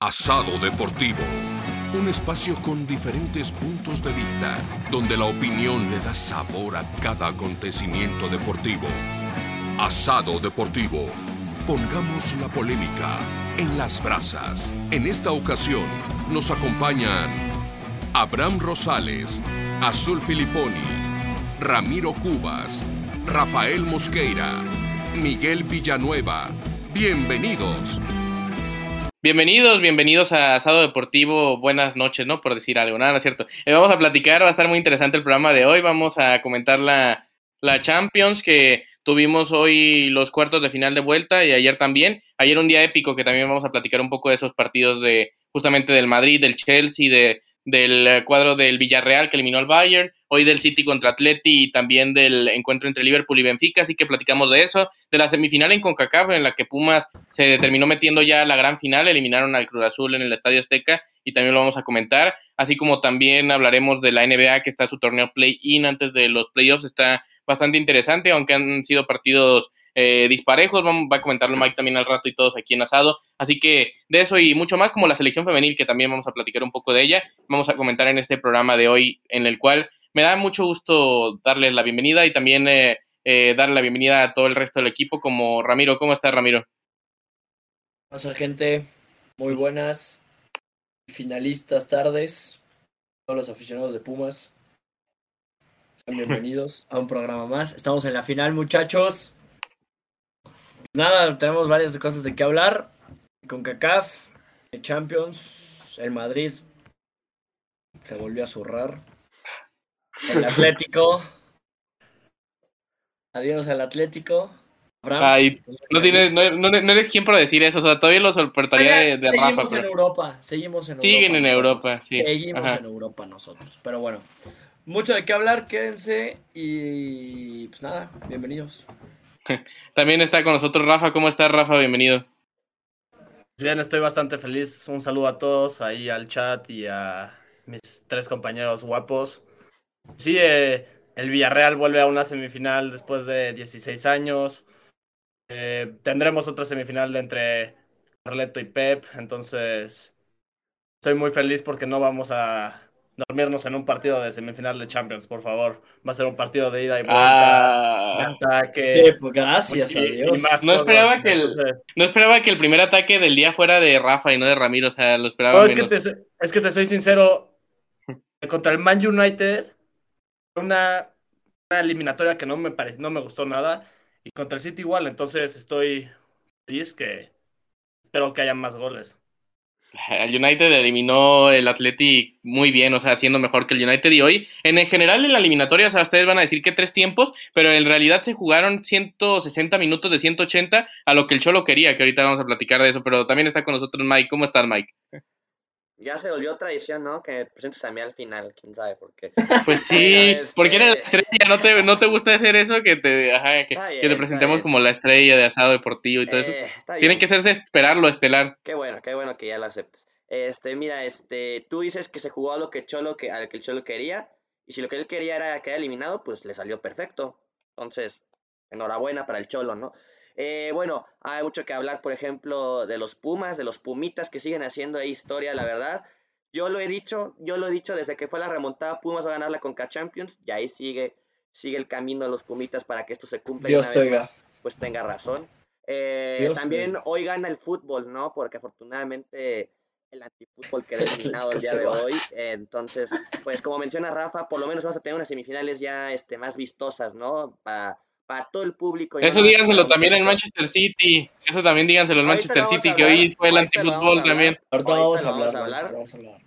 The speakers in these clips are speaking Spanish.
Asado Deportivo. Un espacio con diferentes puntos de vista, donde la opinión le da sabor a cada acontecimiento deportivo. Asado Deportivo. Pongamos la polémica en las brasas. En esta ocasión nos acompañan Abraham Rosales, Azul Filiponi, Ramiro Cubas, Rafael Mosqueira, Miguel Villanueva. Bienvenidos. Bienvenidos, bienvenidos a Asado Deportivo. Buenas noches, ¿no? Por decir algo, nada, es cierto. Eh, vamos a platicar, va a estar muy interesante el programa de hoy. Vamos a comentar la, la Champions, que tuvimos hoy los cuartos de final de vuelta y ayer también. Ayer un día épico que también vamos a platicar un poco de esos partidos de justamente del Madrid, del Chelsea, de del cuadro del Villarreal que eliminó al Bayern, hoy del City contra Atleti y también del encuentro entre Liverpool y Benfica, así que platicamos de eso, de la semifinal en CONCACAF en la que Pumas se terminó metiendo ya la gran final, eliminaron al Cruz Azul en el Estadio Azteca y también lo vamos a comentar, así como también hablaremos de la NBA que está su torneo play-in antes de los playoffs, está bastante interesante, aunque han sido partidos eh, disparejos, va a comentarlo Mike también al rato y todos aquí en asado. Así que de eso y mucho más, como la selección femenil, que también vamos a platicar un poco de ella, vamos a comentar en este programa de hoy, en el cual me da mucho gusto darles la bienvenida y también eh, eh, darle la bienvenida a todo el resto del equipo, como Ramiro. ¿Cómo estás, Ramiro? Hola, gente. Muy buenas. Finalistas tardes. Todos los aficionados de Pumas. Sean bienvenidos a un programa más. Estamos en la final, muchachos. Nada, tenemos varias cosas de qué hablar. Con CACAF, el Champions, el Madrid se volvió a zurrar. El Atlético. Adiós al Atlético. Ay, no, tienes, no, no, eres quien para decir eso, o sea, todavía lo sorprentaría de, de seguimos Rafa. Seguimos en Europa, seguimos en Siguen Europa. en Europa, sí. Seguimos Ajá. en Europa nosotros, pero bueno. Mucho de qué hablar, quédense y pues nada, bienvenidos. También está con nosotros Rafa. ¿Cómo estás, Rafa? Bienvenido. Bien, estoy bastante feliz. Un saludo a todos, ahí al chat y a mis tres compañeros guapos. Sí, eh, el Villarreal vuelve a una semifinal después de 16 años. Eh, tendremos otra semifinal entre Carleto y Pep, entonces estoy muy feliz porque no vamos a dormirnos en un partido de semifinal de Champions, por favor. Va a ser un partido de ida y vuelta. Ah, ataque. Sí, pues gracias a y- Dios. No esperaba que el- no esperaba que el primer ataque del día fuera de Rafa y no de Ramiro, o sea, lo esperaba No, es que, te, es que te soy sincero. Contra el Man United, una, una eliminatoria que no me pare- no me gustó nada. Y contra el City igual, entonces estoy feliz que espero que haya más goles. El United eliminó el Atleti muy bien, o sea, siendo mejor que el United. Y hoy, en general, en la eliminatoria, o sea, ustedes van a decir que tres tiempos, pero en realidad se jugaron 160 minutos de 180 a lo que el Cholo quería, que ahorita vamos a platicar de eso. Pero también está con nosotros Mike. ¿Cómo estás, Mike? Ya se volvió tradición, ¿no? Que presentes a mí al final, quién sabe por qué. Pues sí, Este- porque eres la estrella, ¿no te, no te gusta hacer eso? Que te, ajá, que, bien, que te presentemos como la estrella de asado deportivo y todo eso. Eh, Tienen que hacerse esperar lo estelar. Qué bueno, qué bueno que ya lo aceptes. Este, mira, este, tú dices que se jugó a lo que Cholo, que, al que el Cholo quería, y si lo que él quería era quedar eliminado, pues le salió perfecto. Entonces, enhorabuena para el Cholo, ¿no? Eh, bueno, hay mucho que hablar, por ejemplo, de los Pumas, de los Pumitas que siguen haciendo ahí historia, la verdad. Yo lo he dicho, yo lo he dicho desde que fue la remontada, Pumas va a ganar la Conca Champions, y ahí sigue, sigue el camino de los Pumitas para que esto se cumpla y Dios una vez más, pues tenga razón. Eh, también hoy gana el fútbol, ¿no? Porque afortunadamente el antifútbol quedó eliminado el Que día de hoy. Entonces, pues como menciona Rafa, por lo menos vamos a tener unas semifinales ya este, más vistosas, ¿no? Para, para todo el público. Eso díganselo también en. Manchester City. Eso también díganselo en Manchester City, que hoy fue el antifútbol también. Ahorita vamos a hablar.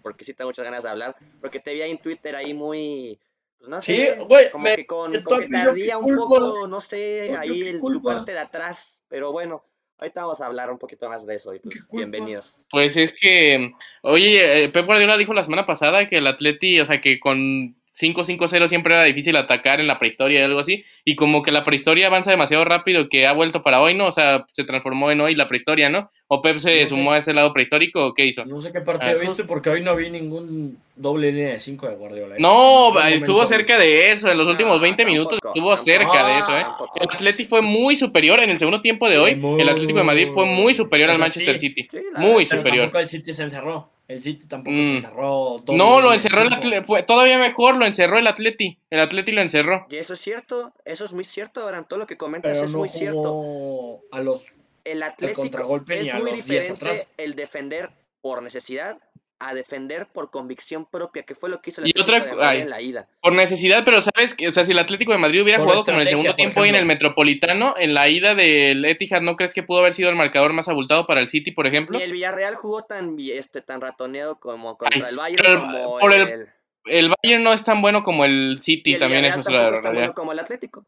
Porque sí tengo muchas ganas de hablar. Porque te vi ahí en Twitter ahí muy. Pues no Sí, sé. güey, como me- que con, como que qué tardía un culpa. poco, no sé, ahí el, tu parte de atrás. Pero bueno, ahorita vamos a hablar un poquito más de eso. Y ¿Qué pues, bienvenidos. Pues es que, oye, eh, Pep Guardiola dijo la semana pasada que el Atleti, o sea, que con 5-5-0 siempre era difícil atacar en la prehistoria y algo así, y como que la prehistoria avanza demasiado rápido que ha vuelto para hoy, ¿no? O sea, se transformó en hoy la prehistoria, ¿no? ¿O Pep se No sé. sumó a ese lado prehistórico o qué hizo? No sé qué partido Ah, viste porque hoy no vi ningún doble línea de 5 de Guardiola. ¿eh? No, estuvo cerca de eso, en los últimos No, 20 minutos tampoco, estuvo tampoco. cerca de eso, ¿eh? Tampoco. El Atleti fue muy superior en el segundo tiempo de hoy, Muy. el Atlético de Madrid fue muy superior al Manchester sí. City, muy superior. el City se encerró. El City tampoco Mm. se encerró. doble No, lo encerró el. Atleti, fue todavía mejor, lo encerró el Atleti, el Atleti lo encerró. Y eso es cierto, eso es muy cierto, Abraham. Todo lo que comentas Pero es no muy cierto. a los El Atlético contragolpe es muy los 10 diferente atrás. el defender por necesidad a defender por convicción propia, que fue lo que hizo el Y Atlético otra- de Madrid ay. en la ida. Por necesidad, pero sabes que, o sea, si el Atlético de Madrid hubiera Por jugado como en el segundo tiempo y en el. Metropolitano, en la ida del Etihad, ¿no crees que pudo haber sido el marcador más abultado para el City, por ejemplo? Ni el Villarreal jugó tan, este, tan ratoneado como contra Ay, el Bayern, pero como por el- el, El Bayern no es tan bueno como el y City, el también Villarreal eso es la tampoco es tan realidad. bueno como el Atlético.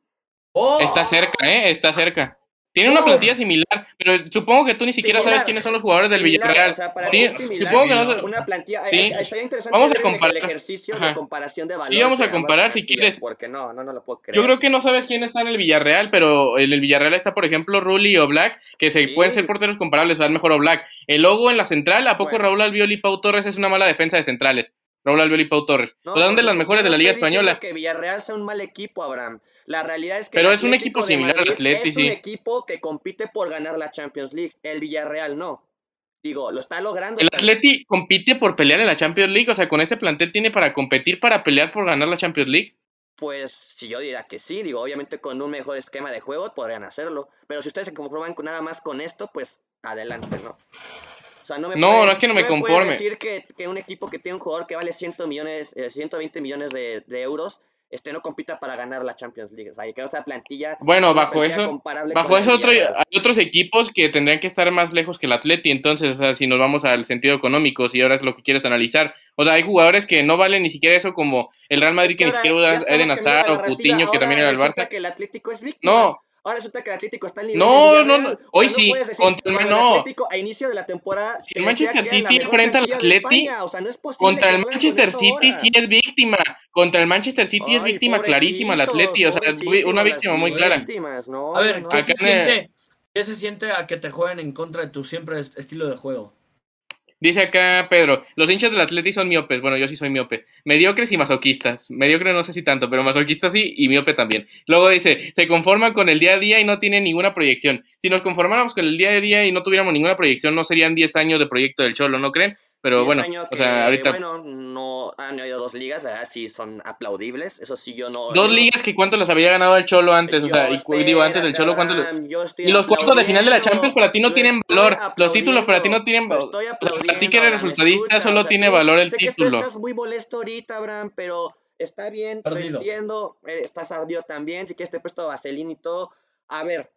¡Oh! Está cerca, ¿eh? Está cerca. Tiene una plantilla similar, pero supongo que tú ni siquiera Similar. sabes quiénes son los jugadores del Similar, Villarreal. o sea, para Sí, similar, supongo que no Una plantilla. Sí. eh, estaría interesante Vamos a comparar. el ejercicio Ajá. de comparación de valor. Sí, vamos a comparar si quieres. Porque no, no, no lo puedo creer. Yo creo que no sabes quién está en el Villarreal, pero en el Villarreal está, por ejemplo, Rulli o Black, que se Sí. pueden ser porteros comparables, o sea, mejor o Black. El logo en la central, ¿a poco Bueno. Raúl Albiol y Pau Torres es una mala defensa de centrales? Raúl Albiol y Pau Torres. No, son de las mejores de la Liga Española. que Villarreal sea un mal equipo, Abraham. La realidad es que Pero el es un equipo similar al Atleti, Es un sí. equipo que compite por ganar la Champions League. El Villarreal no. Digo, lo está logrando. El Atleti compite por pelear en la Champions League, o sea, con este plantel tiene para competir para pelear por ganar la Champions League. Pues si yo diría que sí, digo, obviamente con un mejor esquema de juego podrían hacerlo. Pero si ustedes se conforman con nada más con esto, pues adelante, ¿no? O sea, no me No, pueden- no es que no me conforme. decir que, que un equipo que tiene un jugador que vale 100 millones, eh, 120 millones de, de euros, este no compita para ganar la Champions League. O sea, que esa plantilla. Bueno, bajo plantilla eso- Bajo eso otro, hay otros equipos que tendrían que estar más lejos que el Atleti, entonces, o sea, si nos vamos al sentido económico, si ahora es lo que quieres analizar. O sea, hay jugadores que no valen ni siquiera eso como el Real Madrid Es que, ni ahora siquiera Eden Hazard o. Coutinho que también era el Barça. que el Atlético es víctima. No, Ahora resulta que el Atlético está al nivel No, no, no. Hoy sí, contra el no. Atlético a inicio de la temporada Si el Manchester City enfrenta al Atleti, España. O sea, no es posible Contra el Manchester con City sí es víctima. Contra el Manchester City es víctima clarísima el Atleti. O sea, es una víctima muy clara. víctimas, no, A ver, no, ¿qué, se en siente, ¿qué se siente a que te jueguen en contra de tu siempre est- estilo de juego? Dice acá Pedro, los hinchas del Atleti son miopes. Bueno, yo sí soy miope. Mediocres y masoquistas. Mediocre no sé si tanto, pero masoquistas sí y miope también. Luego dice, se conforman con el día a día y no tienen ninguna proyección. Si nos conformáramos con el día a día y no tuviéramos ninguna proyección, no serían 10 años de proyecto del Cholo, ¿no creen? Pero bueno, años o que, sea, ahorita... Bueno, no han habido dos ligas, ¿verdad? Sí, son aplaudibles. Eso sí, yo no. Dos yo- ligas que cuánto las había ganado el Cholo antes, o sea, y digo antes del Cholo, ¿cuánto yo Y los cuartos de final de la Champions para ti no lo tienen valor. Los títulos para ti no tienen lo valor. estoy O sea, para ti que eres resultadista escucha, solo o sea, tiene valor el sé que tú título. estás muy molesto ahorita, Abraham, pero está bien, te Perdido. entiendo. eh, Estás ardido también. Si quieres, te he puesto vaselina y todo. A ver,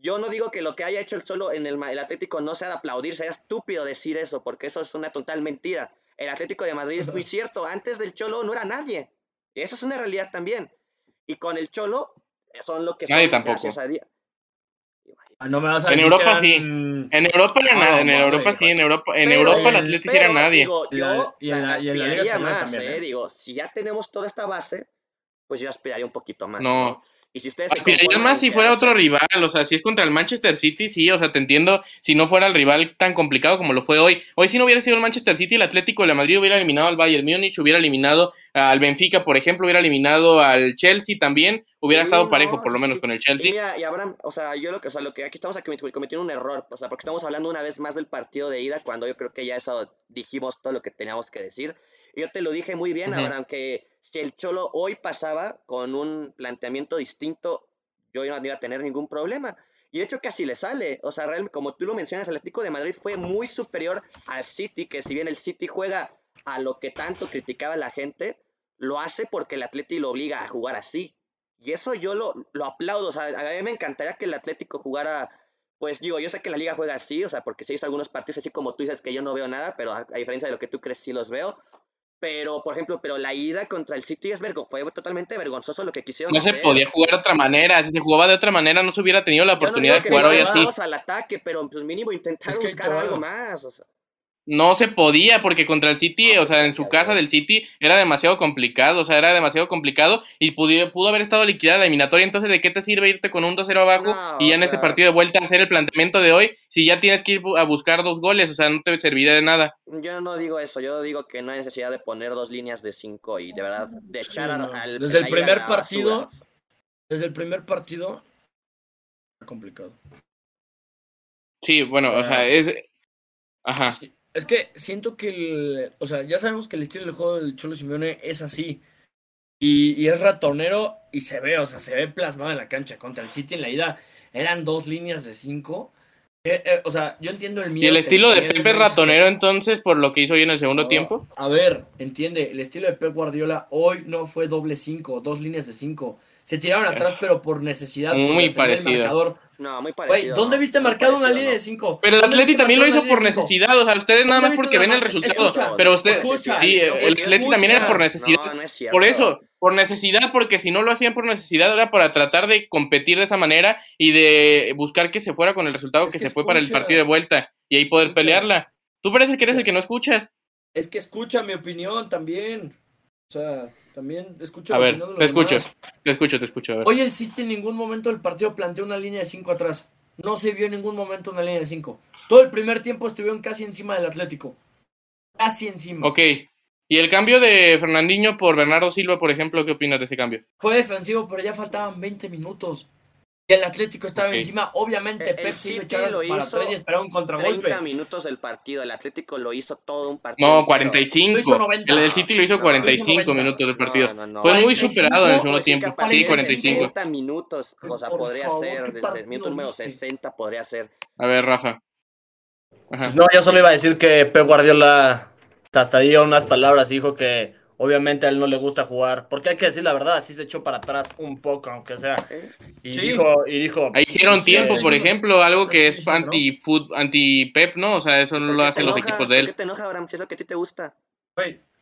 yo no digo que lo que haya hecho el Cholo en el, el Atlético no sea de aplaudir, sea estúpido decir eso, porque eso es una total mentira. El Atlético de Madrid es muy cierto. Antes del Cholo no era nadie. Y eso es una realidad también. Y con el Cholo eh, son lo que son. Nadie tampoco. gracias a Dios. Ah, No me vas a En Europa que sí. eran- En Europa era No, nada, en madre, Europa hijo. sí, en Europa, en Pero- Europa el sí era nadie. Digo, Y la- yo y en la- y en más, también, ¿eh? ¿eh? Digo, si ya tenemos toda esta base, pues yo aspiraría un poquito más. No. No. Y si ustedes se Aspirarías conforman más si fuera otro rival, o sea, si es contra el Manchester City, sí, o sea, te entiendo, si no fuera el rival tan complicado como lo fue hoy. Hoy si no hubiera sido el Manchester City, el Atlético de la Madrid hubiera eliminado al Bayern Múnich, hubiera eliminado al Benfica, por ejemplo, hubiera eliminado al Chelsea también, hubiera Sí, estado no, parejo por lo menos sí. con el Y Chelsea. mira, y Abraham, o sea, yo lo que, o sea, lo que aquí estamos cometi- cometiendo un error, o sea, porque estamos hablando una vez más del partido de ida, cuando yo creo que ya eso dijimos todo lo que teníamos que decir. Yo te lo dije muy bien, Ujú. Abraham, que si el Cholo hoy pasaba con un planteamiento distinto, yo no iba a tener ningún problema. Y de hecho casi le sale. O sea, realmente, como tú lo mencionas, el Atlético de Madrid fue muy superior al City, que si bien el City juega a lo que tanto criticaba la gente, lo hace porque el Atlético lo obliga a jugar así. Y eso yo lo, lo aplaudo. O sea, a mí me encantaría que el Atlético jugara. Pues digo, yo sé que la liga juega así, o sea, porque se hizo algunos partidos así como tú dices que yo no veo nada, pero a, a diferencia de lo que tú crees, sí los veo. Pero, por ejemplo, pero la ida contra el City es vergo, fue totalmente vergonzoso lo que quisieron No se podía jugar de otra manera, si se jugaba de otra manera no se hubiera tenido la no oportunidad de jugar hoy así. al ataque, pero pues mínimo intentar Es que buscar claro. algo más. O sea. No se podía porque contra el City, o sea, en su casa del City era demasiado complicado, o sea, era demasiado complicado y pudo, pudo haber estado liquidada la eliminatoria, entonces ¿de qué te sirve irte con un 2-0 abajo No, y ya o en este partido de vuelta hacer el planteamiento de hoy si ya tienes que ir a buscar dos goles, o sea, no te serviría de nada. Yo no digo eso, yo digo que no hay necesidad de poner dos líneas de cinco y de verdad de Sí, echar no. al Desde el primer partido- basura. Desde el primer partido. Está complicado. Sí, bueno, O o sea, sea, es... Ajá. Sí, Es que siento que el. O sea, ya sabemos que el estilo del juego del Cholo Simeone es así. Y, y es ratonero y se ve, o sea, se ve plasmado en la cancha contra el City en la ida. Eran dos líneas de cinco. Eh, eh, o sea, yo entiendo el ¿Y miedo. el que estilo de el Pepe ratonero entonces por lo que hizo hoy en el segundo No, tiempo? A ver, entiende, el estilo de Pep Guardiola hoy no fue doble cinco, dos líneas de cinco. Se tiraron atrás, pero por necesidad. por Muy el parecido. marcador. No, muy parecido. ¿dónde no, viste marcado una parecido, línea no. de cinco? Pero el ¿Dónde Atleti también lo hizo una por línea necesidad, o sea, ustedes nada ¿Dónde más porque ven el resultado, Escucha, pero ustedes, escucha, sí, el Atleti también era por necesidad. No, no es cierto. Por eso, por necesidad, porque si no lo hacían por necesidad, era para tratar de competir de esa manera y de buscar que se fuera con el resultado Es que, que se fue para el partido de vuelta y ahí poder Escucha. pelearla. Tú pareces que eres el que no escuchas. Es que escucha mi opinión también. O sea, también escucha A ver, te escucho, te escucho, te escucho. A ver. Hoy el City en ningún momento del partido planteó una línea de 5 atrás. No se vio en ningún momento una línea de 5. Todo el primer tiempo estuvieron casi encima del Atlético. Casi encima. Ok. Y el cambio de Fernandinho por Bernardo Silva, por ejemplo, ¿qué opinas de ese cambio? Fue defensivo, pero ya faltaban 20 minutos. Y el Atlético estaba Ok. encima. Obviamente, El- el Pep se iba a City echar lo para hizo atrás y esperaba un contragolpe. 30 minutos del partido. El Atlético lo hizo todo un partido. No, entero. 45. Lo hizo 90. El, el City lo hizo No, 45 lo hizo 90. minutos del partido. No, no, no. Fue muy 45, superado en el segundo que tiempo. Sí, de 45. 60 minutos, o sea, Por podría favor, ser, ¿qué desde el minuto número viste? 60 podría ser. A ver, Rafa. Ajá. Pues no, yo solo iba a decir que Pep Guardiola hasta dio unas palabras y dijo que obviamente a él no le gusta jugar. Porque hay que decir la verdad, sí se echó para atrás un poco, aunque sea. Y Sí. dijo, y dijo. Ahí hicieron Sí, tiempo, sí, por ejemplo, algo que es Sí, sí, ¿no? anti-food, anti-pep, ¿no? O sea, eso no ¿Por lo hacen los equipos de ¿Por él. qué te enoja, Abraham? Si es lo que a ti te gusta.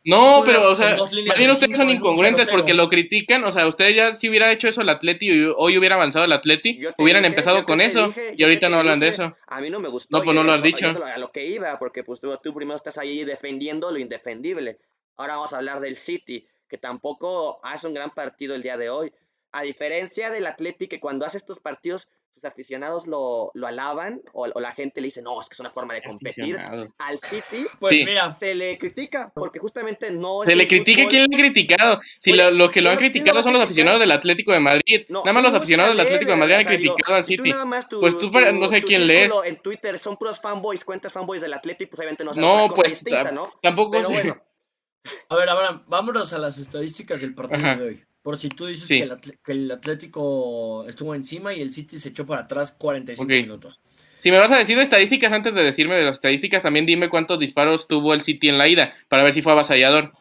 No, pero, o sea, más bien de ustedes son incongruentes 0-0. porque lo critican. O sea, ustedes ya si hubiera hecho eso el Atleti y hoy hubiera avanzado el Atleti, hubieran dije, empezado con eso dije, y yo ahorita no hablan de dije. eso. A mí no me gustó. No, pues no lo has dicho. a lo que iba, porque pues tú, tú primero estás ahí defendiendo lo indefendible. Ahora vamos a hablar del City, que tampoco hace un gran partido el día de hoy. A diferencia del Atleti, que cuando hace estos partidos, sus aficionados lo, lo alaban, o, o la gente le dice, no, es que es una forma de competir. Al City pues Sí. mira, se le critica, porque justamente no es Se le critica fútbol- quién le ha criticado. Si Oye, lo, los que lo han criticado son los aficionados del Atlético de Madrid. No, Nada más los aficionados del Atlético de Madrid han criticado al City. tu- Pues tú para- no sé tu quién lees. En Twitter son puros fanboys, cuentas fanboys del Atlético, pues obviamente no No, pues distinta, ta- ¿no? tampoco Pero sé. bueno, a ver, Abraham, vámonos a las estadísticas del partido Ajá. de hoy. Por si tú dices Sí. que, el Atle- que el Atlético estuvo encima y el City se echó para atrás 45 Ok. minutos. Si me vas a decir de estadísticas antes de decirme de las estadísticas, también dime cuántos disparos tuvo el City en la ida para ver si fue avasallador.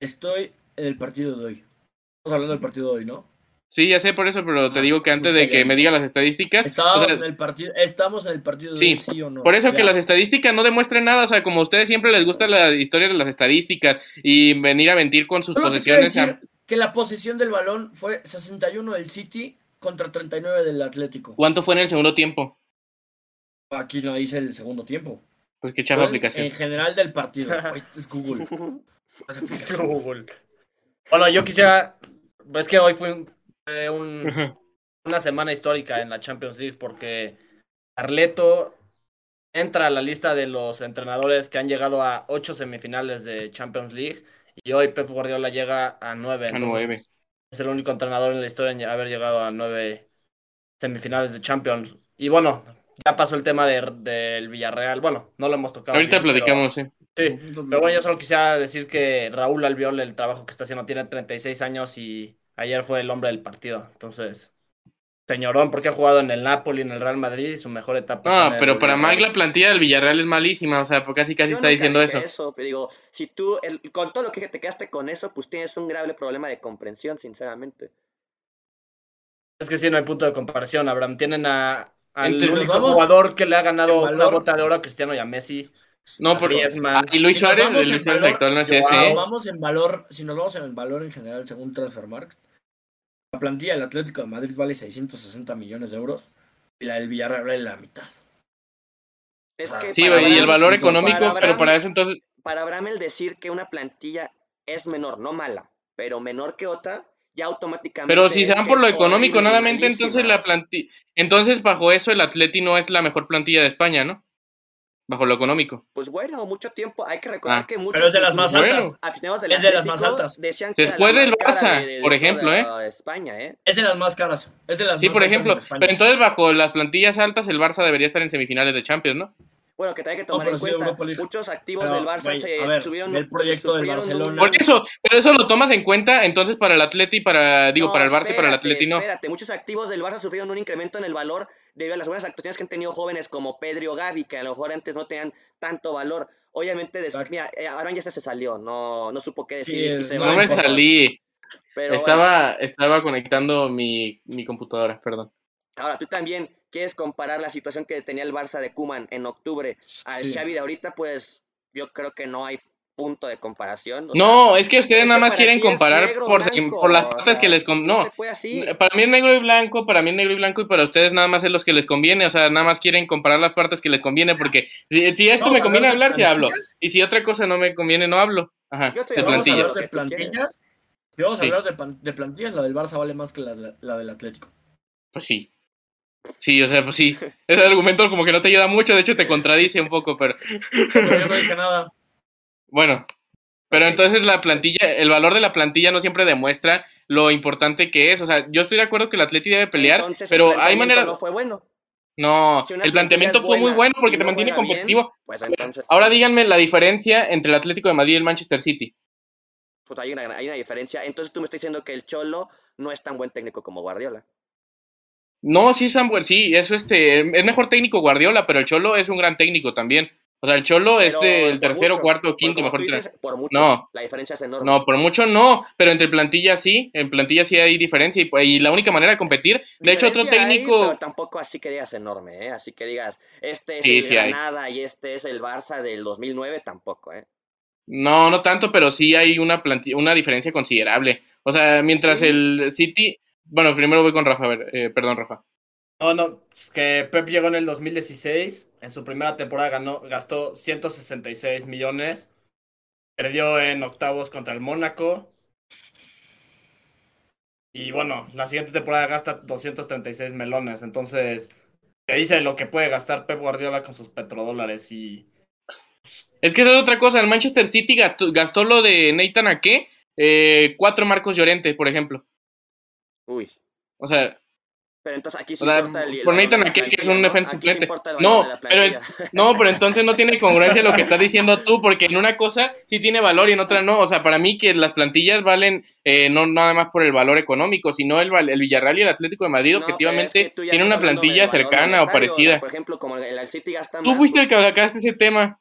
Estoy en el partido de hoy. Estamos hablando del partido de hoy, ¿no? Sí, ya sé por eso, pero te Ah, digo que antes de que me vi. digas las estadísticas, o Estábamos sea, en el partido, estamos en el partido de Sí, sí o no. Por eso que las estadísticas no demuestren nada, o sea, como a ustedes siempre les gusta la historia de las estadísticas y venir a mentir con sus Solo te quiero posesiones. decir que la posesión del balón fue 61 del City contra 39 del Atlético. ¿Cuánto fue en el segundo tiempo? Aquí no dice el segundo tiempo. Pues que chafa aplicación. En general del partido. Este es Google. Es Google. Bueno, yo quisiera. Es que hoy fue un- fue un- Ajá. una semana histórica en la Champions League porque Arleto entra a la lista de los entrenadores que han llegado a ocho semifinales de Champions League y hoy Pep Guardiola llega a nueve. A entonces nueve. Es el único entrenador en la historia en haber llegado a nueve semifinales de Champions. Y bueno, ya pasó el tema de- del Villarreal. Bueno, no lo hemos tocado. Ahorita bien, pero- platicamos, sí. Sí, pero bueno, yo solo quisiera decir que Raúl Albiol, el trabajo que está haciendo, tiene 36 años y ayer fue el hombre del partido. Entonces, señorón, porque ha jugado en el Napoli, en el Real Madrid y su mejor etapa. No, el pero para. Mike la plantilla del Villarreal es malísima, o sea, porque casi casi yo está diciendo eso. pero digo, si tú, el- con todo lo que te quedaste con eso, pues tienes un grave problema de comprensión, sinceramente. Es que sí, no hay punto de comparación, Abraham. Tienen a, al Entre único vamos jugador que le ha ganado una bota de oro a Cristiano y a Messi. No. Griezmann. Ah, y Luis Si Suárez, vamos Luis Suárez valor, actual no es ese, Si ¿eh? nos vamos en valor, si nos vamos en el valor en general según Transfermarkt, la plantilla del Atlético de Madrid vale 660 millones de euros y la del Villarreal vale la mitad. Es que Sí, y el valor para económico, Abraham- pero para eso entonces... para Abraham el decir que una plantilla es menor, no mala, pero menor que otra, ya automáticamente. Pero si se que por lo económico, horrible y nada mente, entonces la plantilla... Entonces, bajo eso, el Atleti no es la mejor plantilla de España, ¿no? Bajo lo económico. Pues bueno, mucho tiempo. Hay que recordar Ah. que muchos. Pero es de las más altas. Es de las más altas. Decían que era Después la del Barça, de- de por ejemplo, ¿eh? España, ¿eh? Es de las más caras. Es de las Sí, más por ejemplo. en. Pero entonces, bajo las plantillas altas, el Barça debería estar en semifinales de Champions, ¿no? Bueno, que también hay que tomar en cuenta. Europa. Muchos activos Pero, del Barça güey, se ver, subieron. el proyecto del sufrieron Barcelona. un- Por eso, pero eso lo tomas en cuenta, entonces para el Atleti, para, digo, No, para el Barça y para el Atleti no. Espérate, muchos activos del Barça sufrieron un incremento en el valor debido a las buenas actuaciones que han tenido jóvenes como Pedro o Gavi, que a lo mejor antes no tenían tanto valor. Obviamente, des- Exacto. mira, eh, Aaron ya se salió, no, no supo qué decir. y es- se no va. me salí, Pero bueno, estaba, estaba conectando mi, mi computadora, perdón. Ahora tú también quieres comparar la situación que tenía el Barça de Kuman en octubre al Sí. Xavi de ahorita, pues yo creo que no hay punto de comparación. o No, sea, es que ustedes es nada más quieren comparar negro o por, blanco, por las o partes sea, que les... con- No, se puede así. para mí es negro y blanco, para mí es negro y blanco y para ustedes nada más es los que les conviene, o sea, nada más quieren comparar las partes que les conviene, porque si, si esto me conviene hablar sí hablo, plantillas. y si otra cosa no me conviene, no hablo. Ajá, Yo de hablando Vamos a plantilla. hablar de plantillas. Si vamos a Sí. hablar de, plantillas, la del Barça vale más que la, de- la del Atlético. Pues sí. Sí, o sea, pues sí. Ese argumento como que no te ayuda mucho, de hecho te contradice un poco, pero Pero yo no dije nada. bueno. Pero entonces la plantilla, el valor de la plantilla no siempre demuestra lo importante que es. O sea, yo estoy de acuerdo que el Atleti debe pelear, Entonces, pero hay maneras... No fue bueno. No, Si el planteamiento fue muy bueno porque te no mantiene bien, competitivo. Pues entonces. Ahora díganme la diferencia entre el Atlético de Madrid y el Manchester City. pues hay una, hay una diferencia. Entonces tú me estás diciendo que el Cholo no es tan buen técnico como Guardiola. No, sí, Samuel, sí, eso este, es mejor técnico Guardiola, pero el Cholo es un gran técnico también. O sea, el Cholo es de- el tercero, mucho, cuarto, quinto, mejor dices, por mucho. No. La diferencia es enorme. No, por mucho no, pero entre plantilla sí, en plantilla sí hay diferencia y, y la única manera de competir, de hecho otro hay, técnico, pero tampoco así que digas enorme, ¿eh? Así que digas, este es Sí, el sí hay. Granada y este es el Barça del 2009, tampoco, ¿eh? no, no tanto, pero sí hay una plantilla, una diferencia considerable. O sea, mientras Sí. el City, bueno, primero voy con Rafa, a ver, eh, perdón Rafa. No, no, que Pep llegó en el 2016, en su primera temporada ganó, gastó 166 millones, perdió en octavos contra el Mónaco. Y bueno, la siguiente temporada gasta 236 melones, entonces te dice lo que puede gastar Pep Guardiola con sus petrodólares y Es que esa es otra cosa, el Manchester City gastó, gastó lo de Nathan Ake, eh, cuatro Marcos Llorente, por ejemplo. Uy. O sea, Pero entonces aquí sí O sea, importa el, el por Ake, que es un ¿no? defensa sí suplente. el No, pero el-. No, pero entonces no tiene congruencia lo que estás diciendo tú, porque en una cosa sí tiene valor y en otra no. O sea, para mí que las plantillas valen eh, no nada más por el valor económico, sino el, el Villarreal y el Atlético de Madrid No, objetivamente es que tienen una plantilla cercana o o sea, parecida. por ejemplo, como el, el City gasta Tú más, fuiste el que sacaste ese tema,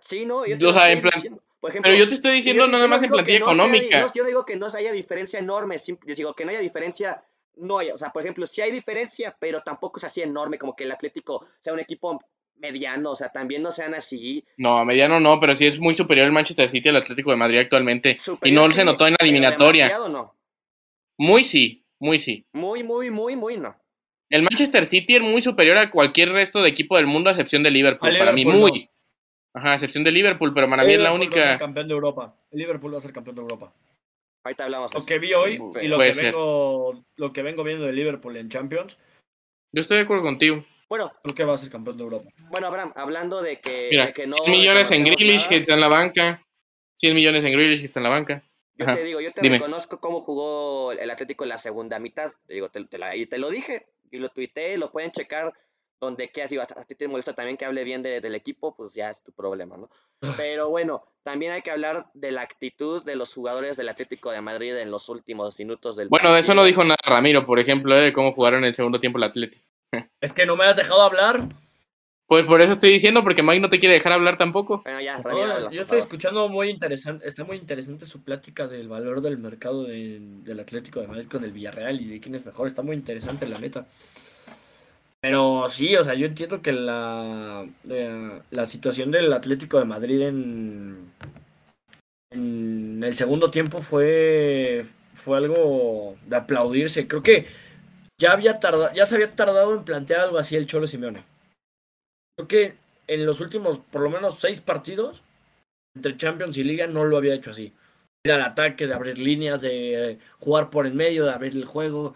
Sí, no, yo o te lo sea, en plan-. Por ejemplo, pero yo te estoy diciendo yo- nada yo más en plantilla no sea- económica. no, yo digo que no haya diferencia enorme, yo digo que no haya diferencia, no hay, o sea, por ejemplo, sí hay diferencia, pero tampoco es así enorme como que el Atlético sea un equipo mediano, o sea, también no sean así. No, mediano no, pero sí es muy superior el Manchester City al Atlético de Madrid actualmente. y no sí, se notó en la eliminatoria. demasiado no. Muy sí, muy sí. Muy, muy, muy, muy no. El Manchester City es muy superior a cualquier resto de equipo del mundo a excepción de Liverpool. Para mí, muy. Ajá, a excepción de Liverpool, pero para mí es la Liverpool va a ser única. campeón de Europa. El Liverpool va a ser campeón de Europa. Ahorita hablamos. de Lo que vi hoy y lo que vengo lo que vengo viendo de Liverpool en Champions, Yo estoy de acuerdo contigo. Bueno, creo que va a ser campeón de Europa. bueno, Abraham, hablando de que, Mira, de que no 100 millones en Grealish nada, que está en la banca. 100 millones en Grealish que está en la banca. Yo Ajá. te digo, yo te Dime. reconozco cómo jugó el Atlético en la segunda mitad. Te digo, te, te la- y te lo dije, y lo tuiteé, lo pueden checar donde quieras. Digo, a, a ti te molesta también que hable bien de- del equipo, pues ya es tu problema, ¿no? Pero bueno, también hay que hablar de la actitud de los jugadores del Atlético de Madrid en los últimos minutos del Bueno, de eso no dijo nada Ramiro, por ejemplo, eh, de cómo jugaron el segundo tiempo el Atlético. Es que no me has dejado hablar. Pues por eso estoy diciendo, porque Mike no te quiere dejar hablar tampoco. Bueno, ya, No, Ramiro, habla, yo estoy escuchando muy interesante, está muy interesante su plática del valor del mercado de- del Atlético de Madrid con el Villarreal y de quién es mejor, está muy interesante la neta. Pero sí, o sea, yo entiendo que la, eh, la situación del Atlético de Madrid en, en el segundo tiempo fue, fue algo de aplaudirse. Creo que ya había tardado, ya se había tardado en plantear algo así el Cholo Simeone. Creo que en los últimos, por lo menos, seis partidos entre Champions y Liga no lo había hecho así. Ir al ataque, de abrir líneas, de jugar por en medio, de abrir el juego.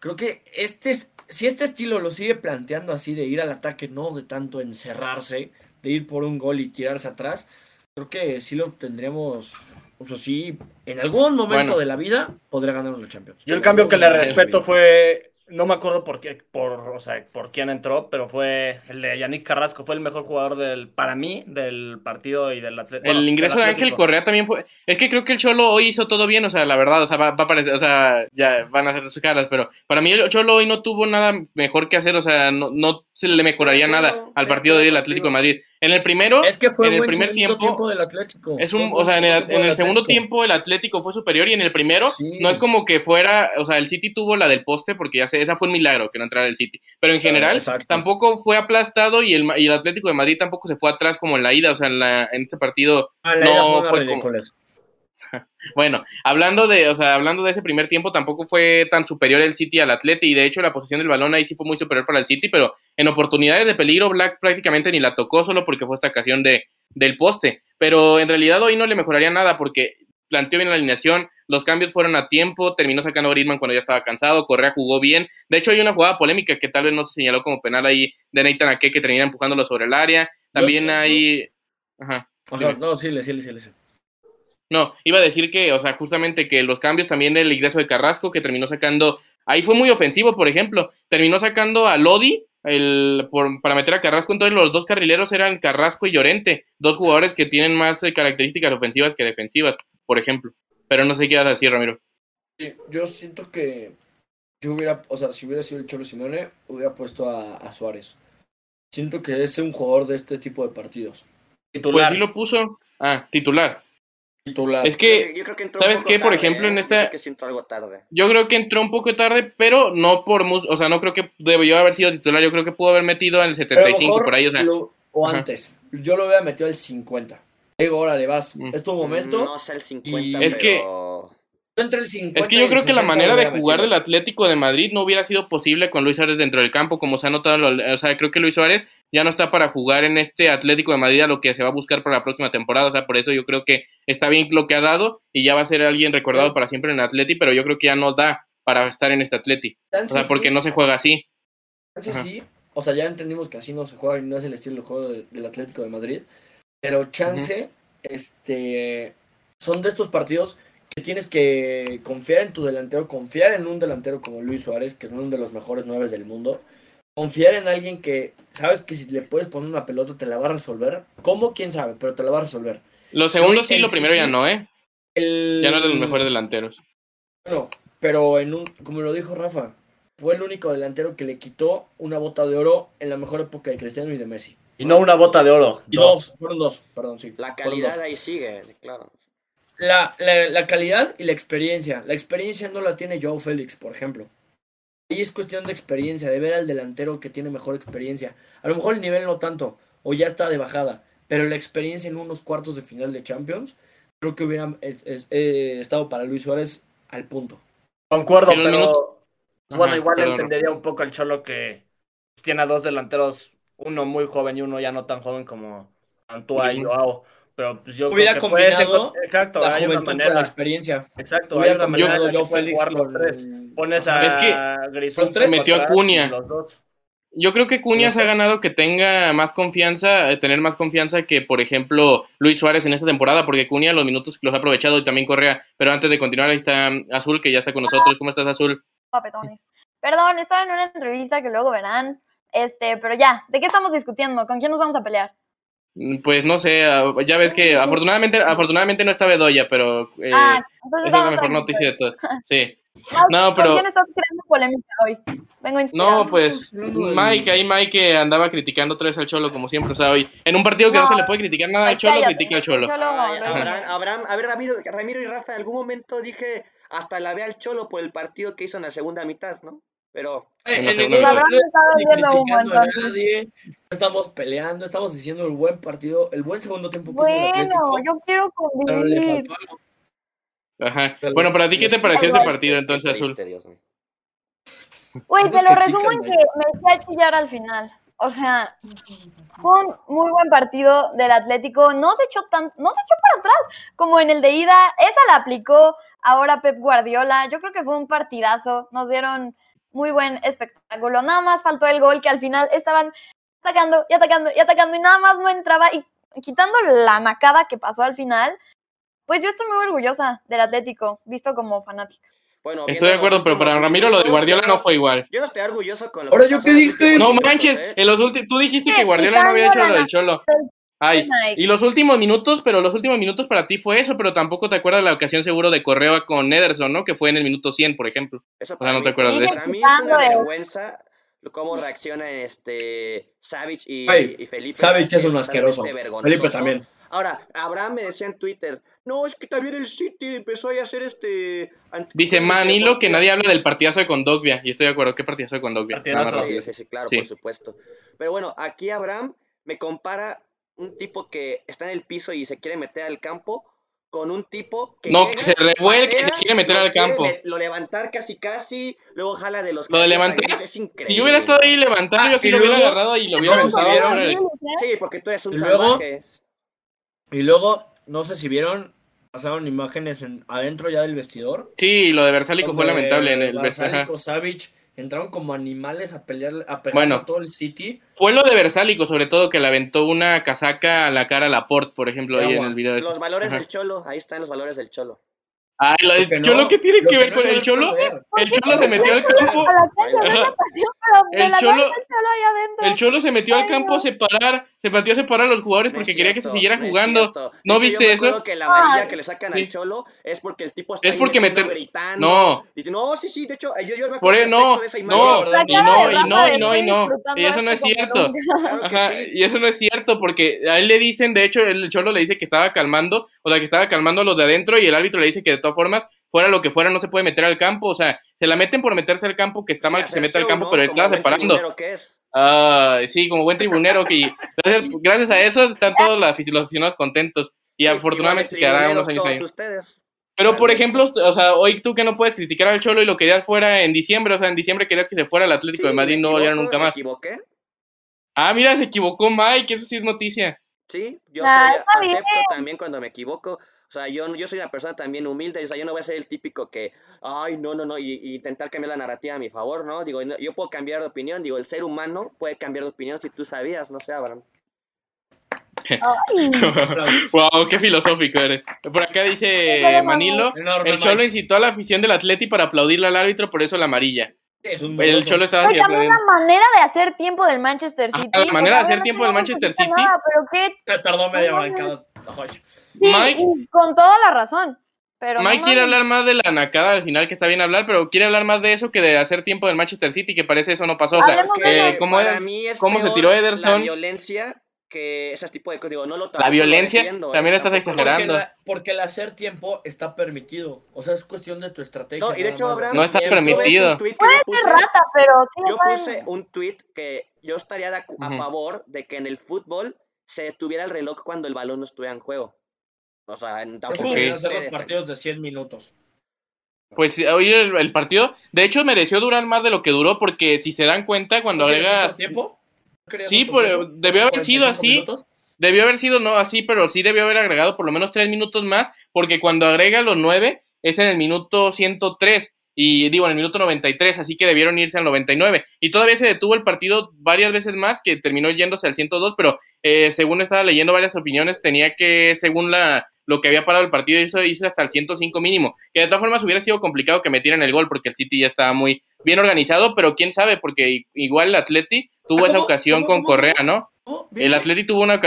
Creo que este, si este estilo lo sigue planteando así, de ir al ataque, no de tanto encerrarse, de ir por un gol y tirarse atrás, creo que sí lo tendríamos, o sea, sí, en algún momento Bueno. de la vida podría ganar una Champions. Yo el cambio que le respeto fue, no me acuerdo por qué, por, o sea, por quién entró, pero fue el de Yannick Carrasco, fue el mejor jugador del, para mí, del partido y del Atlético. El ingreso de Ángel Correa también fue. Es que creo que el Cholo hoy hizo todo bien, o sea, la verdad, o sea, va, va a parecer, o sea, ya van a hacer sus caras, pero para mí el Cholo hoy no tuvo nada mejor que hacer, o sea, no, no se le mejoraría nada al de partido del Atlético de Madrid. En el primero, Es que fue en el primer tiempo, del Atlético. es un, o sea, en el, en el segundo tiempo el Atlético fue superior y en el primero Sí. no es como que fuera, o sea, el City tuvo la del poste porque ya sé, esa fue un milagro que no entrara el City, pero en general tampoco fue aplastado y el, y el Atlético de Madrid tampoco se fue atrás como en la ida, o sea, en, la, en este partido Ah, no fue como-. bueno, hablando de, o sea, hablando de ese primer tiempo, tampoco fue tan superior el City al Atleti, y de hecho la posición del balón ahí sí fue muy superior para el City, pero en oportunidades de peligro Black prácticamente ni la tocó solo porque fue esta ocasión de, del poste. Pero en realidad hoy no le mejoraría nada porque planteó bien la alineación, los cambios fueron a tiempo, terminó sacando a Griezmann cuando ya estaba cansado, Correa jugó bien. De hecho, hay una jugada polémica que tal vez no se señaló como penal ahí de Nathan Ake que termina empujándolo sobre el área. También hay. Ajá. No, sí, sí, sí, sí. No, iba a decir que, o sea, justamente que los cambios también del ingreso de Carrasco, que terminó sacando, ahí fue muy ofensivo, por ejemplo, terminó sacando a Lodi el, por, para meter a Carrasco, entonces los dos carrileros eran Carrasco y Llorente, dos jugadores que tienen más eh, características ofensivas que defensivas, por ejemplo. Pero no sé qué vas a decir, Ramiro. Sí, yo siento que yo hubiera, o sea, si hubiera sido el Cholo Simone, hubiera puesto a, a Suárez. Siento que es un jugador de este tipo de partidos. Pues Titular. sí lo puso. Ah, titular. Titular. Es que Yo creo que entró ¿sabes un poco qué? Por ejemplo, en esta- Yo creo que siento algo tarde. yo creo que entró un poco tarde, pero no por, mus- o sea, no creo que debió haber sido titular, yo creo que pudo haber metido en el Pero a lo 75 mejor por ahí, o sea. lo- o Ajá. antes. Yo lo hubiera metido al 50. Digo, órale, vas. Mm. Es tu momento. No sé el 50, Y- Es que- pero... Yo entre el 50 Es que yo el creo que la 60 manera de jugar del. Atlético de Madrid no hubiera sido posible con Luis Suárez dentro del campo, como se ha notado. lo- O sea, creo que Luis Suárez ya no está para jugar en este Atlético de Madrid a lo que se va a buscar para la próxima temporada. O sea, por eso yo creo que está bien lo que ha dado y ya va a ser alguien recordado para siempre en el Atleti, pero yo creo que ya no da para estar en este Atleti. O Chance sea, porque sí, no se juega así. Ajá. sí. O sea, ya entendimos que así no se juega y no es el estilo de juego del, del Atlético de Madrid. Pero chance, este, son de estos partidos que tienes que confiar en tu delantero, confiar en un delantero como Luis Suárez, que es uno de los mejores nueve del mundo. Confiar en alguien que sabes que si le puedes poner una pelota te la va a resolver. ¿Cómo? ¿Quién sabe? Pero te la va a resolver. Lo segundo sí, lo primero ya no, ¿eh? El... Ya no es de los mejores delanteros. Bueno, pero en un, como lo dijo Rafa, fue el único delantero que le quitó una bota de oro en la mejor época de Cristiano y de Messi. Y no una bota de oro. Y dos. dos, fueron dos, perdón, sí. La calidad ahí sigue, claro. La, la, la calidad y la experiencia. La experiencia no la tiene Joe Félix, por ejemplo. Ahí es cuestión de experiencia, de ver al delantero que tiene mejor experiencia. A lo mejor el nivel no tanto, o ya está de bajada, pero la experiencia en unos cuartos de final de Champions, creo que hubiera es- es- eh, estado para Luis Suárez al punto. Concuerdo, pero minuto- bueno, Ajá, igual perdón. entendería un poco el Cholo que tiene a dos delanteros, uno muy joven y uno ya no tan joven como Antua y. Joao. Pero pues yo Hubiera creo que fue ese- combinado exacto, la hay una juventud con la experiencia. Exacto, hay una manera combinado que Félix jugar los tres. Pones a Griezmann Los tres. Metió a Cunha. y los dos. Yo creo que Cuña Los se ha ganado que tenga más confianza, eh, tener más confianza que, por ejemplo, Luis Suárez en esta temporada, porque Cuña los minutos los ha aprovechado y también Correa. Pero antes de continuar, ahí está Azul, que ya está con nosotros. ¿Cómo estás, Azul? papetones. Perdón, estaba en una entrevista que luego verán. Este, pero ya, ¿de qué estamos discutiendo? ¿Con quién nos vamos a pelear? Pues no sé, ah, ya ves que afortunadamente, afortunadamente no está Bedoya, pero eh, ah, es la mejor noticia de todas. Sí. No, ¿Con pero- quién estás creando polémica hoy? Vengo. No, pues Mike, ahí Mike andaba criticando otra vez al Cholo, como siempre, o sea, hoy. En un partido que no, No. se le puede criticar nada al Cholo, cállate. critica al Cholo. Cholo, Ay, luego. Abraham, Abraham- a ver, Ramiro, Ramiro y Rafa, en algún momento dije hasta la ve al Cholo por el partido que hizo en la segunda mitad, ¿no? Pero En en ningún a nadie, no estamos peleando, estamos diciendo el buen partido, el buen segundo tiempo que hizo el Atlético, Bueno, yo quiero convivir. Ajá. Bueno, para ti, ¿qué te pareció este partido entonces, Azul? Güey, te lo resumo en que me fui a chillar al final. O sea, fue un muy buen partido del Atlético. No se echó tan, no se echó para atrás como en el de ida. Esa la aplicó ahora Pep Guardiola. Yo creo que fue un partidazo. Nos dieron muy buen espectáculo. Nada más faltó el gol que al final estaban atacando y atacando y atacando y nada más no entraba. Y quitando la nacada que pasó al final, pues yo estoy muy orgullosa del Atlético, visto como fanática. Bueno, Estoy de acuerdo, pero para Ramiro lo de Guardiola no fue igual. Yo no estoy orgulloso con lo Ahora, que ¿yo qué dije? No manches, ¿eh? en los últimos, tú dijiste que Guardiola no había hecho lo del Cholo. Ay, y los últimos minutos, pero los últimos minutos para ti fue eso, pero tampoco te acuerdas la ocasión seguro de Correa con Ederson, ¿no? Que fue en el minuto 100, por ejemplo. Eso O sea, para no mí te acuerdas de eso. Para mí es una vergüenza cómo reacciona este Savage y, Ay, y Felipe. Savic es un asqueroso. Felipe también. Ahora, Abraham me decía en Twitter, no, es que también el City empezó a hacer este... Dice Manilo que antideportivas". nadie habla del partidazo de Condogbia, y estoy de acuerdo, ¿qué partidazo de Condogbia? Partidazo. Rápido. Sí, sí, sí, claro, Sí. por supuesto. Pero bueno, aquí Abraham me compara un tipo que está en el piso y se quiere meter al campo con un tipo que No, llega, que se revuelca y se quiere meter al quiere campo. lo levantar casi casi, luego jala de los Lo de levantar, es increíble. Si yo hubiera estado ahí levantando, Ah, yo sí y lo hubiera agarrado y lo hubiera del- Sí, porque tú eres un Y luego- salvaje. Y luego, no sé si vieron, pasaron imágenes en, adentro ya del vestidor. Sí, lo de Versálico fue lamentable en el Versálico, Savic entraron como animales a pelear, a Bueno. a todo el City. Fue lo de Versálico, sobre todo, que le aventó una casaca a la cara a Laporte, por ejemplo, De ahí en el video. ese. Los valores Ajá. del Cholo, ahí están los valores del Cholo. Ay, lo del que Cholo, ¿qué tiene que ver no con el Cholo? El Cholo se metió al campo. De El Cholo- el se metió al campo a separar, se metió a separar a los jugadores No es porque quería que se cierto, siguiera no jugando. cierto. ¿No hecho, viste yo me eso? que la amarilla Ay. que le sacan Sí. al Cholo es porque el tipo está Es porque meter- gritando. No. Dice, no, sí, sí, de hecho, yo, yo me Por acuerdo ahí no, de esa no, imagen. La y no, y no, y no, y no. Y eso no es cierto. Claro Ajá, sí. y eso no es cierto porque a él le dicen, de hecho, el Cholo le dice que estaba calmando, o sea, que estaba calmando a los de adentro y el árbitro le dice que de todas formas, fuera lo que fuera, no se puede meter al campo, o sea, se la meten por meterse al campo, que está Sí, mal que se meta al campo, ¿no? pero él estaba buen separando. tribunero que es. Ah, sí, como buen tribunero que gracias, gracias a eso están todos los afic- los aficionados contentos y Sí, afortunadamente se quedarán unos años ahí. ustedes. Pero por ejemplo, o sea, hoy tú que no puedes criticar al Cholo y lo querías fuera en diciembre, o sea, en diciembre querías que se fuera al Atlético Sí, de Madrid, me no volviera equivoco, nunca me más. equivoqué. Ah, mira, se equivocó Mike, eso sí es noticia. Sí, yo Ah, soy, acepto también cuando me equivoco. O sea, yo, yo soy una persona también humilde. O sea, yo no voy a ser el típico que, ay, no, no, no, y, y intentar cambiar la narrativa a mi favor, ¿no? Digo, no- yo puedo cambiar de opinión. Digo, el ser humano puede cambiar de opinión si tú sabías, no sé, Abraham. Ay, wow, qué filosófico eres. Por acá dice Manilo, el Cholo incitó a la afición del Atleti para aplaudirle al árbitro, por eso la amarilla. Es un El. Cholo estaba así también la manera de hacer tiempo del Manchester Ajá, City. la manera de hacer tiempo del Manchester City. nada, pero qué, Se tardó media hora en mames. cada. Sí, Mike- con toda la razón. Pero Mike no quiere hablar más de la nacada al final, que está bien hablar, pero quiere hablar más de eso que de hacer tiempo del Manchester City, que parece eso no pasó. O sea, eh. ¿cómo, para era- mí es cómo se tiró La Ederson? violencia que ese tipo de cosas. Digo, no lo La violencia, defiendo, también eh, estás exagerando. Porque, la- porque el hacer tiempo está permitido. O sea, es cuestión de tu estrategia. No, y de hecho. Abraham, No un permitido. Puede yo ser puse- rata, pero sí Yo está puse un tweet que yo estaría de acu- a Ujú. favor de que en el fútbol se detuviera el reloj cuando el balón no estuviera en juego. O sea, en- tampoco hacer los de- partidos de 100 minutos. Pues sí, hoy el, el partido, de hecho, mereció durar más de lo que duró, porque si se dan cuenta, cuando ¿No querías agregas. tiempo? ¿No querías Sí, pero tiempo? debió haber sido 45 así. minutos? Debió haber sido no así, pero sí debió haber agregado por lo menos tres minutos más, porque cuando agrega los nueve es en el minuto 103 y digo en el minuto 93, así que debieron irse al 99. Y todavía se detuvo el partido varias veces más, que terminó yéndose al 102, pero eh, según estaba leyendo varias opiniones, tenía que, según la lo que había parado el partido, hizo, hizo hasta el 105 mínimo. Que de todas formas hubiera sido complicado que metieran el gol, porque el City ya estaba muy bien organizado, pero quién sabe, porque igual el Atleti tuvo Ah, esa ocasión ¿Cómo, con cómo, Correa? ¿no? Oh, El. Atleti tuvo una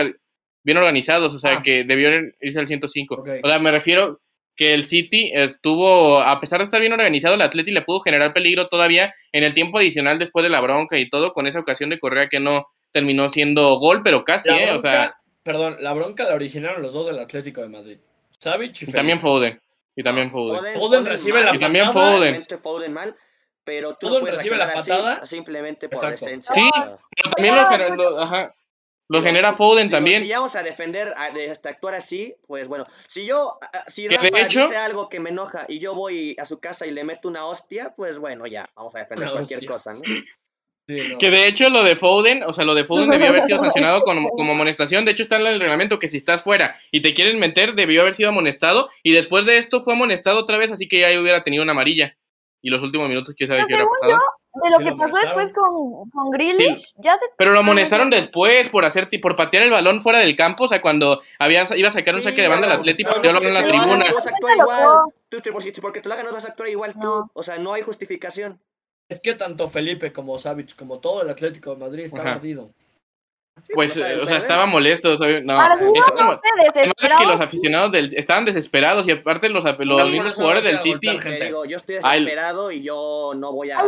bien organizados, o sea, Ah. que debieron irse al 105. Ok. O sea, me refiero que el City estuvo, a pesar de estar bien organizado, el Atleti le pudo generar peligro todavía en el tiempo adicional después de la bronca y todo, con esa ocasión de Correa que no terminó siendo gol, pero casi, La ¿eh? bronca, O sea, perdón, la bronca la originaron los dos del Atlético de Madrid. Savic y, y también. Foden. Y también Foden. Foden recibe la Y también. Foden. Foden mal, pero tú no Foden puedes recibe la así, patada. simplemente por Exacto. decencia. Sí, sea, Pero también lo, gener- lo- ajá, lo genera Foden digo, también. Si ya vamos a defender, a, de hasta actuar así, pues bueno, si yo, si Rafa hecho- dice algo que me enoja y yo voy a su casa y le meto una hostia, pues bueno, ya, vamos a defender cualquier hostia. cosa, ¿no? Sí, no. Que de hecho lo de Foden, o sea, lo de Foden debió haber sido sancionado como, como amonestación. De hecho, está en el reglamento que si estás fuera y te quieren meter, debió haber sido amonestado. Y después de esto fue amonestado otra vez, así que ya hubiera tenido una amarilla. Y los últimos minutos, quién sabe Pero qué hubiera pasado. De lo Sí, que lo pasó después con, con Grealish, ya se... Pero lo amonestaron después por hacer por patear el balón fuera del campo, o sea, cuando había, iba a sacar un Sí, saque de banda al Atlético, pero pateó el balón en la tribuna. Tú vas a actuar igual. Tú, porque, tú la ganas vas a actuar igual tú. O sea, no hay justificación. Es que tanto Felipe como Savic, como todo el Atlético de Madrid está Ajá. Pues, saben eh, o sea, estaba molesto, o sea, no, Además que desesperado. los aficionados del, estaban desesperados y aparte los, los No, mismos jugadores del City, digo, yo estoy Ay, desesperado y yo no voy a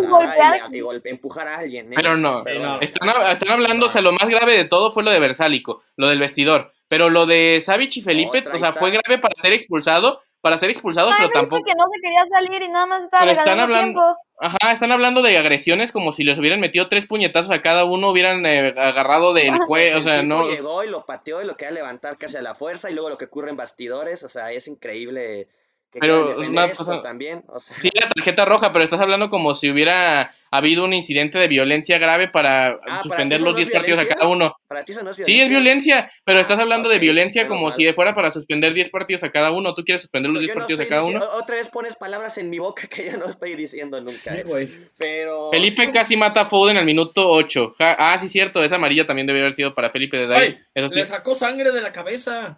empujar a alguien. ¿eh? Pero no, Perdón. están, hab- están hablando, o sea, lo más grave de todo fue lo de Versálico, lo del vestidor, pero lo de Savic y Felipe, Otra, o sea, fue grave para ser expulsado, para ser expulsados, Ay, pero me dijo tampoco, que no se quería salir y nada más estaba Pero están hablando- tiempo. ajá, están hablando de agresiones como si les hubieran metido tres puñetazos a cada uno, hubieran eh, agarrado del Ah. cuello, o sea, no, llegó y lo pateó y lo quería levantar casi a la fuerza y luego lo que ocurre en bastidores, o sea, es increíble que Pero una cosa- también, o sea, Sí, la tarjeta roja, pero estás hablando como si hubiera habido un incidente de violencia grave para ¿para suspender los no es 10 partidos a violencia? cada uno. para ti eso no es Sí, es violencia, pero Ah, estás hablando de violencia como mal. si fuera para suspender 10 partidos a cada uno. ¿Tú quieres suspender los Pues 10 yo no partidos a cada uno? Otra vez pones palabras en mi boca que yo no estoy diciendo nunca. Sí, ¿eh? güey. Pero. Felipe casi mata a Foden al minuto 8. Ja- ah, sí, cierto, esa amarilla también debe haber sido para Felipe de Day. Ay, Eso sí, Le sacó sangre de la cabeza.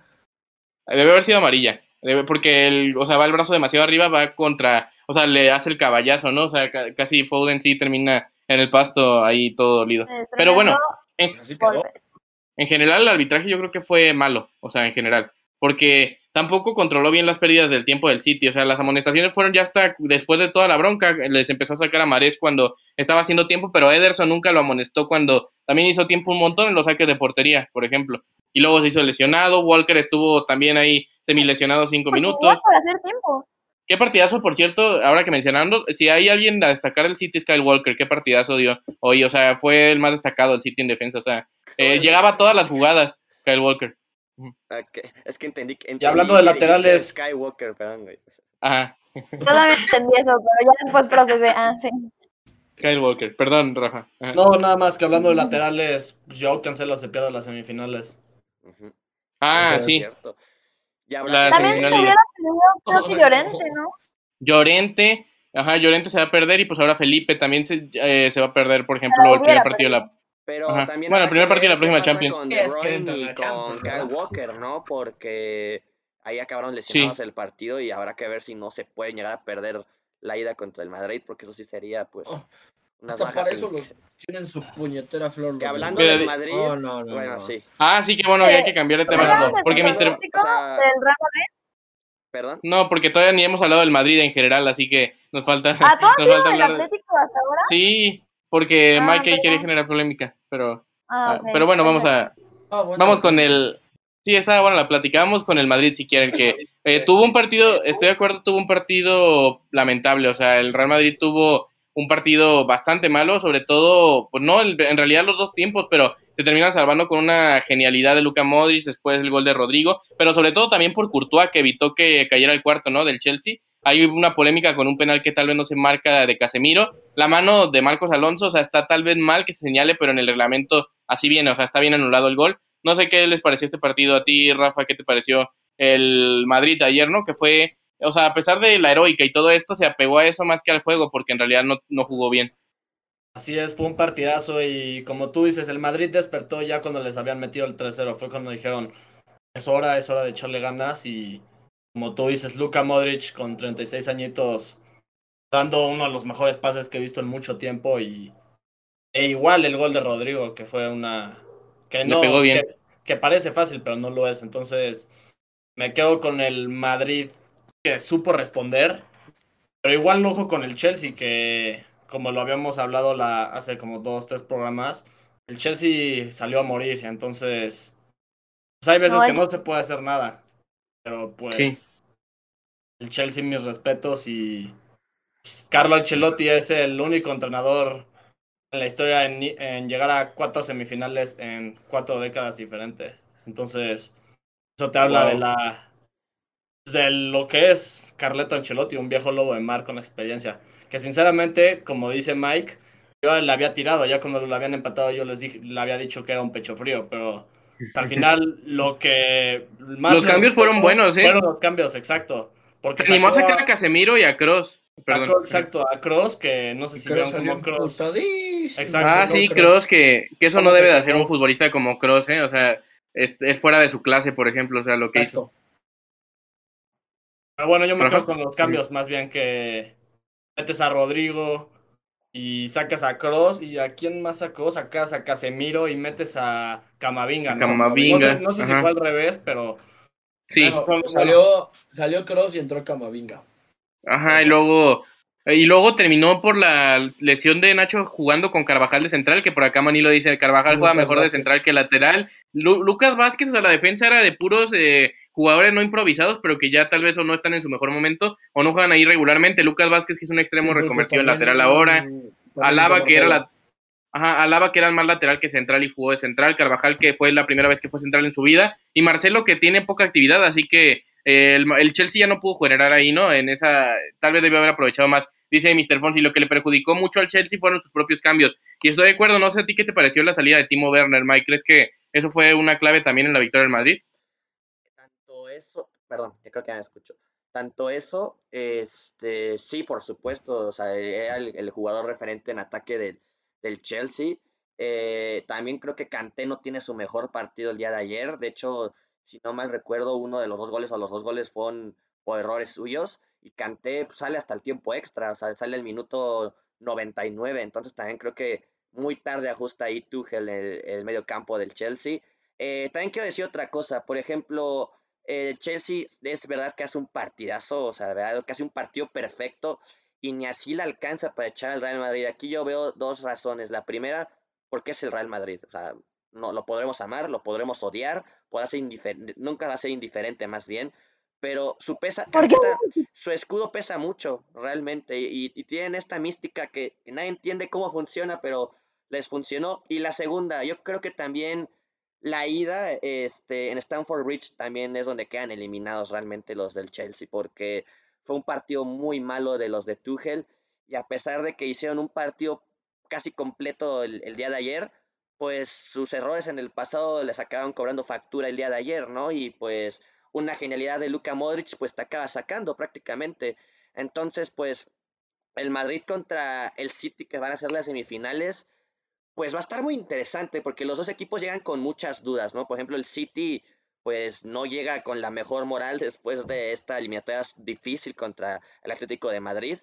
debe haber sido amarilla. Porque, el, o sea, va el brazo demasiado arriba, va contra, o sea, le hace el caballazo, ¿no? O sea, ca- casi Foden sí termina en el pasto ahí todo dolido. Pero bueno, en general el arbitraje yo creo que fue malo, o sea, en general, porque tampoco controló bien las pérdidas del tiempo del City, o sea, las amonestaciones fueron ya hasta después de toda la bronca, les empezó a sacar a Marés cuando estaba haciendo tiempo, pero Ederson nunca lo amonestó cuando también hizo tiempo un montón en los saques de portería, por ejemplo, y luego se hizo lesionado, Walker estuvo también ahí semilesionado cinco minutos. igual para hacer tiempo. Qué partidazo, por cierto, ahora que mencionando, si hay alguien a destacar del City es Kyle Walker, qué partidazo dio hoy, o sea, fue el más destacado del City en defensa, o sea, eh, llegaba a todas las jugadas, Kyle Walker. Ok, Es que entendí. entendí hablando de que laterales- Skywalker, perdón, güey. Ajá, Yo también entendí eso, pero ya después procesé. Ah, sí. Kyle Walker, perdón, Rafa. Ajá. No, nada más que hablando de laterales, pues yo cancelo se pierde las semifinales. Ah, es sí, cierto. Ya La hablando También se hubiera tenido, creo que Llorente, ¿no? Llorente, ajá, Llorente se va a perder y pues ahora Felipe también se, eh, se va a perder, por ejemplo, el primer partido de la... Pero Ajá. también Bueno, el primer partido de la próxima Champions. Con Sí, Bruyne entra y con Kyle. Walker, ¿no? Porque ahí acabaron lesionados el partido y habrá que ver si no se puede llegar a perder la ida contra el Madrid, porque eso sí sería, pues, Oh, unas Hasta bajas. para eso los tienen su puñetera flor. Que hablando de- Madrid, No, no, no, bueno, no. sí, Ah, sí, que bueno, hay que cambiar de tema. ¿Hablamos del Porque Mr. o sea- perdón. No, porque todavía ni hemos hablado del Madrid en general, así que nos falta... ¿A todos nos sido falta del hablar de- Atlético hasta ahora? Sí, porque Ah, Mike ahí perdón. quiere generar polémica, pero... Ah, ah, pero bueno, vamos a... Ah, bueno. Vamos con el. Sí, está bueno la plática. Vamos con el Madrid si quieren. Que eh, tuvo un partido, estoy de acuerdo, tuvo un partido lamentable. O sea, el Real Madrid tuvo un partido bastante malo, sobre todo, pues no, en realidad los dos tiempos, pero se terminan salvando con una genialidad de Luca Modric, después el gol de Rodrigo, pero sobre todo también por Courtois, que evitó que cayera el cuarto, ¿no? Del Chelsea. Hay una polémica con un penal que tal vez no se marca de Casemiro. La mano de Marcos Alonso, o sea, está tal vez mal que se señale, pero en el reglamento así viene, o sea, está bien anulado el gol. No sé qué les pareció este partido a ti, Rafa, qué te pareció el Madrid ayer, ¿no? Que fue, o sea, a pesar de la heroica y todo esto, se apegó a eso más que al juego, porque en realidad no, no jugó bien. Así es, fue un partidazo y como tú dices, el Madrid despertó ya cuando les habían metido el 3-0. Fue cuando dijeron, es hora, es hora de echarle ganas y como tú dices, Luka Modric con 36 añitos dando uno de los mejores pases que he visto en mucho tiempo y e igual el gol de Rodrigo que fue una que no pegó bien. Que, que parece fácil pero no lo es. Entonces me quedo con el Madrid que supo responder, pero igual ojo con el Chelsea que como lo habíamos hablado la, hace como dos, tres programas, el Chelsea salió a morir, entonces pues hay veces No, que no se puede hacer nada, pero pues Sí. el Chelsea mis respetos y Carlo Ancelotti es el único entrenador en la historia en, en llegar a cuatro semifinales en cuatro décadas diferentes, entonces eso te habla Wow. de la de lo que es Carleto Ancelotti, un viejo lobo de mar con experiencia. Que sinceramente, como dice Mike, yo le había tirado, ya cuando lo habían empatado yo les dije, le había dicho que era un pecho frío, pero al final lo que más Los cambios gustó fueron buenos, ¿eh? Fueron los cambios, exacto. Porque Se animó a sacar a Casemiro y a Cross. sacó, exacto, a Cross, que no sé si vieron como Cross. Exacto, Ah, no, sí. Cross, que, que eso no ¿Cómo debe de hacer un futbolista como Cross, ¿eh? O sea, es, es fuera de su clase, por ejemplo, o sea, lo que hizo. Pero bueno, yo me quedo con los cambios, más bien que metes a Rodrigo y sacas a Cross y a quién más sacó, sacas a Casemiro y metes a Camavinga. ¿no? Camavinga, No, sé- no sé si ajá. fue al revés, pero Sí, salió, salió Cross y entró Camavinga. ajá, y luego... Y luego terminó por la lesión de Nacho jugando con Carvajal de central, que por acá Manilo dice, Carvajal juega mejor de central que lateral. Lu- Lucas Vázquez, o sea, la defensa era de puros eh, jugadores no improvisados, pero que ya tal vez o no están en su mejor momento, o no juegan ahí regularmente. Lucas Vázquez, que es un extremo reconvertido en lateral ahora. Alaba que era la ajá, Alaba que era más lateral que central y jugó de central, Carvajal que fue la primera vez que fue central en su vida y Marcelo que tiene poca actividad, así que eh, el, el Chelsea ya no pudo generar ahí, ¿no? En esa tal vez debió haber aprovechado más. Dice Mr. Fonsi, lo que le perjudicó mucho al Chelsea fueron sus propios cambios. Y estoy de acuerdo, no sé a ti qué te pareció la salida de Timo Werner, Mike, ¿crees que eso fue una clave también en la victoria del Madrid? Eso, perdón, yo creo que ya me escucho. Tanto eso, este, sí, por supuesto, o sea, era el, el jugador referente en ataque del, del Chelsea. Eh, también creo que Kanté no tiene su mejor partido el día de ayer. De hecho, si no mal recuerdo, uno de los dos goles o los dos goles fueron por errores suyos. Y Kanté pues, sale hasta el tiempo extra, o sea, sale el minuto 99. Entonces también creo que muy tarde ajusta ahí Tuchel el, el medio campo del Chelsea. Eh, también quiero decir otra cosa, por ejemplo, el Chelsea es verdad que hace un partidazo, o sea, de verdad que hace un partido perfecto y ni así le alcanza para echar al Real Madrid. Aquí yo veo dos razones. La primera, porque es el Real Madrid, o sea, no lo podremos amar, lo podremos odiar, podrá ser nunca va a ser indiferente más bien, pero su pesa. Carlita, su escudo pesa mucho realmente y, y tienen esta mística que, que nadie entiende cómo funciona, pero les funcionó. Y la segunda, yo creo que también la ida este, en Stamford Bridge también es donde quedan eliminados realmente los del Chelsea, porque fue un partido muy malo de los de Tuchel y a pesar de que hicieron un partido casi completo el, el día de ayer, pues sus errores en el pasado les acabaron cobrando factura el día de ayer, ¿no? Y pues una genialidad de Luka Modric pues te acaba sacando prácticamente. Entonces pues el Madrid contra el City que van a ser las semifinales pues va a estar muy interesante porque los dos equipos llegan con muchas dudas, ¿no? Por ejemplo, el City pues no llega con la mejor moral después de esta eliminatoria difícil contra el Atlético de Madrid.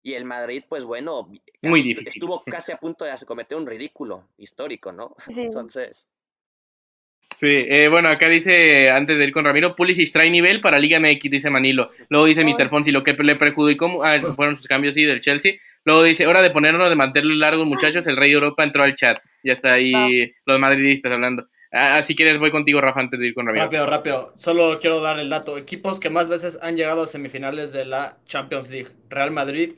Y el Madrid, pues bueno, Muy difícil. estuvo casi a punto de cometer un ridículo histórico, ¿no? Sí. Entonces, Sí, eh, bueno, acá dice, antes de ir con Ramiro, Pulisic trae nivel para Liga MX, dice Manilo. Luego dice. Mr. Fonsi, lo que le perjudicó ah, fueron sus cambios, sí, del Chelsea. Luego dice, hora de ponernos de mantenerlos largos, muchachos, el Rey de Europa entró al chat. Ya está ahí los madridistas hablando. Ah, si quieres, voy contigo, Rafa, antes de ir con Ramiro. Rápido, rápido. Solo quiero dar el dato. Equipos que más veces han llegado a semifinales de la Champions League. Real Madrid,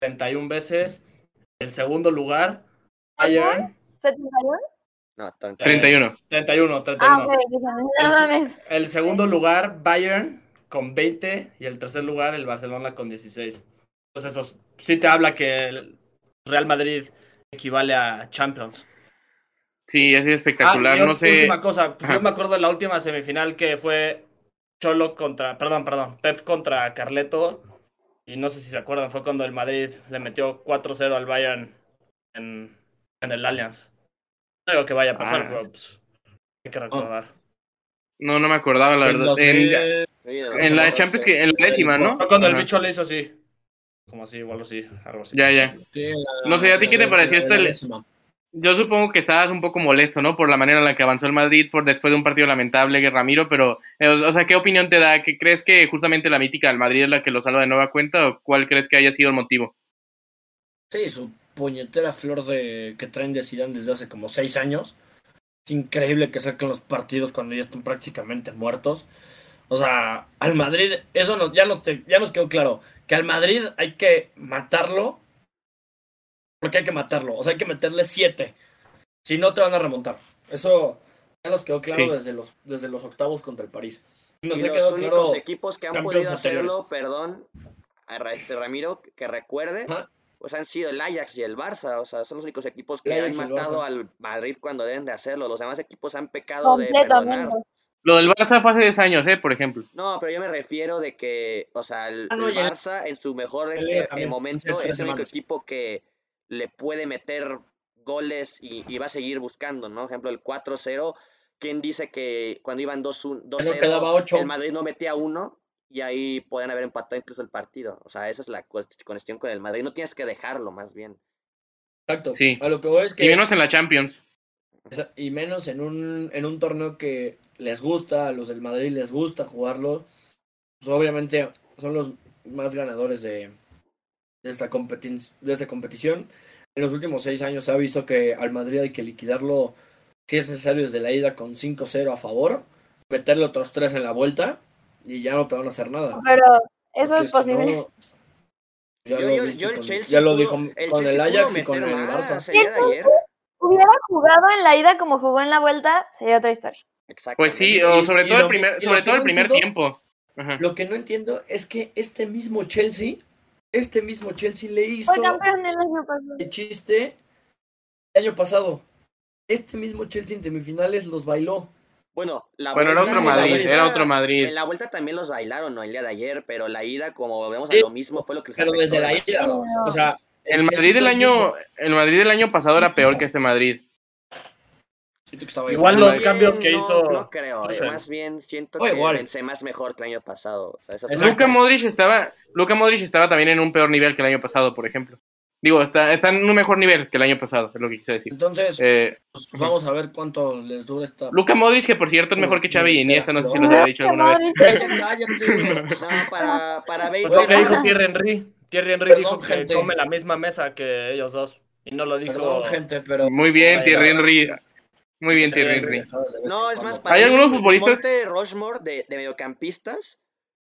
31 veces. El segundo lugar, Bayern, ¿71? No, ton- 31. 31, 31. Ah, ok, dije, no El-. El segundo lugar, Bayern, con 20. Y el tercer lugar, el Barcelona, con 16. Entonces, eso sí te habla que el Real Madrid equivale a Champions. Sí, es espectacular. Ah, y no sé. Última cosa, pues yo me acuerdo de la última semifinal que fue Cholo contra, perdón, perdón, Pep contra Carleto. Y no sé si se acuerdan, fue cuando el Madrid le metió 4-0 al Bayern en, en el Allianz. No digo que vaya a pasar, Ah. pero pues, hay que recordar. No, no me acordaba, la En verdad. En, 2000, sí, de en la 2014, Champions, que, en la décima, ¿no? Fue cuando el bicho le hizo así. Como así, igual así, algo así. Ya, ya. sí, la- No sé, ¿a ti qué te pareció la décima. Yo supongo que estabas un poco molesto, ¿no? Por la manera en la que avanzó el Madrid por después de un partido lamentable, que Ramiro, pero, eh, o, o sea, ¿qué opinión te da? ¿Qué crees que justamente la mítica del Madrid es la que lo salva de nueva cuenta o cuál crees que haya sido el motivo? Sí, su puñetera flor de que traen de Zidane desde hace como seis años. Es increíble que saquen los partidos cuando ya están prácticamente muertos. O sea, al Madrid, eso nos, ya, nos, te- ya nos quedó claro, que al Madrid hay que matarlo, porque hay que matarlo, o sea, hay que meterle siete, si no te van a remontar. Eso ya nos quedó claro Sí. desde, los, desde los octavos contra el París. Y nos Y ha los quedado únicos claro, equipos que han podido anteriores. hacerlo, perdón, a este Ramiro, que recuerde. Pues han sido el Ajax y el Barça, o sea, son los únicos equipos que han matado al Madrid cuando deben de hacerlo. Los demás equipos han pecado de perdonar. Lo del Barça fue hace 10 años, ¿eh? Por ejemplo. No, pero yo me refiero de que, o sea, el, Ah, no, el Barça en su mejor eh, eh, momento es el único equipo que le puede meter goles y, y va a seguir buscando, ¿no? Por ejemplo, el 4-0, ¿quién dice que cuando iban 2-1 2-0 quedaba ocho. el Madrid no metía uno y ahí podían haber empatado incluso el partido? O sea, esa es la cuest- cuestión con el Madrid, no tienes que dejarlo más bien. Exacto. Sí. A lo que voy es que. Y menos en la Champions. Y menos en un, en un torneo que les gusta, a los del Madrid les gusta jugarlo. Pues obviamente son los más ganadores de, de, esta competi- de esta competición. En los últimos seis años se ha visto que al Madrid hay que liquidarlo, si es necesario, desde la ida con 5-0 a favor, meterle otros tres en la vuelta y ya no te van a hacer nada. Pero eso Porque es si posible. no, ya yo, lo yo- viste yo el con- Chelsea ya lo pudo- dijo el con el Chelsea Ajax y con el Barça. de ayer. Hubiera jugado en la ida como jugó en la vuelta, sería otra historia. Pues sí, o sobre y todo el primer, sobre todo el primer entiendo- tiempo. Ajá. Lo que no entiendo es que este mismo Chelsea, este mismo Chelsea le hizo el año pasado. el chiste el año pasado. Este mismo Chelsea en semifinales los bailó. Bueno, la Bueno, era vuelta- otro en la Madrid, vuelta- era otro Madrid. En la vuelta también los bailaron, ¿no? El día de ayer, pero la ida, como volvemos a lo mismo, fue lo que les Pero desde la ida, o sea, El Madrid del año, el Madrid del año pasado era peor que este Madrid. Siento que estaba Igual igual. los cambios que no, hizo- No creo, no eh, sé. más bien siento O que igual. Benzema es mejor que el año pasado. O sea. Luka Modric estaba, Luka Modric estaba también en un peor nivel que el año pasado, por ejemplo. Digo, está, está en un mejor nivel que el año pasado, es lo que quise decir. Entonces, Eh, pues, vamos a ver cuánto les dura esta. Luka Modric, que por cierto es mejor que Xavi y Iniesta, no sé si los había dicho alguna vez. Cállate, cállate. No, para, para Bale, Pues lo que dijo Thierry Henry. Thierry Henry Perdón, dijo que gente. come la misma mesa que ellos dos. Y no lo dijo. Perdón, gente, pero. Muy bien, Thierry Henry. Muy bien, Thierry Henry. No, es más, para Hay algunos futbolistas- Monte Rushmore de, de mediocampistas,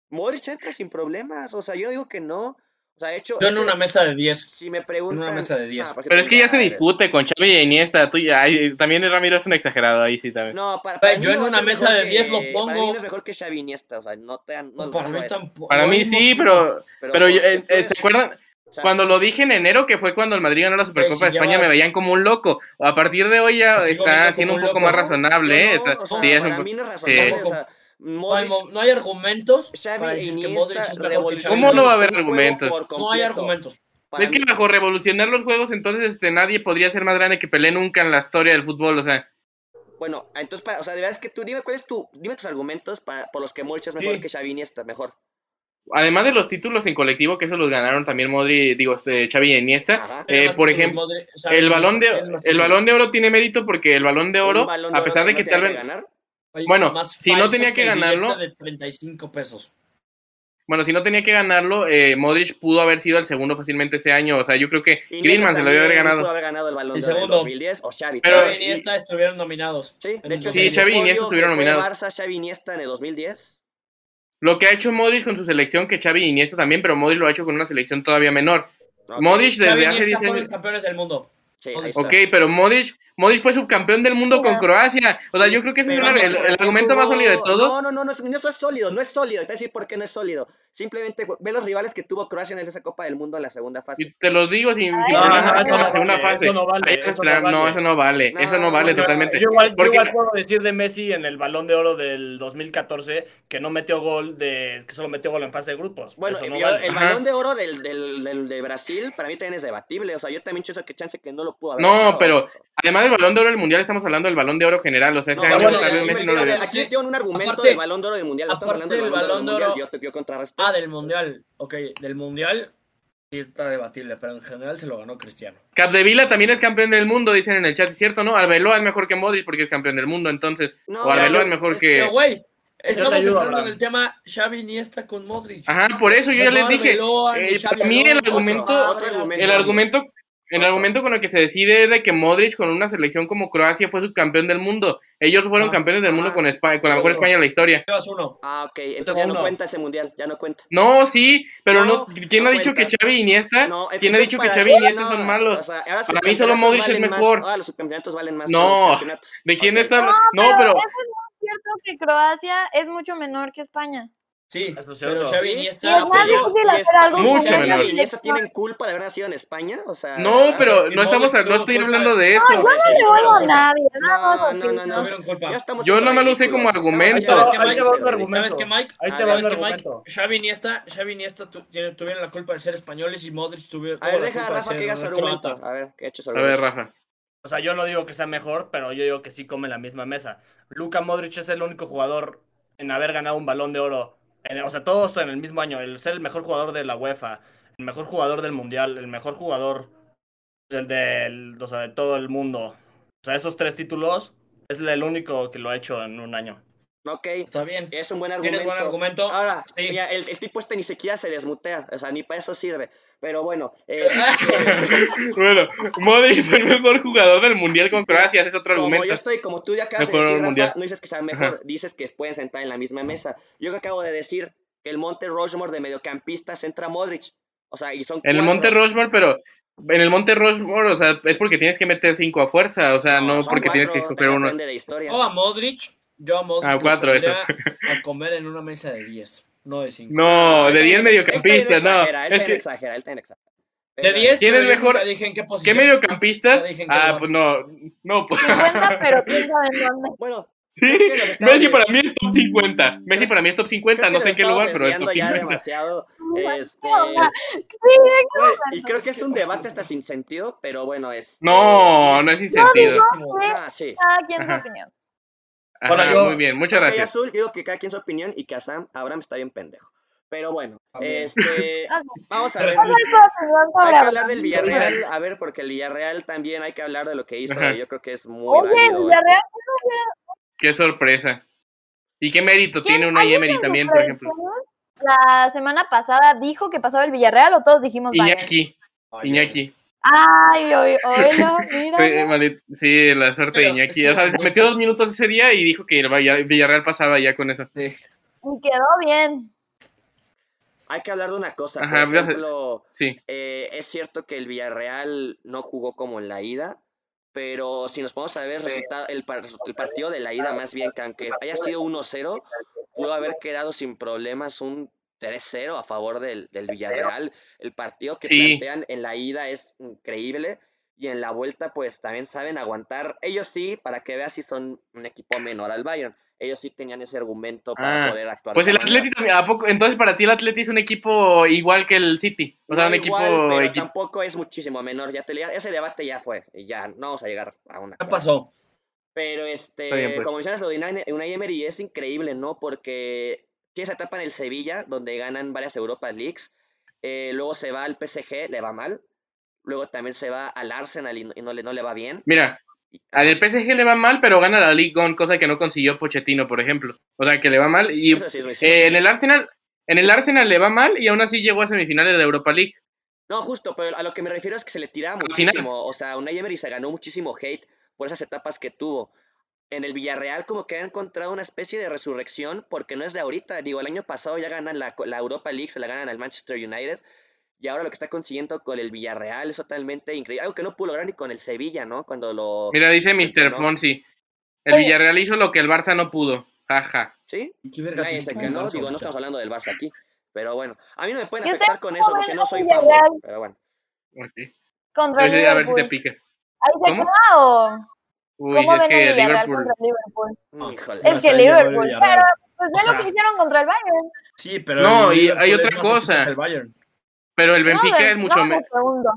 Modric entra sin problemas. O sea, yo digo que no. O sea, de hecho, Yo en ese- una mesa de 10. si me preguntan. una mesa de 10. Ah, Pero es que ya se discute con Xavi y Iniesta. Tú ya, ay, también Ramiro es un exagerado ahí sí también. No, para, para mí yo en no una mesa de que- 10 lo Para mí pongo. no es mejor que Xavi Iniesta. O sea, no te no, No, para mí tampoco. Para mí sí, pero, Pero, pero yo- eh, eh, eres- ¿se acuerdan? o sea, Cuando lo dije en enero, que fue cuando el Madrid ganó la Supercopa si de España, llevas- me veían como un loco. A partir de hoy ya está siendo un un poco loco. más razonable, ¿eh? no, Está- o sea, sí, es un para mí no es sí. razonable. O sea, No hay, no hay argumentos Xavi para decir que Iniesta Modric es mejor que revolucionaron Xavi. ¿Cómo no va a haber argumentos? por No hay argumentos. Para Es que mí- bajo revolucionar los juegos, entonces este, nadie podría ser más grande que Pelé nunca en la historia del fútbol. O sea, Bueno, entonces, para, o sea, de verdad es que tú dime cuál es tu, dime tus argumentos para, por los que Modric es mejor Sí. que Xavi Iniesta, mejor. además de los títulos en colectivo, que eso los ganaron también Modri, digo, este, Xavi y Iniesta. Eh, por ejemplo, el balón de el balón de oro tiene mérito porque el balón de oro, Un balón de a oro pesar que de no que tal vez ganar. Oye, bueno, más si no tenía que ganarlo- de 35 pesos. Bueno, si no tenía que ganarlo, eh, Modric pudo haber sido el segundo fácilmente ese año. O sea, yo creo que Iniesta Griezmann se lo debió haber ganado. Pudo haber ganado el balón El de oro en segundo. 2010 o Xavi. Pero- Xavi también. y Iniesta estuvieron nominados. Sí, de hecho, Sí, Xavi Iniesta estuvieron nominados. Barça, Xavi Iniesta en el 2010. Lo que ha hecho Modric con su selección, que Xavi y Iniesta también, pero Modric lo ha hecho con una selección todavía menor. Ok, Modric desde Xavi hace Iniesta 10 fueron años. campeones del mundo. Sí, ahí Ok, está. Ok, pero Modric, Modric fue subcampeón del mundo con. Croacia. O sea, yo creo que ese es Pero el, argumento más sólido de todo. No, no, no, no, es- no es sólido, no es sólido. Te voy a decir por qué no es sólido. Simplemente ve los rivales que tuvo Croacia en esa Copa del Mundo en la segunda fase. Y te lo digo sin, sin No, no, eso la no segunda vale, fase. eso no vale, eso no no, vale. eso no vale. No, eso no vale yo- totalmente. Yo igual, yo Porque- igual puedo decir de Messi en el balón de oro del 2014 que no metió gol, de que solo metió gol en fase de grupos. Bueno, Eso no yo- vale. el Ajá. balón de oro del, del, del- de Brasil para mí también es debatible. O sea, yo también pienso que chance que no lo pudo haber No, ganado. pero además del balón de oro del mundial, estamos hablando del balón de oro general. O sea, ese No, año bueno, tal vez aquí Messi no lo metieron- debió- aquí metieron un argumento Aparte- del balón de oro del mundial. Estamos hablando del balón de oro del mundial. Yo, yo. Ah, del Mundial. Ok, del Mundial sí está debatible, pero en general se lo ganó Cristiano. Capdevila también es campeón del mundo, dicen en el chat, ¿es cierto? ¿No? Arbeloa es mejor que Modric porque es campeón del mundo, entonces. No, o Arbeloa es yo- mejor es- que. Pero, güey, estamos ayudo, entrando en el tema Xavi Iniesta con Modric. Ajá, por eso yo ya No les dije. Eh, Xavi para mí el Alonso, argumento, otro. Otro argumento. el argumento, el argumento con el que se decide es de que Modric con una selección como Croacia fue subcampeón del mundo. Ellos fueron Ah, campeones del mundo con España, con la mejor. España de la historia. Uno. Ah, ok. Entonces ya no cuenta ese mundial. Ya no cuenta. No, sí, pero no. No, ¿Quién no ha dicho que. Xavi y Iniesta? No, ¿Quién ha dicho que Xavi y Iniesta son malos? o sea, ahora Para mí solo Modric es más. mejor. Los subcampeonatos valen más. que No, los. ¿De quién Ok. está hablando? No, pero Eso es muy cierto que Croacia es mucho menor que España. Sí, es pero. Xavi Iniesta... es más Pero, difícil ¿y hacer esta- algo y Mucho Xavi menor. Iniesta tienen culpa de haber nacido en España? O sea, No, pero no estamos, no estoy hablando culpa de de- eso. Yo no le vuelvo a nadie. No, no, no, no. No tuvieron culpa. Yo siendo nomás lo usé como argumento. Estamos ¿Sabes qué, siendo Ahí te va un Mike? argumento. ¿Sabes qué, Mike? Ahí A te ver, va un argumento. Xavi Iniesta, Xavi Iniesta tuvieron la culpa de ser españoles y Modric tuvo, A tuvo ver, la deja a culpa de Rafa que ser diga su argumento. A ver, que eche su A ver, argumento. Rafa. O sea, yo no digo que sea mejor, pero yo digo que sí come la misma mesa. Luka Modric es el único jugador en haber ganado un balón de oro. En- o sea, todos en el mismo año. El ser el mejor jugador de la UEFA, el mejor jugador del mundial, el mejor jugador del, o sea, de todo el mundo. O sea, esos tres títulos es el único que lo ha hecho en un año. Ok, Está bien. es un buen Tienes argumento. buen argumento. Ahora, Sí. mira, el, el tipo este ni siquiera se desmutea, o sea, ni para eso sirve. Pero bueno, eh, Bueno, Modric fue el mejor jugador del Mundial con Croacia, es otro como yo estoy, como tú ya acabas de decir, Rafa, no dices que sea mejor, Ajá. dices que pueden sentar en la misma mesa. Yo que acabo de decir que el Monte Rushmore de mediocampistas entra Modric. O sea, y son En el. Monte Rushmore, pero en el Monte Rushmore, o sea, es porque tienes que meter cinco a fuerza, o sea, no, porque tienes que escoger uno. De historia. Yo a Modric, yo a Modric Ah, cuatro, eso. a comer en una mesa de 10, no de 5. No, Ah, de él 10 también- mediocampistas, no. exagera, Él Es que, exagera, él exagera. De Pero- 10, ¿Quién es mejor? dije en qué ¿Qué posición. mediocampistas? Ya dije en qué Ah, pues no, no, pues. 50, pero quién sabe en dónde. Bueno, Sí, Messi para mí es top 50. Messi para mí es top 50, creo no sé en qué lugar, pero es top desviando ya 50. demasiado. Este, Sí, y creo que es un debate hasta sin sentido, pero bueno, es. No, no es sin sentido. Ah, sí. cada quien su opinión. Ajá, Bueno, yo- muy bien, muchas gracias. azul, digo que cada quien su opinión y que a Sam, Abraham está bien pendejo. Pero bueno, este, vamos a ver. ¿Cuál es tu opinión Hay que hablar del? Villarreal, a ver, porque el Villarreal también hay que hablar de lo que hizo. Ajá. Yo creo que es muy Oye, válido. Villarreal, Qué sorpresa. ¿Y qué mérito ¿quién- tiene una Emery también, por ejemplo? La semana pasada dijo que pasaba el Villarreal o todos dijimos? Iñaki, Iñaki. Ay, oí- oílo, Sí, mira. Sí, la suerte de Pero, Iñaki. que- se metió dos minutos ese día y dijo que el Villa- Villarreal pasaba ya con eso. Sí. Y quedó bien. Hay que hablar de una cosa. Ajá, por ejemplo, Sí. eh, es cierto que el Villarreal no jugó como en la ida, pero si nos ponemos a ver el resultado, el, par- el partido de la ida, más bien que aunque haya sido 1-0, pudo haber quedado sin problemas un 3-0 a favor del, del Villarreal. El partido que Sí. plantean en la ida es increíble y en la vuelta pues también saben aguantar. Ellos sí, para que veas si son un equipo menor al Bayern. Ellos sí tenían ese argumento para Ah, poder actuar. Pues el. Atleti también, ¿a poco? Entonces para ti el Atleti es un equipo igual que el City. O sea, No un igual, equipo... pero equi- tampoco es muchísimo menor. Ya te ese debate ya fue. Y ya no vamos a llegar a una. ¿Qué pasó? Pero este, bien, pues. como mencionas lo de Unai Emery es increíble, ¿no? Porque tiene esa etapa en el Sevilla, donde ganan varias Europa Leagues. Eh, luego se va al PSG, le va mal. Luego también se va al Arsenal y no, y no le, no le va bien. Mira, al PSG le va mal, pero gana la League One, cosa que no consiguió Pochettino, por ejemplo. O sea, que le va mal. Y sí eh, en el Arsenal... En el Arsenal le va mal y aún así llegó a semifinales de Europa League. No, justo, pero a lo que me refiero es que se le tiraba muchísimo. O sea, Unai Emery se ganó muchísimo hate por esas etapas que tuvo. En el Villarreal como que ha encontrado una especie de resurrección porque no es de ahorita. Digo, el año pasado ya ganan la, la Europa League, se la ganan al Manchester United. Y ahora lo que está consiguiendo con el Villarreal es totalmente increíble. Algo que no pudo lograr ni con el Sevilla, ¿no? Cuando lo... Mira, dice Mr. ¿no? Fonsi. El Oye. Villarreal hizo lo que el Barça no pudo. Jaja. ¿Sí? ¿Qué verga Nadie tiene se con que el no. Digo, estamos hablando del Barça aquí. Pero bueno, a mí no me pueden ¿Y afectar con eso porque no soy fan. Pero bueno. Ok. Contra el Pues, a ver si te Liverpool. piques. ¿Ahí se ¿Cómo? queda o Uy, cómo es ven que el Villarreal Liverpool. contra el Liverpool? Híjole. No Es que Liverpool, pero pues O ve lo sea- que hicieron contra el Bayern. Sí, pero No, y hay otra cosa. el Bayern. Pero el Benfica no, es mucho no, me- de segundo.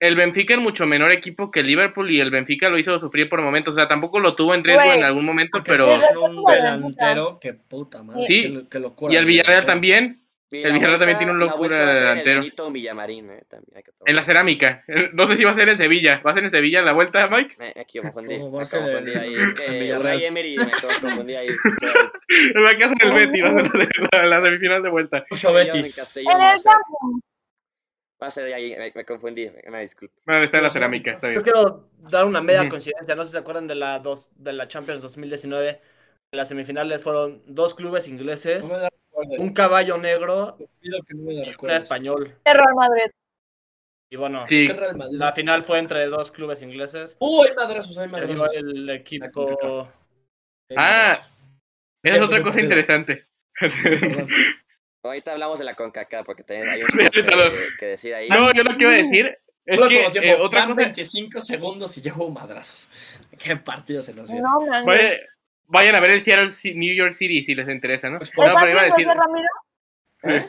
el Benfica es mucho menor equipo que el Liverpool y el Benfica lo hizo sufrir por momentos. O sea, tampoco lo tuvo en riesgo en algún momento, pero. un delantero que puta madre. Sí. qué lo- qué locura. Y el Villarreal también. El la Villarreal también tiene un locura vuelta va a ser en el delantero. Benito Villamarín, eh, también hay que tomar. En la cerámica. No sé si va a ser en Sevilla. ¿Va a ser en Sevilla la vuelta, Mike? Me, me confundí, No, va a ser ahí. Es en que Villarreal. Unai Emery me confundí ahí. En la casa del Betis. Va a ser la, la- la semifinal de vuelta. Mucho Betis. Va a el ser- ahí, me, me confundí, me, me disculpo. Bueno, está en la cerámica. Está Yo quiero dar una media coincidencia. No sé si se acuerdan de la, dos, de la Champions 2019. En las semifinales fueron dos clubes ingleses, Un caballo negro, que no me la un recuerdes. español. El Real Madrid. Y bueno, Sí. La final fue entre dos clubes ingleses. Uh, hay madrazos, hay madrazos. el equipo. Ah. Esa es otra cosa interesante. Ahorita hablamos de la CONCACAF porque también hay un sí, que, que decir ahí. No, yo lo que iba a decir es que eh, otra cosa. 25 segundos y ya hubo madrazos. Qué partido se nos viene. No, man. Vayan a ver el Seattle New York City si les interesa, ¿no? Pues, ¿Estás No, pero iba a decir. Ramiro? ¿Eh?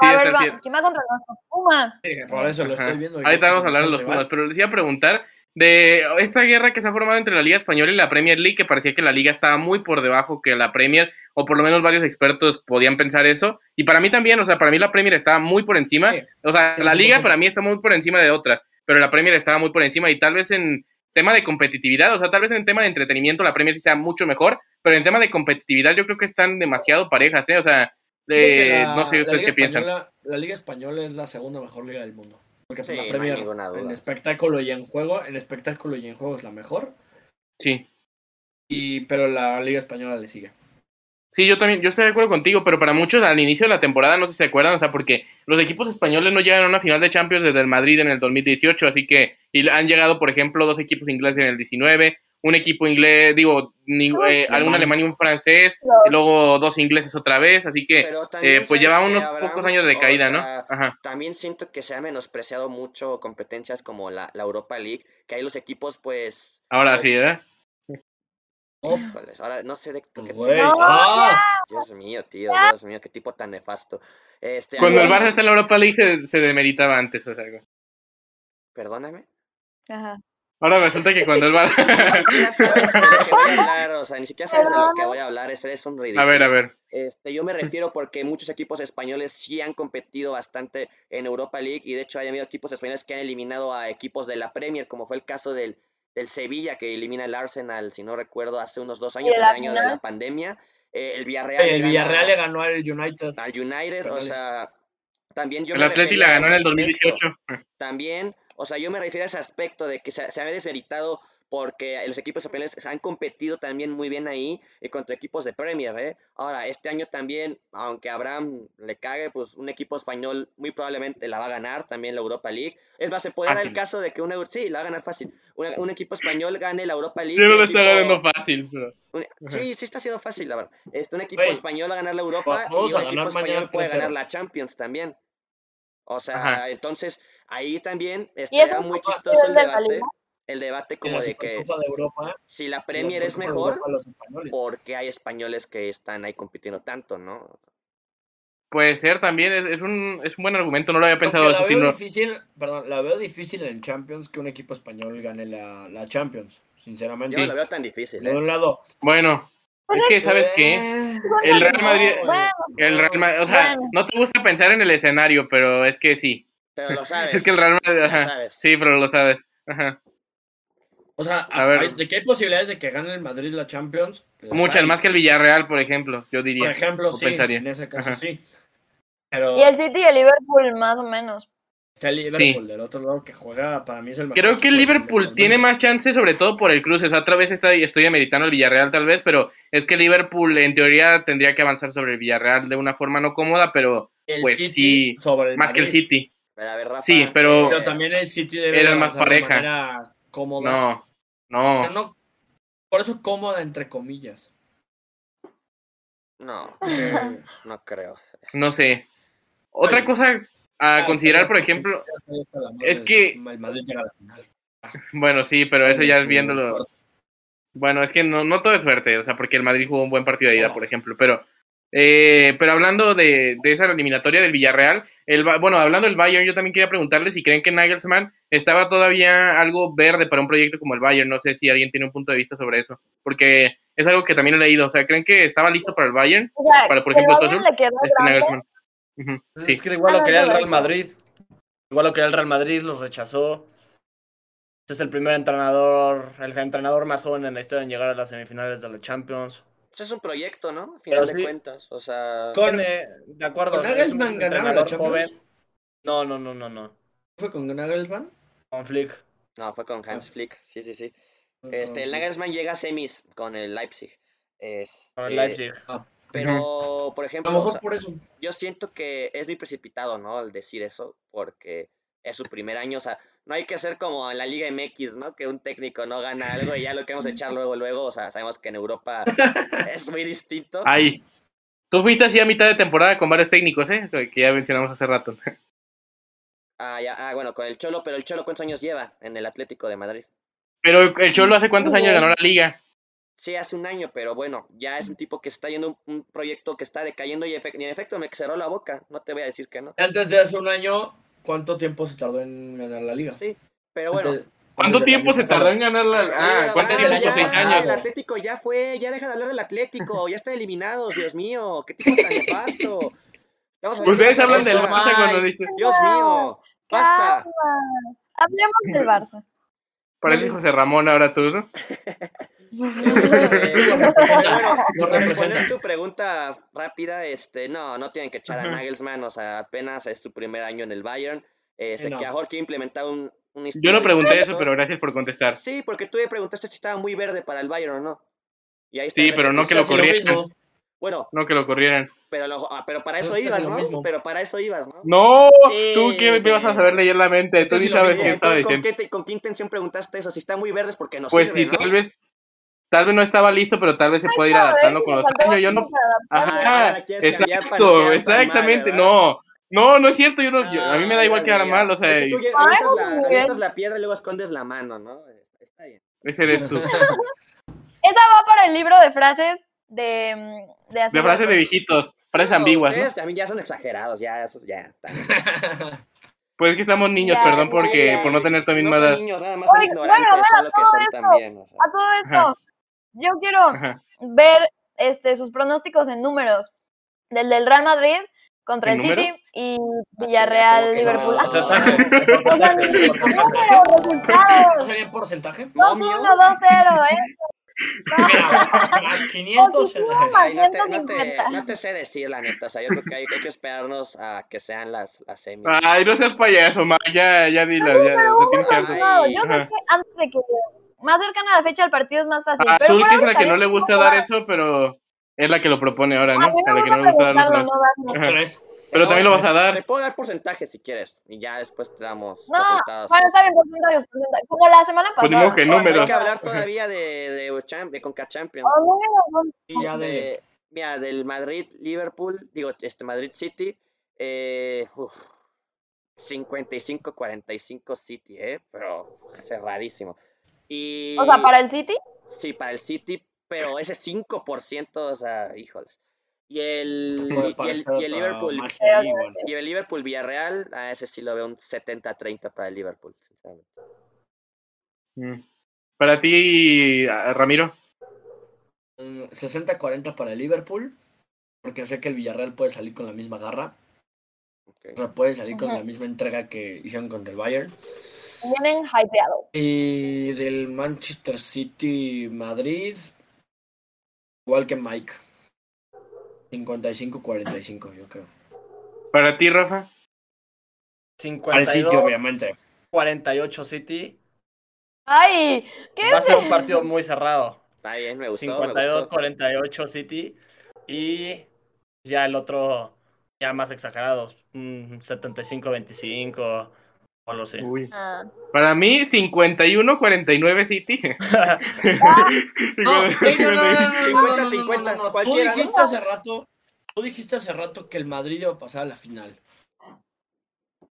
Ver, va- Seattle. ¿Quién va contra los Pumas? Sí, por eso lo Ajá. estoy viendo. Ahorita vamos a hablar de los Pumas, pero les iba a preguntar de esta guerra que se ha formado entre la Liga Española y la Premier League, que parecía que la Liga estaba muy por debajo que la Premier, o por lo menos varios expertos podían pensar eso. Y para mí también, o sea, para mí la Premier estaba muy por encima. Sí. O sea, Sí, la sí, Liga sí. para mí está muy por encima de otras, pero la Premier estaba muy por encima y tal vez en tema de competitividad, o sea, tal vez en tema de entretenimiento la Premier sí sea mucho mejor, pero en tema de competitividad yo creo que están demasiado parejas, ¿eh? O sea, eh, no sé ustedes qué piensan. La Liga Española es la segunda mejor liga del mundo. Porque pues, Sí, la no hay Premier en espectáculo y en juego, en espectáculo y en juego es la mejor. Sí. Y, pero la Liga Española le sigue. Sí, yo también, yo estoy de acuerdo contigo, pero para muchos al inicio de la temporada no sé si se acuerdan, o sea, porque los equipos españoles no llegan a una final de Champions desde el Madrid en el 2018, así que y han llegado, por ejemplo, dos equipos ingleses en el 19, un equipo inglés, digo, ni- eh, algún alemán y un francés, y luego dos ingleses otra vez, así que eh, pues ¿sabes lleva unos Abraham? pocos años de O caída, ¿no? Ajá. También siento que se ha menospreciado mucho competencias como la, la Europa League, que ahí los equipos, pues, Ahora pues, sí, ¿verdad? Oh, ahora no sé de pues, qué güey. No, ¡Ah! Dios mío, tío, Dios mío, qué tipo tan nefasto. Este, Cuando el Barça está en la Europa League se, se demeritaba antes, o sea, Perdóname. Ajá. ahora resulta que cuando el Barça... Ni siquiera sabes de lo que voy a hablar, o sea, ni siquiera sabes de lo que voy a hablar, eso es un ridículo. a ver, a ver. Este, yo me refiero porque muchos equipos españoles sí han competido bastante en Europa League y de hecho hay habido equipos españoles que han eliminado a equipos de la Premier, como fue el caso del, del Sevilla que elimina el Arsenal, si no recuerdo, hace unos dos años, el la año de la pandemia. Eh, el Villarreal, le El Villarreal le ganó al United. al United, o sea, también yo El me Atleti la ganó en el aspecto 2018. también, o sea, yo me refiero a ese aspecto de que se, se ha desmeritado porque los equipos españoles han competido también muy bien ahí y contra equipos de Premier, ¿eh? Ahora, este año también, aunque Abraham le cague, pues un equipo español muy probablemente la va a ganar también la Europa League. Es más, se puede dar el caso de que un sí, la va a ganar fácil. Una- un equipo español gane la Europa League. Yo no lo está equipo- ganando fácil, pero... un- Ajá. sí, sí está siendo fácil, la verdad. Este, un equipo español va a ganar la Europa vamos y a un equipo español puede 3-0. ganar la Champions también. O sea, Ajá. entonces ahí también Y es estaría un muy chistoso el debate. El debate como la de que de Europa. si la la Premier es de mejor, Europa, los porque hay españoles que están ahí compitiendo tanto, ¿no? Puede ser también, es, es un, es un buen argumento, no lo había pensado la eso, veo sino... difícil, perdón, la veo difícil en Champions que un equipo español gane la, la Champions, sinceramente. Yo no lo veo tan difícil, De ¿eh? un lado, Bueno, es que, ¿sabes qué? eh, El Real Madrid, el Real Madrid, o sea, no te gusta pensar en el escenario, pero es que sí. Pero lo sabes. Es que el Real Madrid, lo ajá, sabes. sí, pero lo sabes. Ajá. O sea, A ver. hay- ¿de qué hay posibilidades de que gane el Madrid la Champions? Las Muchas hay. más que el Villarreal, por ejemplo, yo diría. Por ejemplo, sí, pensaría. en ese caso Ajá. sí. Pero Y el City y el Liverpool, más o menos. está el Liverpool del otro lado que juega, para mí es el mejor Creo que el Liverpool tiene más chance, sobre todo por el cruce. O sea, otra vez está, estoy ameritando el Villarreal, tal vez, pero es que el Liverpool, en teoría, tendría que avanzar sobre el Villarreal de una forma no cómoda, pero El pues City sí, sobre el más que el. City. Pero a ver, Rafa, Sí, pero- Pero también el City debe Era de más de pareja. manera cómoda. No, Pero no. no- Por eso cómoda, entre comillas. No, no creo. No sé. Otra Ay. cosa a Ah, considerar, por ejemplo, es que- su- El Madrid llega a la final. bueno, sí, pero eso ya es Estuvo viéndolo. fuerte. Bueno, es que no, no todo es suerte, o sea, porque el Madrid jugó un buen partido de ida, por ejemplo, pero eh, pero hablando de, de esa eliminatoria del Villarreal, el, bueno, hablando del Bayern, yo también quería preguntarle si creen que Nagelsmann estaba todavía algo verde para un proyecto como el Bayern, no sé si alguien tiene un punto de vista sobre eso, porque es algo que también he leído, o sea, ¿creen que estaba listo para el Bayern? O sea, Para, por que el ejemplo, Bayern Este Pues sí. Es que igual Ah, lo quería el Real. Madrid. Igual lo quería el Real Madrid, los rechazó. Este es el primer entrenador, el entrenador más joven en la historia en llegar a las semifinales de la Champions. Pues es un proyecto, ¿no? A final Pero de sí. cuentas. O sea, Con, Tiene- de acuerdo, ¿Con Nagelsmann ganaron la Champions? joven. No, no, no, no, no. ¿Fue con Nagelsmann? Con Flick. no, fue con Hans Ah. Flick. Sí, sí, sí. No, Este, el sí. Nagelsmann llega a semis con el Leipzig. Es, Con el eh, Leipzig. Pero, por A ejemplo, lo o mejor sea, por eso. yo siento que es muy precipitado, ¿no? El decir eso, porque es su primer año. O sea, no hay que ser como en la Liga MX, ¿no? Que un técnico no gana algo y ya lo queremos echar luego, luego. O sea, sabemos que en Europa es muy distinto. Ahí, Tú fuiste así a mitad de temporada con varios técnicos, ¿eh? Que ya mencionamos hace rato. Ah, ya, ah, bueno, con el Cholo, pero el Cholo, ¿cuántos años lleva en el Atlético de Madrid? Pero el Cholo hace cuántos años ganó la liga. Sí, hace un año, pero bueno, ya es un tipo que está yendo un, un proyecto que está decayendo y, y en efecto me cerró la boca. No te voy a decir que no. Antes de hace un año, ¿cuánto tiempo se tardó en ganar la liga? Sí, pero bueno. ¿Cuánto tiempo se tardó en ganar la... Ah, ¿cuánto tiempo? año seis. El. Atlético ya fue, ya deja de hablar del Atlético, ya está eliminados, Dios mío, qué tipo tan nefasto. Ustedes de hablan del. Barça cuando dice... Dios mío, basta. Hablemos del Barça. Parece José Ramón ahora tú, ¿no? Lo representa. tu pregunta rápida, este, no, no tienen que echar a. Nagelsmann, o sea, apenas es su primer año en el Bayern. Este, no. que a Jorge implementar un, un Yo no pregunté eso, pero gracias por contestar. Sí, porque tú me preguntaste si estaba muy verde para el Bayern o no. Y ahí está Sí, pero no que lo corrieran. Bueno, No que lo corrieran. pero, lo- ah, pero para eso ibas, ¿no? mismo. Pero para eso ibas, ¿no? No, Sí, tú qué me sí. vas a saber leer la mente. Tú ni lo sabes qué estaba Entonces, ¿con diciendo. qué, te- ¿con qué intención preguntaste eso? Si está muy verde es porque no Pues sirve, sí, ¿no? tal vez, tal vez no estaba listo, pero tal vez se puede ir adaptando con los años. Yo no, Ah, ajá, para exacto, mal, exactamente, no, no, no es cierto. Yo no, yo- a mí me da Ah, igual ya, ya. mal, o sea, Es que tú avientas, la, la piedra y luego escondes la mano, ¿no? Está bien. ese eres tú. Esa va para el libro de frases de, mm, de, De frases de viejitos, frases No, ambiguas, a mí ya son exagerados, ya, eso ya. Pues es que estamos niños, Ya, perdón porque por no tener tu no misma son edad. niños, nada más son Oye, ignorantes, bueno, son lo que bueno, son todo también. o sea. A todo esto, Ajá. yo quiero Ajá. ver este sus pronósticos en números del del Real Madrid contra ¿En el números? City y Ah, Villarreal Liverpool. Ah, Porcentaje, o sea, por números, porcentaje. resultados. ¿No sería en porcentaje? 2-1, Momios. 2-0, ¿eh? Mira, más 500. Positivo, Ay, no, te, no, te, 150. no te sé decir la neta, o sea, yo creo que hay, hay que esperarnos a que sean las, las semis. Ay, no seas payaso, ma, ya, ya dila, ya, se tiene que. No, yo sé que antes de que más cercana a la fecha del partido es más fácil. A pero Azul, que es la que no le gusta dar eso, pero es la que lo propone ahora, A ¿no? A la que no le gusta dar los no darlo. Tres. Pero también lo vas a Te dar. puedo dar porcentajes si quieres, y ya después te damos No, resultados. bueno, está bien, porcentajes, porcentajes. Como la semana pasada. Pues ni modo que Bueno, números. Hay que hablar todavía de, de, de Conca Champions. O números, son- Y ya de. De- mira, del Madrid, Liverpool, digo, este Madrid City, eh, uf, 55-45 City, ¿eh? Pero cerradísimo. Y, O sea, para el City. Sí, para el City, pero ese 5%, o sea, híjoles. Y el, y el, y Liverpool, y el Liverpool Villarreal, a ese sí lo veo un 70-30 para el Liverpool, sinceramente. Mm. Para ti, ah, Ramiro. Mm, 60-40 para el Liverpool. Porque sé que el Villarreal puede salir con la misma garra. O sea, puede salir con Ajá. la misma entrega que hicieron contra el Bayern. Vienen hypeados. Y del Manchester City Madrid, igual que Mike. 55-45, yo creo. Para ti, Rafa. Al 52, City, obviamente. 48 City. Ay, ¿qué Va a ser un partido muy cerrado. Está bien, me gustó, me gustó. 52-48 City. Y ya el otro, ya más exagerados. un 75-25 o algo así. Uy. Ah, Para mí, 51-49 City. No, ey, no, no, no, no, no, no, no, 50, no, no, 50, no, no. Tú cualquiera, ¿no? dijiste hace rato, tú dijiste hace rato que el Madrid iba a pasar a la final.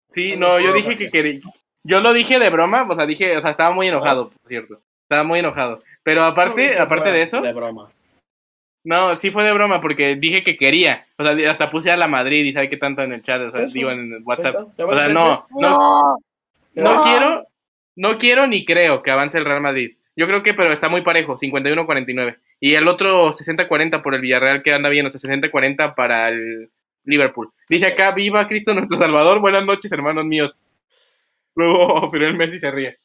Sí, no, yo no, dije no, que no. quería. Yo lo dije de broma, o sea, dije, o sea, estaba muy enojado, por cierto. Estaba muy enojado. Pero aparte, No, aparte de eso, De broma. No, sí fue de broma porque dije que quería. O sea, hasta puse a la Madrid y sabe qué tanto en el chat, o sea, Eso, digo en WhatsApp. Está, ya O sea, no, no, no. no quiero, no quiero ni creo que avance el Real Madrid. Yo creo que, pero está muy parejo, 51-49. Y el otro 60-40 por el Villarreal que anda bien, o sea, 60-40 para el Liverpool. Dice acá, viva Cristo nuestro Salvador, buenas noches, hermanos míos. Luego, pero el Messi se ríe.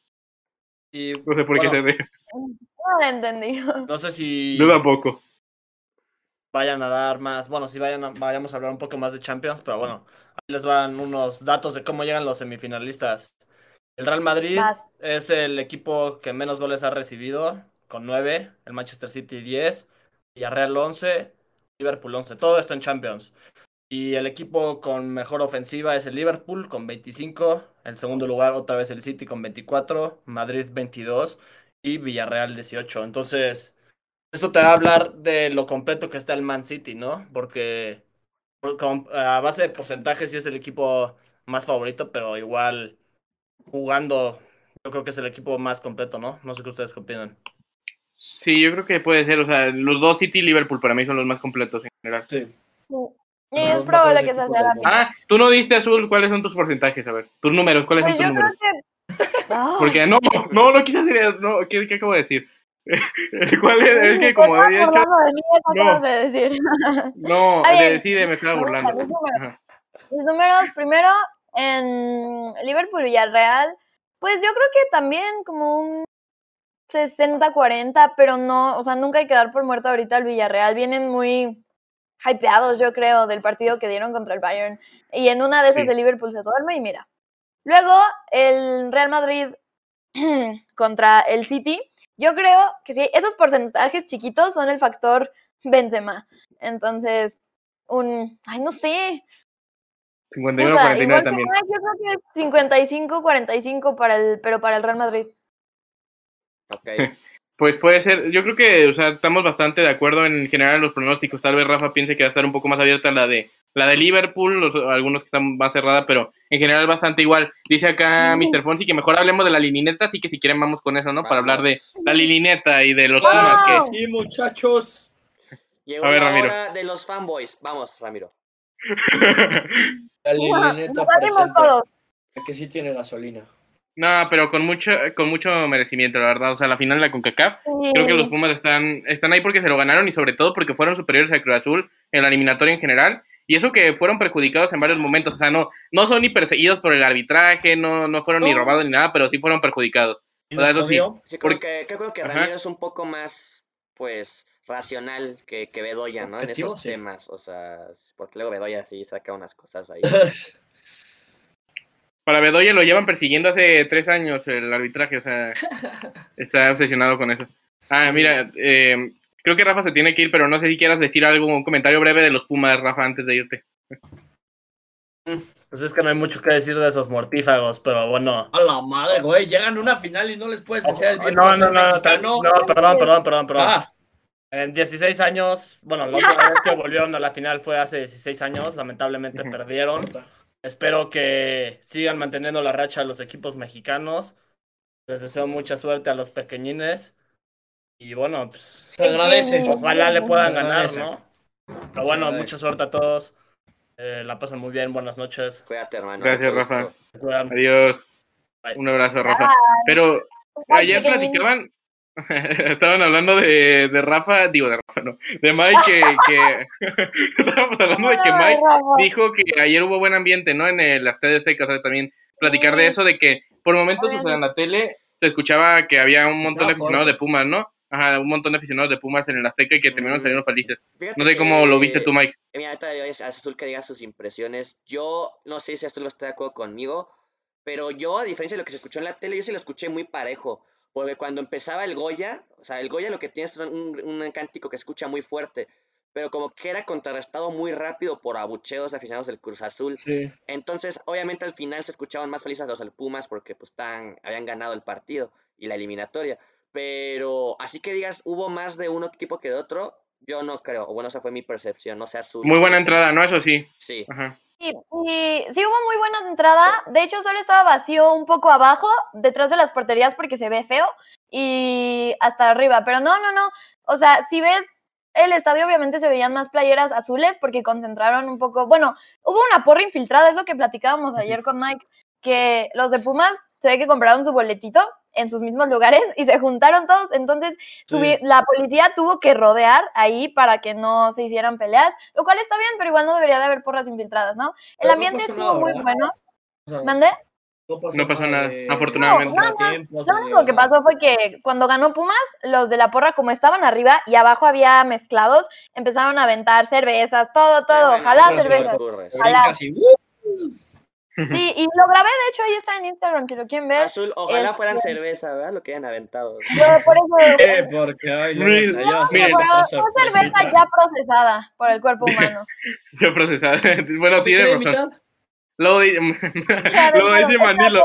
Y No sé por qué se ríe. No lo entendí. no sé si Duda poco. Vayan a dar más, bueno, si vayan a- vayamos a hablar un poco más de Champions, pero bueno, ahí les van unos datos de cómo llegan los semifinalistas. El Real Madrid es el equipo que menos goles ha recibido, con 9, el Manchester City 10, Villarreal 11, Liverpool 11, todo esto en Champions. Y el equipo con mejor ofensiva es el Liverpool con 25, en segundo lugar otra vez el City con 24, Madrid 22 y Villarreal 18. Entonces, Eso te va a hablar de lo completo que está el Man City, ¿no? Porque con- a base de porcentajes sí es el equipo más favorito, pero igual jugando, yo creo que es el equipo más completo, ¿no? No sé qué ustedes opinan. Sí, yo creo que puede ser. O sea, los dos City y Liverpool para mí son los más completos en general. Sí. Es probable que sea la. Ah, tú no diste azul. ¿Cuáles son tus porcentajes? A ver, tus números. ¿Cuáles Pues son yo tus creo números? que. Porque no, no, no quise hacer eso. No, ¿qué, qué acabo de decir? ¿Cuál es? Es que como había hecho. de No. de decir. No, me estaba burlando. mis números. Ajá. Mis números, primero, en Liverpool Villarreal, pues yo creo que también como un 60-40, pero no, o sea, nunca hay que dar por muerto ahorita al Villarreal. Vienen muy hypeados, yo creo, del partido que dieron contra el Bayern. Y en una de esas Sí. el Liverpool se duerme y mira. Luego, el Real Madrid contra el City. Yo creo que sí, esos porcentajes chiquitos son el factor Benzema. Entonces, un, ay, no sé, 51 Puta, 49 igual que también. Mike, yo creo que 55-45 para el, pero para el Real Madrid. Ok. Pues puede ser, yo creo que, o sea, estamos bastante de acuerdo en general en los pronósticos. Tal vez Rafa piense que va a estar un poco más abierta la de la de Liverpool, los, algunos que están más cerrada, pero en general bastante igual. Dice acá Sí. Mr. Fonsi que mejor hablemos de la linineta, así que si quieren vamos con eso, ¿no? Para hablar de la linineta y de los Wow. Pumas. que sí, muchachos. Llegó A ver, la Ramiro. hora de los fanboys. Vamos, Ramiro. La presente. todos. Que sí tiene gasolina. No, pero con mucho, con mucho merecimiento, la verdad. O sea, la final de la CONCACAF, creo que los Pumas están, están ahí porque se lo ganaron y sobre todo porque fueron superiores al Cruz Azul en la eliminatoria en general. Y eso que fueron perjudicados en varios momentos. O sea, no, no son ni perseguidos por el arbitraje, no, no fueron ni No. robados ni nada, pero sí fueron perjudicados. ¿Y O sea, eso sí. creo Porque- que, creo que. Ramiro es un poco más, pues, racional que, que Bedoya, ¿no? En esos sí. temas. O sea, porque luego Bedoya sí saca unas cosas ahí. Para Bedoya lo llevan persiguiendo hace tres años el arbitraje, o sea, está obsesionado con eso. Ah, mira, eh, creo que Rafa se tiene que ir, pero no sé si quieras decir algo, un comentario breve de los Pumas, Rafa, antes de irte. Pues es que no hay mucho que decir de esos mortífagos, pero bueno. A la madre, güey. Llegan a una final y no les puedes decir el bien No, no, no, no, perdón, perdón, perdón, perdón. Ah, En 16 años, bueno, la última vez que volvieron a la final fue hace 16 años, lamentablemente perdieron. Espero que sigan manteniendo la racha a los equipos mexicanos. Les deseo mucha suerte a los pequeñines. Y bueno, pues Se agradece. ojalá le puedan ganar. ¿no? Pero bueno, mucha suerte a todos. Eh, la pasan muy bien, buenas noches. Cuídate, hermano. Gracias, Rafa. Adiós. Bye. Un abrazo, Rafa. Pero Ay, ayer platicaban, estaban hablando de, de Rafa, digo de Rafa, no, de Mike, que, que estábamos hablando de que Mike dijo que ayer hubo buen ambiente, ¿no? En el Estadio Azteca, o sea, también platicar de eso, de que por momentos, o sea, en la tele se escuchaba que había un montón de aficionados de. Pumas, ¿no? Ajá, un montón de aficionados de Pumas en el Azteca y que terminaron Mm. saliendo felices. Fíjate No sé cómo lo viste tú, Mike. Mira, ahorita es a Azul que diga sus impresiones. Yo no sé si Azul está de acuerdo conmigo, pero yo, a diferencia de lo que se escuchó en la tele, yo sí lo escuché muy parejo. Porque cuando empezaba el Goya, o sea, el Goya lo que tiene es un, un cántico que se escucha muy fuerte, pero como que era contrarrestado muy rápido por abucheos de aficionados del Cruz Azul. Sí. Entonces, obviamente al final se escuchaban más felices los del Pumas porque pues tan, habían ganado el partido y la eliminatoria. Pero así que digas, hubo más de un equipo que de otro, yo no creo. O bueno, esa fue mi percepción, no sé azul. Muy buena entrada, ¿no? Eso sí. Sí. Ajá. Sí, y sí hubo muy buena entrada. De hecho, solo estaba vacío un poco abajo, detrás de las porterías, porque se ve feo, y hasta arriba. Pero no, no, no. O sea, si ves el estadio, obviamente se veían más playeras azules porque concentraron un poco. Bueno, hubo una porra infiltrada, es lo que platicábamos ayer con Mike, que los de Pumas se ve que compraron su boletito en sus mismos lugares y se juntaron todos. Entonces, Sí. la policía tuvo que rodear ahí para que no se hicieran peleas, lo cual está bien, pero igual no debería de haber porras infiltradas, ¿no? El Pero no ambiente pasó estuvo nada, muy ¿verdad? bueno. O sea, ¿Mandé? No pasó nada, de- afortunadamente. No, no, contratiempos, Lo único que nada. pasó fue que cuando ganó Pumas, los de la porra, como estaban arriba y abajo había mezclados, empezaron a aventar cervezas, todo, todo, ojalá cervezas. Ojalá. Sí, y lo grabé, de hecho, ahí está en Instagram, si lo quieren ver. Azul, ojalá fueran Este- cerveza, ¿verdad? Lo que hayan aventado. Yo por eso... Eh, porque Miren, te llevas miren. Pero cerveza ya procesada por el cuerpo humano. Ya procesado. bueno, ¿Sí tiene razón. luego dice Manilo.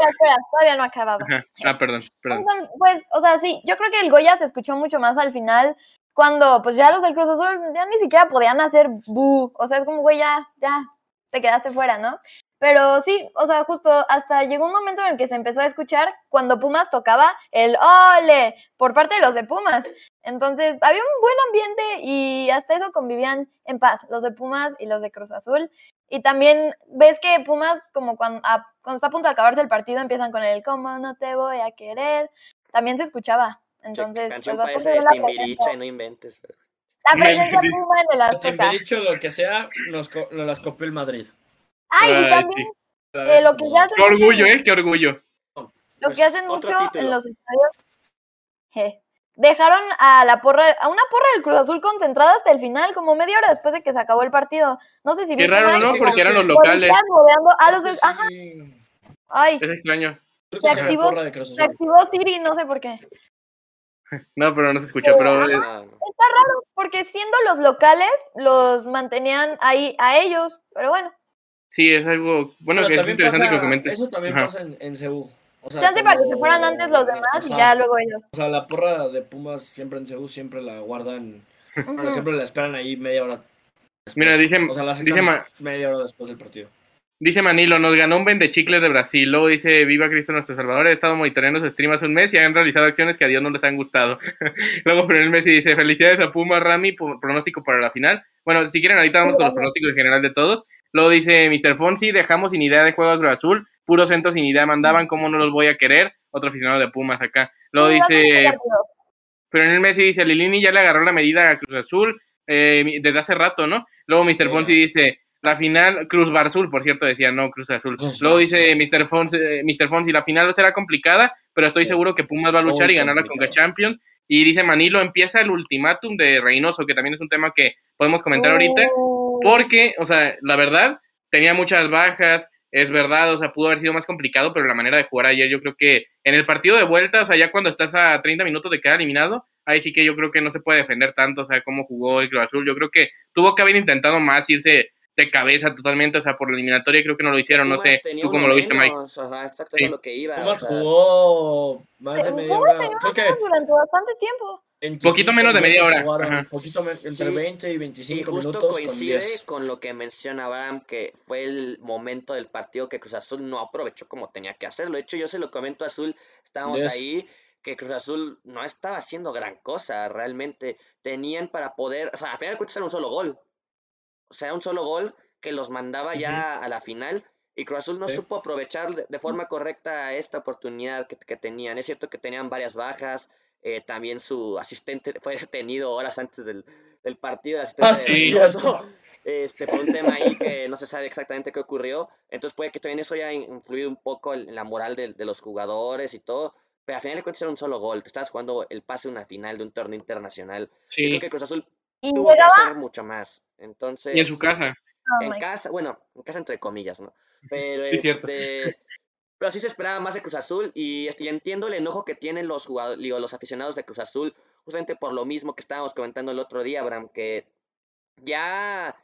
todavía no ha acabado. Ajá. Ah, perdón, perdón. Entonces, pues, o sea, sí, yo creo que el Goya se escuchó mucho más al final cuando pues ya los del Cruz Azul ya ni siquiera podían hacer bu, o sea, es como, güey, ya, ya, te quedaste fuera, ¿no? Pero sí, o sea, justo hasta llegó un momento en el que se empezó a escuchar cuando Pumas tocaba el ole por parte de los de Pumas. Entonces, había un buen ambiente y hasta eso convivían en paz, los de Pumas y los de Cruz Azul. Y también ves que Pumas, como cuando, a- cuando está a punto de acabarse el partido, empiezan con el ¿Cómo no te voy a querer? También se escuchaba. Entonces, canción pues, de la Timbiriche presencia, y no inventes. pero- la presencia. Puma en el Azteca. Timbiriche o lo que sea, nos, co- nos las copió el Madrid. Ay, y también sí. eh, lo que ya hace Qué mucho orgullo, en- ¿eh? Qué orgullo. Lo Pues, que hacen otro mucho título. en los estadios. je, dejaron a la porra, a una porra del Cruz Azul concentrada hasta el final, como media hora después de que se acabó el partido. No sé si Qué raro, ¿no? que Porque eran los locales. policías rodeando a los del, Sí, ajá, ay, Es extraño. Se activó- porra de Cruz se activó Siri, no sé por qué. No, pero no se escucha. Pero eh, no. Está raro, porque siendo los locales, los mantenían ahí a ellos, pero bueno. Sí, es algo. Bueno, Pero que es interesante pasa- que lo comentes. Eso también Ajá. pasa en, en CU. O sea, Chance para que se fueran antes los demás y ya luego ellos. O sea, la porra de Pumas siempre en CU siempre la guardan, bueno, siempre la esperan ahí media hora. después. Mira, dice- o sea, la dice media hora después del partido. Dice Manilo, nos ganó un vende chicles de Brasil. Luego dice, viva Cristo nuestro Salvador. He estado monitoreando su stream hace un mes y han realizado acciones que a Dios no les han gustado. Luego el Messi dice, felicidades a Puma, Rami, por pronóstico para la final. Bueno, si quieren, ahorita vamos con los pronósticos en general de todos. Luego dice Mr. Fonsi, dejamos sin idea de juego a Cruz Azul. Puro centro sin idea mandaban, ¿cómo no los voy a querer? Otro aficionado de Pumas acá. Luego Sí, dice, pero en el Messi dice, Lilini ya le agarró la medida a Cruz Azul eh, desde hace rato, ¿no? Luego Mr. Sí. Fonsi dice, la final, Cruz Barzul, por cierto, decía, no, Cruz Azul. Cruz Luego Barzul. dice Mr. Fonsi, eh, Mr. Fonsi, la final será complicada, pero estoy Sí. seguro que Pumas va a luchar Muy y ganar la. Conca Champions. Y dice Manilo, empieza el ultimátum de Reynoso, que también es un tema que podemos comentar ahorita, Uh, porque, o sea, la verdad, tenía muchas bajas, es verdad, o sea, pudo haber sido más complicado, pero la manera de jugar ayer, yo creo que en el partido de vuelta, o sea, ya cuando estás a 30 minutos de quedar eliminado, ahí sí que yo creo que no se puede defender tanto, o sea, cómo jugó el Cruz Azul, yo creo que tuvo que haber intentado más irse de cabeza totalmente, o sea, por la eliminatoria creo que no lo hicieron, no Pumas sé, tenía tú cómo lo viste, Mike. Ajá, exacto, Sí. es lo que iba. o Pumas sea, jugó más de Pumas media hora. tenía Creo que durante bastante tiempo. 25 Poquito menos de media hora, jugaron. Poquito entre Sí. 20 y Y 25 justo minutos coincide 10. con lo que menciona Abraham, que fue el momento del partido que Cruz Azul no aprovechó como tenía que hacerlo. De hecho, yo se lo comento a Azul, estábamos Yes. ahí, que Cruz Azul no estaba haciendo gran cosa, realmente. Tenían para poder, o sea, a final de cuentas era un solo gol. O sea, un solo gol que los mandaba ya a la final. Y Cruz Azul no Sí. supo aprovechar de, de forma correcta esta oportunidad que, que tenían. Es cierto que tenían varias bajas. Eh, también su asistente fue detenido horas antes del, del partido. el asistente Ah, de sí, este, por un tema ahí que no se sabe exactamente qué ocurrió. Entonces puede que también eso haya influido un poco en la moral de, de los jugadores y todo. Pero al final de cuentas era un solo gol. Te estabas jugando el pase a una final de un torneo internacional. Yo Sí, creo que Cruz Azul Y tuvo que hacer mucho más. Entonces, y en su casa. Oh en casa, bueno, en casa entre comillas, ¿no? Pero Sí, cierto. este. Pero sí se esperaba más de Cruz Azul y, este, y entiendo el enojo que tienen los jugadores, digo, los aficionados de Cruz Azul, justamente por lo mismo que estábamos comentando el otro día, Abraham, que ya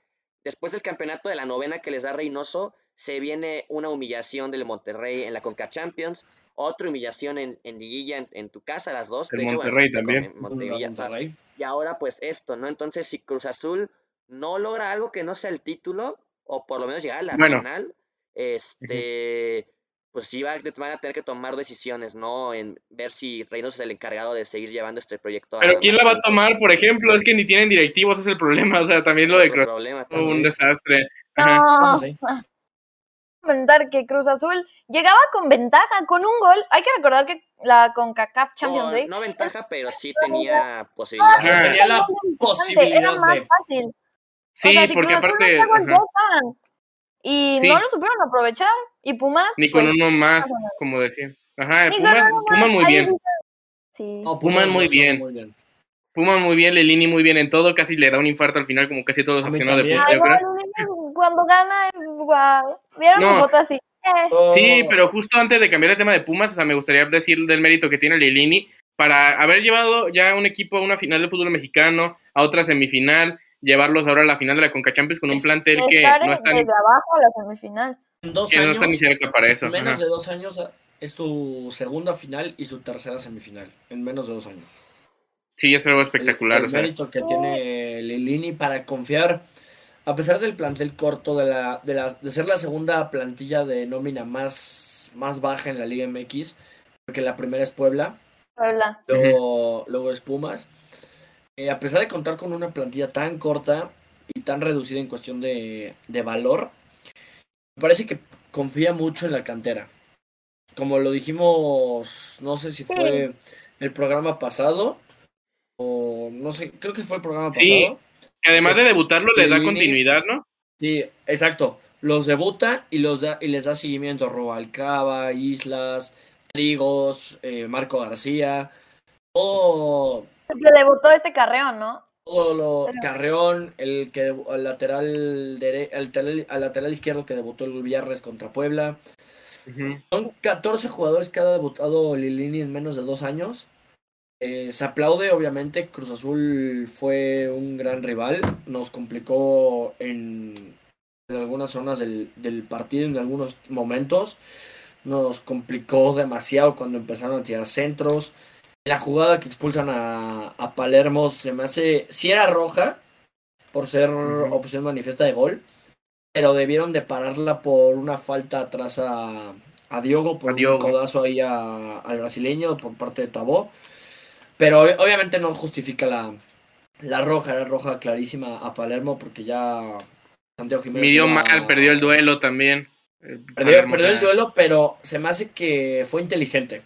después del campeonato de la novena que les da Reynoso, se viene una humillación del Monterrey en la Conca Champions, otra humillación en, en Liguilla, en, en tu casa, las dos. El de hecho, Monterrey te también. Monterrey, y ahora pues esto, ¿no? Entonces si Cruz Azul no logra algo que no sea el título, o por lo menos llegar a la Bueno. final, este, pues sí va- van a tener que tomar decisiones, ¿no? En ver si Reynoso es el encargado de seguir llevando este proyecto. Pero ¿quién la va a más tomar, por ejemplo? Es que ni tienen directivos, ese es el problema, o sea, también lo de Cruz Azul, un desastre. Ajá. No. sí. comentar que Cruz Azul llegaba con ventaja, con un gol. Hay que recordar que la CONCACAF Champions League no ventaja, pero sí tenía posibilidades. Ajá. Tenía la era posibilidad más de. fácil. Sí, o sea, si porque Cruz aparte. Y Sí. no lo supieron aprovechar. Y Pumas. ni con pues, uno más, como decía. Ajá, ni Pumas, Pumas muy bien. Sí. No, Pumas muy bien. muy bien. Pumas muy bien, Lelini muy bien en todo, casi le da un infarto al final, como casi todos los aficionados de niño cuando gana es guau. Vieron No. su foto así. Eh, Sí, pero justo antes de cambiar el tema de Pumas, o sea, me gustaría decir del mérito que tiene Lilini para haber llevado ya un equipo a una final de fútbol mexicano, a otra semifinal, llevarlos ahora a la final de la Conca Champions con un Es- plantel que no en- está, desde abajo a la semifinal. En dos que no años, está ni cerca para eso. menos ajá. de dos años, es su segunda final y su tercera semifinal. En menos de dos años. Sí, es algo espectacular. el, o sea, mérito que tiene Lilini para confiar, a pesar del plantel corto, de, la, de, la, de ser la segunda plantilla de nómina más, más baja en la Liga MX, porque la primera es Puebla, Puebla. luego, luego es Pumas. Eh, a pesar de contar con una plantilla tan corta y tan reducida en cuestión de, de valor, me parece que confía mucho en la cantera. Como lo dijimos, no sé si fue el programa pasado o no sé, creo que fue el programa Sí. pasado. que además de debutarlo, le da continuidad, ¿no? Sí, exacto. Los debuta y los da, y les da seguimiento Robalcaba, Islas, Trigos, eh, Marco García, todo, El que debutó este carreón, ¿no? todo lo Pero- Carreón, el que el lateral dere- el lateral, al lateral izquierdo que debutó el Villarres contra Puebla. Son 14 jugadores que ha debutado Lilini en menos de dos años. Eh, se aplaude, obviamente. Cruz Azul fue un gran rival. Nos complicó en, en algunas zonas del, del partido, en algunos momentos. Nos complicó demasiado cuando empezaron a tirar centros. La jugada que expulsan a, a Palermo se me hace. Si era roja, por ser opción manifiesta de gol. Pero debieron de pararla por una falta atrás a, a Diogo, por A Diogo. un codazo ahí a- al brasileño por parte de Tabó. Pero ob- obviamente no justifica la, la roja, era roja clarísima a Palermo porque ya Santiago Jiménez. Midió mal, perdió el duelo también. Eh, Perdió, perdió el duelo, pero se me hace que fue inteligente.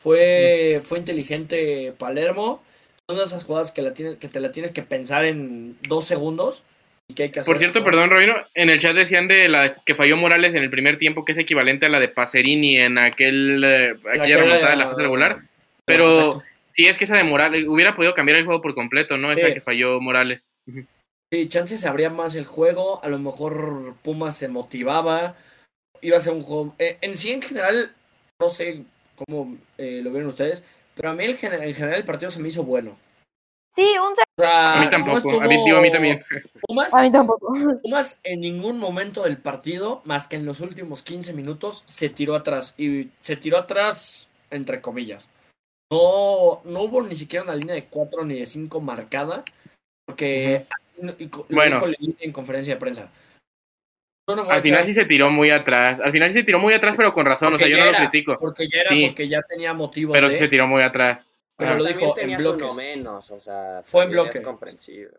Fue, fue inteligente Palermo. Son de esas jugadas que, la tienes, que te la tienes que pensar en dos segundos y que hay que hacer. Por cierto, perdón, Robino, en el chat decían de la que falló Morales en el primer tiempo, que es equivalente a la de Pacerini en aquel eh, aquella remontada de la fase regular. Pero Exacto. sí es que esa de Morales hubiera podido cambiar el juego por completo, ¿no? Esa Sí. que falló Morales. Sí, chances abría más el juego. A lo mejor Pumas se motivaba. Iba a ser un juego. eh, en sí, en general, no sé cómo eh, lo vieron ustedes. Pero a mí, el en general, el partido se me hizo bueno. Sí, un O sea, A mí no tampoco, a mí, digo, a mí también. Pumas, A mí tampoco. Pumas en ningún momento del partido, más que en los últimos 15 minutos, se tiró atrás. Y se tiró atrás, entre comillas. No, no hubo ni siquiera una línea de 4 ni de 5 marcada. Porque y co- lo Bueno. dijo en conferencia de prensa. No Al final sí se tiró muy atrás. Al final sí se tiró muy atrás, pero con razón. O sea, yo no lo critico. Porque ya era, Sí. porque ya tenía motivos Pero de- sí se tiró muy atrás. Pero Ah. lo dijo en bloques. menos, o sea, Fue en también bloque. Es comprensible.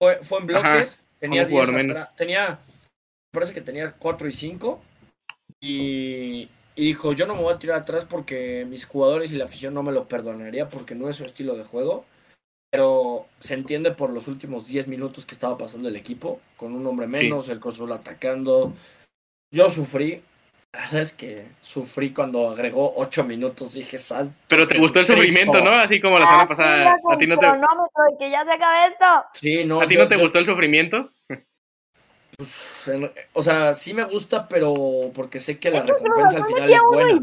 Fue, fue en bloques. Tenía un jugador 10 menos. atrás. Tenía. me Parece que tenía 4 y 5. Y, y dijo: Yo no me voy a tirar atrás porque mis jugadores y la afición no me lo perdonaría porque no es su estilo de juego. Pero se entiende por los últimos 10 minutos que estaba pasando el equipo. Con un hombre menos, el Cosul atacando. Yo sufrí. La verdad es que sufrí cuando agregó 8 minutos. Dije, sal. Pero te gustó el sufrimiento, ¿no? Así como la Ah, semana pasada. ¿A ti no te, que ya se acabe esto. Sí, no. ¿a ti yo- no te yo- gustó el sufrimiento? Pues, en- o sea, sí me gusta, pero porque sé que la recompensa al Cruz final es buena.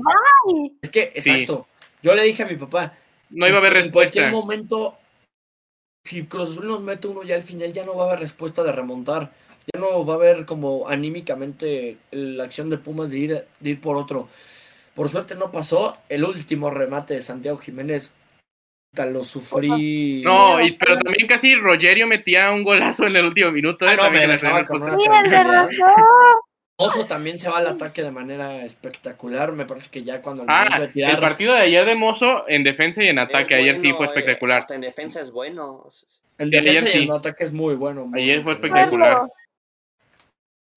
Es que, exacto. Yo le dije a mi papá. No iba a haber en cualquier respuesta. momento, si Cruz Azul nos mete uno ya al final, ya no va a haber respuesta de remontar. Ya no va a haber como anímicamente la acción de Pumas de ir, de ir por otro. Por suerte no pasó. El último remate de Santiago Jiménez, lo sufrí. No, y, pero también casi Rogerio metía un golazo en el último minuto. Ah, eh, no, me dejaba con una Sí, el de. Mozo también se va al ataque de manera espectacular. Me parece que ya cuando Ah, de tirar- el partido de ayer de Mozo en defensa y en ataque. Es ayer sí fue eh, espectacular. hasta en defensa es bueno. En Sí, ayer defensa y sí. en ataque es muy bueno. Mozo, Ayer fue pero espectacular.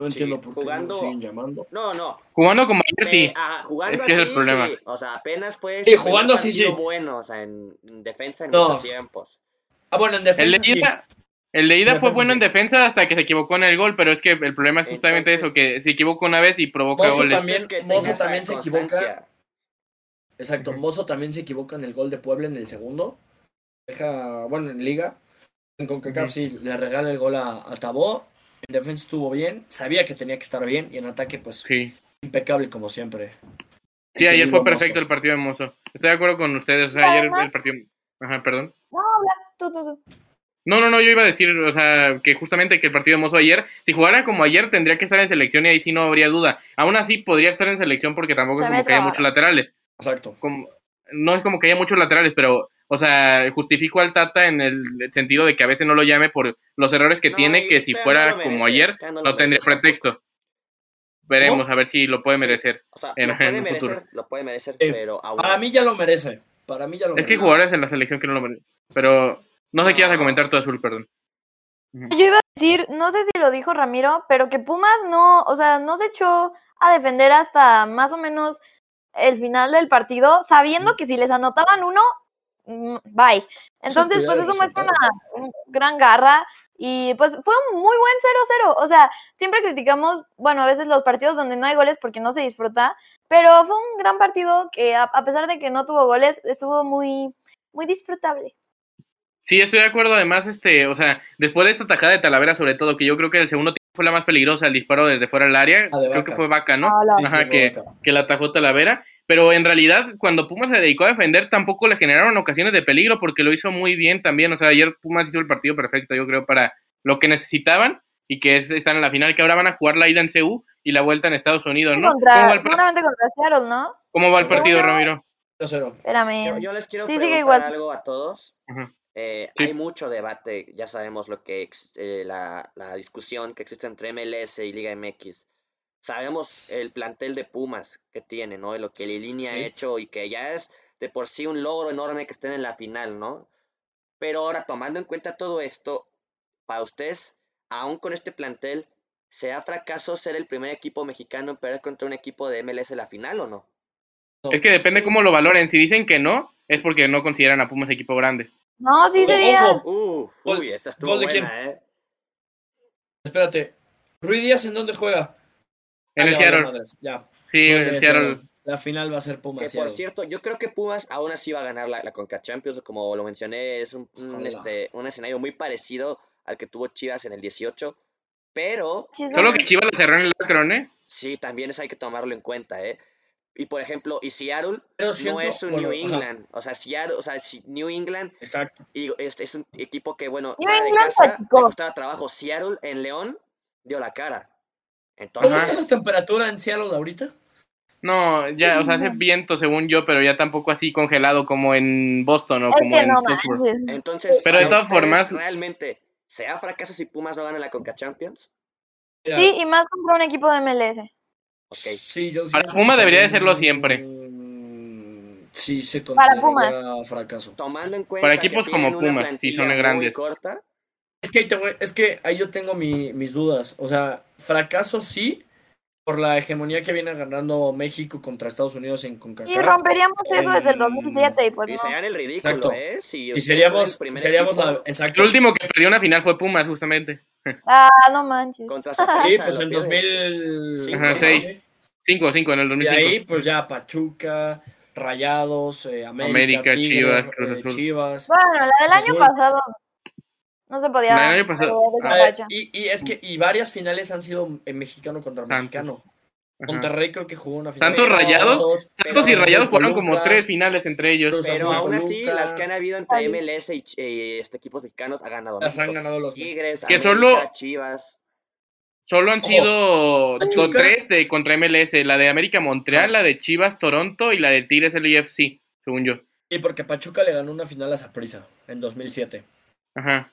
No entiendo Sí, por qué jugando- lo siguen llamando. No, no. Jugando como ayer sí. Eh, ah, jugando Es que es el problema. sí. O sea, apenas fue. Sí, jugando así, sí. bueno, o sea, en, en defensa en No. muchos tiempos. Ah, bueno, en El defensa de sí. ida, el de ida fue Defensa bueno en defensa hasta que se equivocó en el gol, pero es que el problema es justamente Entonces- eso, que se equivoca una vez y provoca Mozo goles. también- Es que Mozo también se equivoca. Exacto, Mozo también se equivoca en el gol de Puebla en el segundo. Deja, bueno, en Liga. En CONCACAF sí, le regala el gol a, a Tabó. En defensa estuvo bien. Sabía que tenía que estar bien. Y en ataque, pues, Sí. impecable como siempre. Sí, El ayer fue perfecto Mozo. el partido de Mozo. Estoy de acuerdo con ustedes. O sea, ayer el partido. Ajá, perdón. No, habla tú, tú, tú. No, no, no, yo iba a decir, o sea, que justamente que el partido de Mozo ayer, si jugara como ayer, tendría que estar en selección y ahí sí no habría duda. Aún así, podría estar en selección porque tampoco Se es como que haya muchos laterales. Exacto. Como, no es como que haya muchos laterales, pero O sea, justifico al Tata en el sentido de que a veces no lo llame por los errores que No, tiene, que si fuera no como merece, ayer, no tendría pretexto. Veremos, a ver si lo puede Sí. merecer. O sea, en- lo puede en merecer, futuro. lo puede merecer, Eh, pero aún Para mí ya lo merece. Para mí ya lo Es que hay jugadores en la selección que no lo merecen. Pero no sé qué ibas a comentar tú, Azul, perdón. Yo iba a decir, no sé si lo dijo Ramiro, pero que Pumas no, o sea, no se echó a defender hasta más o menos el final del partido, sabiendo que si les anotaban uno, mm, bye. Entonces, pues eso muestra una, un gran garra y pues fue un muy buen 0-0. O sea, siempre criticamos, bueno, a veces los partidos donde no hay goles porque no se disfruta, pero fue un gran partido que a, a pesar de que no tuvo goles, estuvo muy, muy disfrutable. Sí, estoy de acuerdo. Además, este, o sea, después de esta tajada de Talavera, sobre todo, que yo creo que el segundo tiempo fue la más peligrosa, el disparo desde fuera del área. Ah, de creo que fue Vaca, ¿no? Ah, la- Ajá, que, que la atajó Talavera. Pero en realidad, cuando Pumas se dedicó a defender, tampoco le generaron ocasiones de peligro, porque lo hizo muy bien también. O sea, ayer Pumas hizo el partido perfecto, yo creo, para lo que necesitaban y que es estar en la final, que ahora van a jugar la ida en CU y la vuelta en Estados Unidos, ¿no? Contra, ¿Cómo va el, par- seguramente contra Seattle, ¿no? cómo va el partido, yo- Ramiro? 0-0. Espérame. yo, yo les quiero Sí, sigue preguntar igual. algo a todos. Ujú. Eh, Sí. Hay mucho debate, ya sabemos lo que eh, la, la discusión que existe entre MLS y Liga MX. Sabemos el plantel de Pumas que tiene, ¿no? Y lo que Lilini ha Sí. hecho y que ya es de por sí un logro enorme que estén en la final, ¿no? Pero ahora, tomando en cuenta todo esto, para ustedes, aún con este plantel, ¿sea fracaso ser el primer equipo mexicano en perder contra un equipo de MLS en la final o no? Es que depende cómo lo valoren. Si dicen que no, es porque no consideran a Pumas equipo grande. No, sí sería. ojo. Uh, Gol- uy, esa estuvo buena, ¿eh? Espérate. Ruiz Díaz, ¿en dónde juega? En Ah, el ya, Seattle. Ya. Sí, en Seattle. La final va a ser Que Pumas. por Seattle. cierto, yo creo que Pumas aún así va a ganar la, la Conca Champions, como lo mencioné, es un, un, Ojalá. este, un escenario muy parecido al que tuvo Chivas en el 18, pero. Solo que Chivas la cerró en el Akron, ¿eh? sí, también eso hay que tomarlo en cuenta, ¿eh? Y por ejemplo, y Seattle Pero no es un bueno, New ajá, England, o sea, Seattle, o sea, si New England Exacto. y es, es un equipo que, bueno, New de England casa le costaba trabajo. Seattle en León dio la cara. ¿Cómo Ajá. está la Entonces, temperatura en Seattle ahorita? No, ya, o sea, hace viento según yo, pero ya tampoco así congelado como en Boston o Es como que en no entonces Pero de todas formas- realmente, ¿sea fracaso si Pumas no gana la Conca Champions? Sí, y más contra un equipo de MLS. Ok. Sí, yo Para Puma debería de serlo siempre. mm, Sí, se Para consideraría fracaso. Tomando en cuenta Para equipos como Pumas, sí, son grandes. corta, Es que, ahí te voy- es que ahí yo tengo mi- mis dudas. O sea, fracaso sí, por la hegemonía que viene ganando México contra Estados Unidos en Y CONCACAF. romperíamos eso desde el en- 2007 y pues y no. serían el ridículo, Exacto. ¿eh? Si Y son el seríamos, seríamos la. Exacto. El último que perdió una final fue Pumas, justamente. Ah, no manches. contra Sí, Saprissa, pues en pierdes. 2000. Ajá, sí, seis. sí. 5 5 en el Y 2005. ahí, pues ya Pachuca, Rayados, eh, América, América, Tigres, Chivas, eh, Cruz Azul. Chivas. Bueno, la del año pasado no se podía. Eh, Ah. Eh, y, y es que y varias finales han sido en mexicano contra Santos. mexicano. Ajá. Monterrey creo que jugó una final. Santos Rayados. Santos, Santos y Rayados jugaron como tres finales entre ellos. Pero aún así, las que han habido entre Ay. MLS y, y, este, equipos mexicanos ha ganado Las han ganado los Tigres, Que América, solo- Chivas. Solo han sido Pachuca. do- tres de contra MLS, la de América Montreal, Ajá. la de Chivas Toronto y la de Tigres LAFC, según yo. Y porque Pachuca le ganó una final a Saprissa en 2007. Ajá.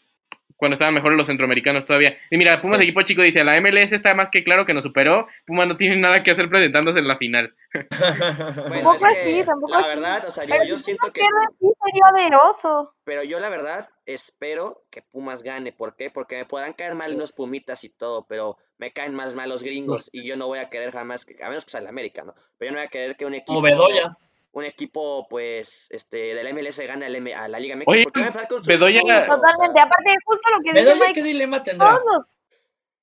Cuando estaban mejores los centroamericanos todavía. Y mira, Pumas Sí. equipo chico dice, la MLS está más que claro que nos superó, Pumas no tiene nada que hacer presentándose en la final. Bueno, Tampoco es así, tampoco la así. verdad, o sea, digo, yo si siento que, sería de oso. pero yo la verdad espero que Pumas gane. ¿Por qué? Porque me podrán caer mal unos pumitas y todo, pero me caen más mal los gringos y yo no voy a querer jamás, que- a menos que sea el América, ¿no? Pero yo no voy a querer que un equipo, O Bedoya. Un equipo, pues, este, de la MLS gane a la, M- a la Liga MX. Oye, sus Bedoya- Totalmente. Aparte, justo lo que dice Bedoya, Mike, ¿qué dilema tendrá? todos los-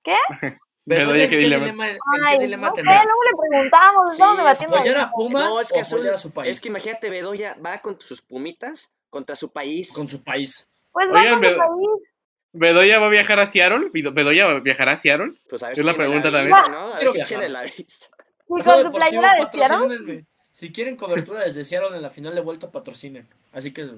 Bedoya, Bedoya, ¿qué ¿qué dilema? dilema, Ay, qué dilema no sé, tendrá? luego le preguntamos, Sí, estamos debatiendo. ¿Apoyar eso. a Pumas No, es que o Azul- apoyar a su país? Es que imagínate, Bedoya va con sus pumitas contra su país. Con su país. Pues Oigan, va con su país. ¿Bedoya va a viajar a Seattle? ¿Bedo- ¿Bedoya viajará a Seattle? Pues a ver Es si la pregunta también. ¿no? A ver Quiero si viajar. tiene la visa. Y con su playera de Seattle. Si quieren cobertura desde Seattle en la final de vuelta, patrocinen. Así que.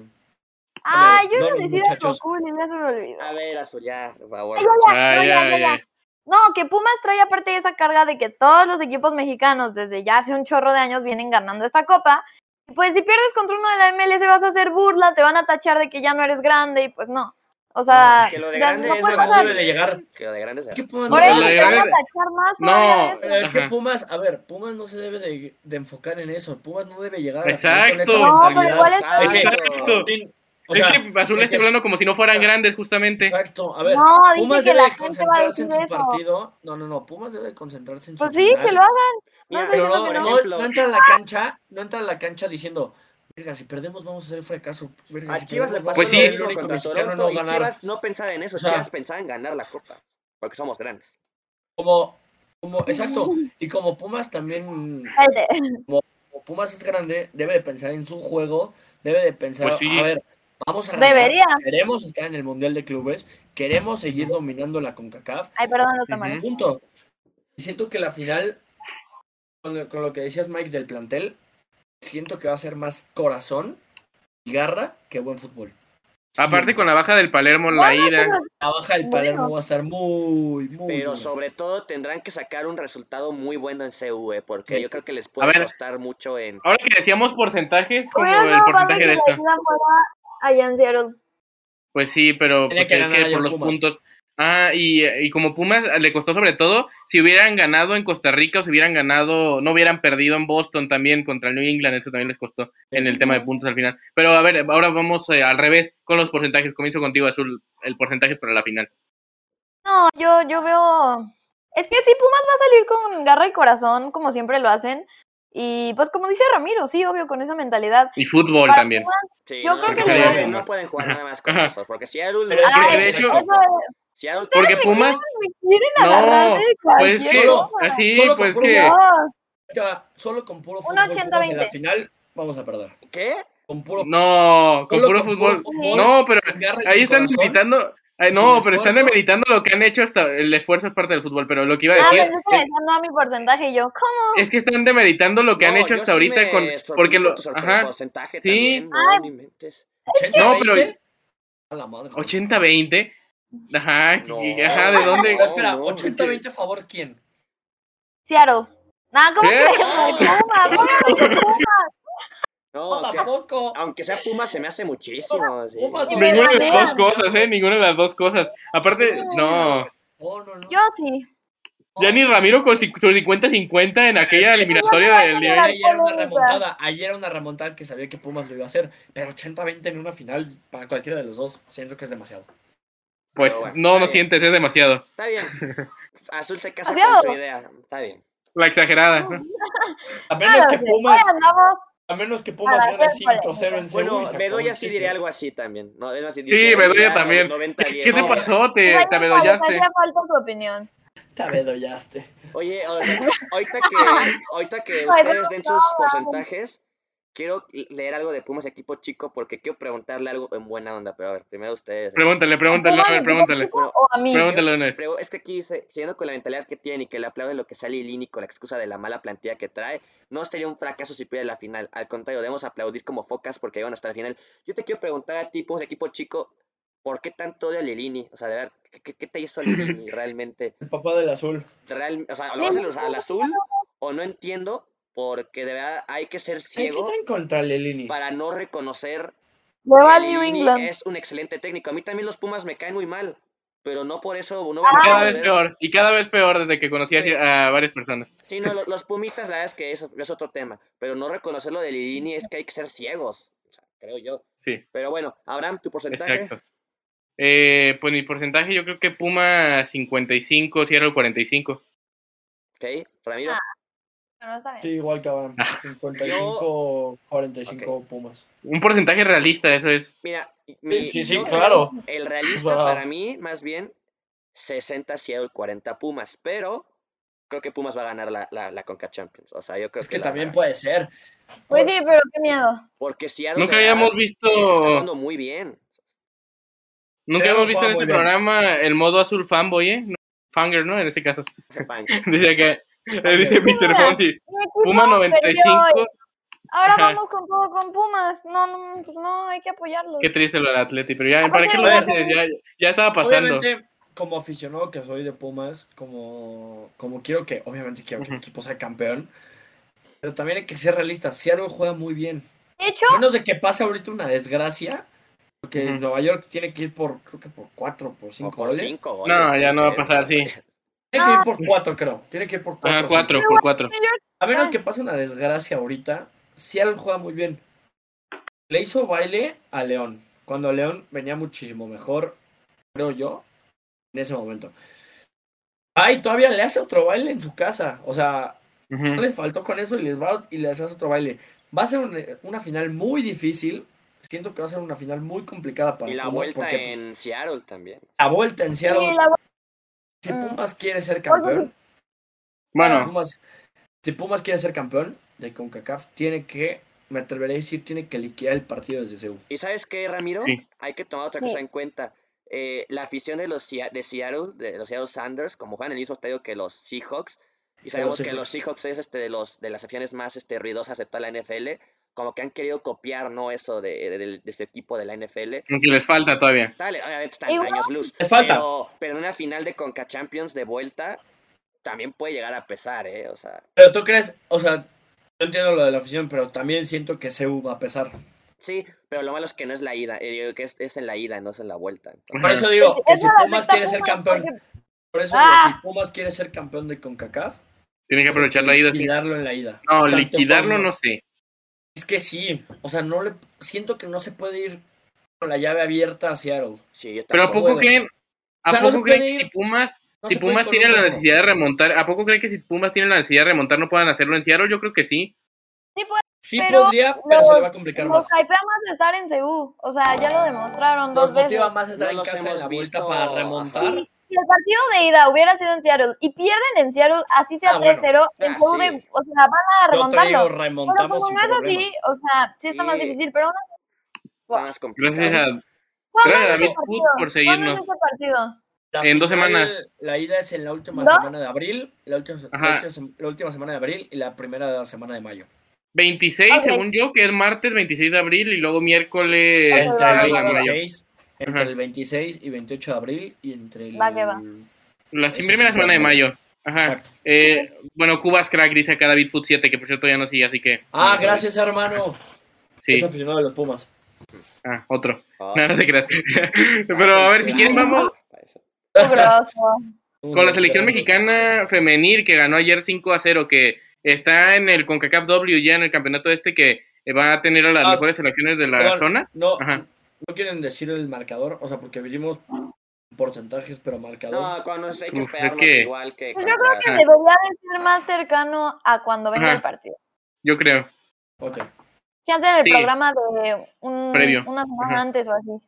Ay, yo no, iba a los decir muchachos. algo cool y ya se me olvidó. A ver, Azul, ya, por favor. Ay, ya, Ay. No, que Pumas trae aparte esa carga de que todos los equipos mexicanos desde ya hace un chorro de años vienen ganando esta copa Pues si pierdes contra uno de la MLS vas a hacer burla, te van a tachar de que ya no eres grande y pues no. O sea, que lo de grande no es de llegar. Que lo de grande sea. ¿Qué Pumas Por no más No, es que. Pumas, a ver, Pumas no se debe de, de enfocar en eso. Pumas no debe llegar a Exacto. esa No, pero mentalidad. igual es- Exacto. Sin- o sea, es que Azul es que- hablando como si no fueran grandes, justamente. Exacto, a ver, No, dice Pumas que debe la de gente va a concentrarse en su eso. partido. No, no, no, Pumas debe de concentrarse en su Pues sí, final. que lo hagan. Mira, estoy Pero no, no, no. no, entra a la cancha, no entra a la cancha diciendo, verga, si perdemos vamos a hacer fracaso. Verga, A si Chivas le pasó Pues sí. lo ser mismo contra Toronto no y ganar. Chivas no pensaba en eso. O sea- Chivas pensaba en ganar la copa. Porque somos grandes. Como, como, exacto, y como Pumas también, como Pumas es grande, debe de pensar en su juego, debe de pensar, Pues sí. a ver, vamos a ganar, Debería. queremos estar en el Mundial de Clubes, queremos seguir dominando la CONCACAF, Ay, perdón los tamales. punto. Y siento que la final, con lo que decías Mike del plantel, siento que va a ser más corazón y garra que buen fútbol. Aparte con la baja del Palermo en la Bueno, ida. pero- La baja del Bueno. Palermo va a estar muy, muy Pero sobre todo tendrán que sacar un resultado muy bueno en CU, eh, porque Sí. yo creo que les puede ver. costar mucho en... Ahora que decíamos porcentajes, como el porcentaje que de esto. ida fuera allá en Seattle. Pues sí, pero pues, que es que por los Pumas. puntos. Ah, y, y como Pumas le costó sobre todo, si hubieran ganado en Costa Rica o si hubieran ganado, no hubieran perdido en Boston también contra el New England, eso también les costó en el tema de puntos al final. Pero a ver, ahora vamos eh, al revés con los porcentajes. Comienzo contigo, Azul, el porcentaje para la final. No, yo, yo veo. Es que sí, Pumas va a salir con garra y corazón, como siempre lo hacen. Y pues como dice Ramiro, sí, obvio, con esa mentalidad. Y fútbol Para también. Pumas, Sí, Yo no, creo que no pueden jugar nada más con eso, porque Seattle... Pero es no que, puede de hecho- eso Seattle- Porque Pumas, No, pues cualquier que, así, Solo pues con que, solo con puro Un fútbol en la 80-20. final vamos a perder. ¿Qué? Con puro no, con puro con fútbol. puro fútbol, No, pero ahí están corazón. demeritando, ay, no, pero están demeritando lo que han hecho hasta el esfuerzo es parte del fútbol, pero lo que iba a Ah, decir pensé que no a mi porcentaje y yo, ¿cómo? es que están demeritando lo que han No, hecho yo hasta sí ahorita me con porque por lo ajá, porcentaje Sí. también, no, Ay. ni mentes. 80, No, pero- 20. A la madre. 80-20. Ajá, No. y- ajá, ¿de dónde? Pero espera, no, 80-20 a favor quién? Seattle. Nada, ¿cómo ¿Qué? Pumas. No, No, aunque, tampoco. aunque sea Puma se me hace muchísimo. sí. Y me Ninguna de las dos cosas, eh, ninguna de las dos cosas. Aparte, no, No, no, no. Yo sí. ya ni Ramiro con su su 50-50 en aquella eliminatoria del día. ayer era una remontada, ayer era una remontada que sabía que Pumas lo iba a hacer, pero 80-20 en una final para cualquiera de los dos, siento que es demasiado. Pues bueno, no, no bien. sientes, es demasiado. Está bien. Azul se casa Demasiado. con su idea. Está bien. La exagerada. A menos Claro, que sí. Pumas, a menos que Pumas gane hacer 5-0 en Seúl. Bueno, Bedoya sí diría algo así también. No, así, Sí, Bedoya también. 90 ¿Qué, te No. pasó? ¿Te, te bedollaste? hacía falta tu opinión. Te abedollaste. Oye, o sea, ahorita que, ahorita que ustedes no, den no, sus no. porcentajes, quiero leer algo de Pumas equipo chico porque quiero preguntarle algo en buena onda, pero a ver, primero ustedes. Pregúntale, pregúntale, a ver, pregúntale. Bueno, ¿O a mí? Pregúntale. Pero es que aquí, se- siguiendo con la mentalidad que tiene y que le aplauden lo que sale Lini con la excusa de la mala plantilla que trae, no sería un fracaso si pierde la final. Al contrario, debemos aplaudir como focas porque llegan hasta la final. Yo te quiero preguntar a ti, Pumas equipo chico, ¿por qué tanto odio a Lilini? O sea, de verdad, ¿qué, qué- te hizo Lilini realmente? El papá del azul. Real, o sea, ¿lo vas al, al azul o no entiendo? Porque de verdad hay que ser ¿Qué ciego en contra de Lelini? para no reconocer Le va que al New England. es un excelente técnico. A mí también los Pumas me caen muy mal, pero no por eso no Ah, Cada vez peor, y cada vez peor desde que conocí a, a varias personas. Sí, no, lo- los, Pumitas, la verdad es que eso es otro tema. Pero no reconocer lo de Lilini es que hay que ser ciegos. O sea, creo yo. Sí, Pero bueno, Abraham, tu porcentaje. exacto. Eh, pues mi porcentaje yo creo que Puma 55, Sierra 45. Ok, Ramiro. Ah. Pero está bien. Sí, igual que Abraham. 55, 45 Pumas. Un porcentaje realista, eso es. Mira, mi- Sí, sí, yo claro. El realista para mí, más bien, 60 Seattle, 40 Pumas. Pero creo que Pumas va a ganar la, la, la Conca Champions. O sea, yo creo Es que también puede ser. Pues sí, pero qué miedo. Porque Seattle. Nunca habíamos visto, Está jugando muy bien. nunca Seattle habíamos visto en este bien. programa el modo azul fanboy, ¿eh? No, Fanger, ¿no? En ese caso. Dice que, dice Mr. Fonsi. Puma perdió 95. hoy. Ahora Ajá. vamos con todo con Pumas. No, no, pues no, hay que apoyarlos. Qué triste lo del Atleti, pero ya, ¿para qué lo dices? Ya, ya estaba pasando. Obviamente, como aficionado que soy de Pumas, como, como quiero que, obviamente quiero que mi equipo sea campeón, pero también hay que ser realistas. Seattle juega muy bien. De hecho, menos de que pase ahorita una desgracia, porque. Nueva York tiene que ir por, creo que por cuatro, por O cinco por goles. cinco goles. No, ya no va a pasar así. Tiene que ir por cuatro, creo. Tiene que ir por cuatro. Ah, cuatro, por cuatro. A menos que pase una desgracia ahorita, Seattle juega muy bien. Le hizo baile a León. Cuando León venía muchísimo mejor, creo yo, en ese momento. Ay, todavía le hace otro baile en su casa. O sea, no le faltó con eso y les va y les hace otro baile. Va a ser un- una final muy difícil. Siento que va a ser una final muy complicada para Y la Pumas vuelta porque pues, en Seattle también. la vuelta en Seattle. sí, la- Si Mm. Pumas quiere ser campeón, Bueno, Pumas- si Pumas quiere ser campeón de CONCACAF, tiene que, me atreveré a decir, tiene que liquidar el partido desde Seúl. ¿Y sabes qué, Ramiro? Sí. Hay que tomar otra Sí. cosa en cuenta. Eh, la afición de los de Seattle, de los Seattle Sanders, como juegan en el mismo estadio que los Seahawks, y sabemos que Seahawks. los Seahawks es este de los de las aficiones más este ruidosas de toda la NFL, como que han querido copiar, ¿no? Eso de, de, de- de este equipo de la NFL. aunque les falta todavía. Dale, obviamente están Igual- años luz. Les falta. Pero, pero en una final de Conca Champions de vuelta, también puede llegar a pesar, ¿eh? O sea, Pero tú crees, o sea, yo entiendo lo de la afición, pero también siento que Seúl va a pesar. sí, pero lo malo es que no es la ida, eh, que es, es en la ida, no es en la vuelta. entonces- Por eso digo que si Pumas quiere ser campeón, porque- por eso Ah. digo, si Pumas quiere ser campeón de CONCACAF, Tiene que aprovechar la ida. sí. liquidarlo en la ida. No, Tanto liquidarlo como- no sé. Es que sí, o sea, no le siento que no se puede ir con la llave abierta a Seattle. Sí, Pero ¿a poco puede. creen? ¿A O sea, no poco creen puede que ir- si Pumas, No si puede Pumas un la necesidad de remontar, ¿a poco creen que si Pumas tienen la necesidad de remontar no puedan hacerlo en Seattle? Yo creo que sí. Sí, Sí Pero podría, pero se le va a complicar los más. hypea más estar en Seúl. O sea, ya lo demostraron Nos dos veces. motiva más estar No en los casa en la vuelta visto, para ajá. remontar. Si el partido de ida hubiera sido en Seattle y pierden en Seattle, así sea Ah, bueno. 3-0, en Ah, Seúl, sí. de- o sea, van a te digo, remontarlo. Pero como no es problema. así, o sea, sí está más Sí. difícil. Pero aún así, Está más complicado. Gracias a... ¿cuándo Gracias, es David Food, partido? por ¿Cuándo seguirnos. es ese partido? En dos semanas. La ida es en la última ¿Dos? semana de abril, la última, la última sem- la última semana de abril y la primera semana de mayo. 26, Ok. según yo, que es martes 26 de abril y luego miércoles Ok, Entre, va, el va, algo va, en va. mayo. 26, entre Ajá. el 26 y 28 de abril y entre el... Va que va. La primera semana de mayo. Ajá. Eh, bueno, Cubas Crack dice acá David Food 7, que por cierto ya no sigue, así que... Ah, gracias hermano. Sí. Es aficionado de los Pumas. Ah, otro. Ah, No, no te creas. Pero a ver, si quieren vamos con la selección mexicana femenil que ganó ayer 5 a 0, que está en el CONCACAF W ya en el campeonato este que va a tener a las Ah, mejores selecciones de la perdón. zona. No, Ajá. No quieren decir el marcador, o sea, porque vimos porcentajes, pero marcador. No, cuando hay que Uf, es esperarnos que- igual que Pues yo creo que Ajá. debería de ser más cercano a cuando venga Ajá. el partido. Yo creo. Ok. Que hacer el Sí. programa de un, Previo. una semana Ajá. antes o así.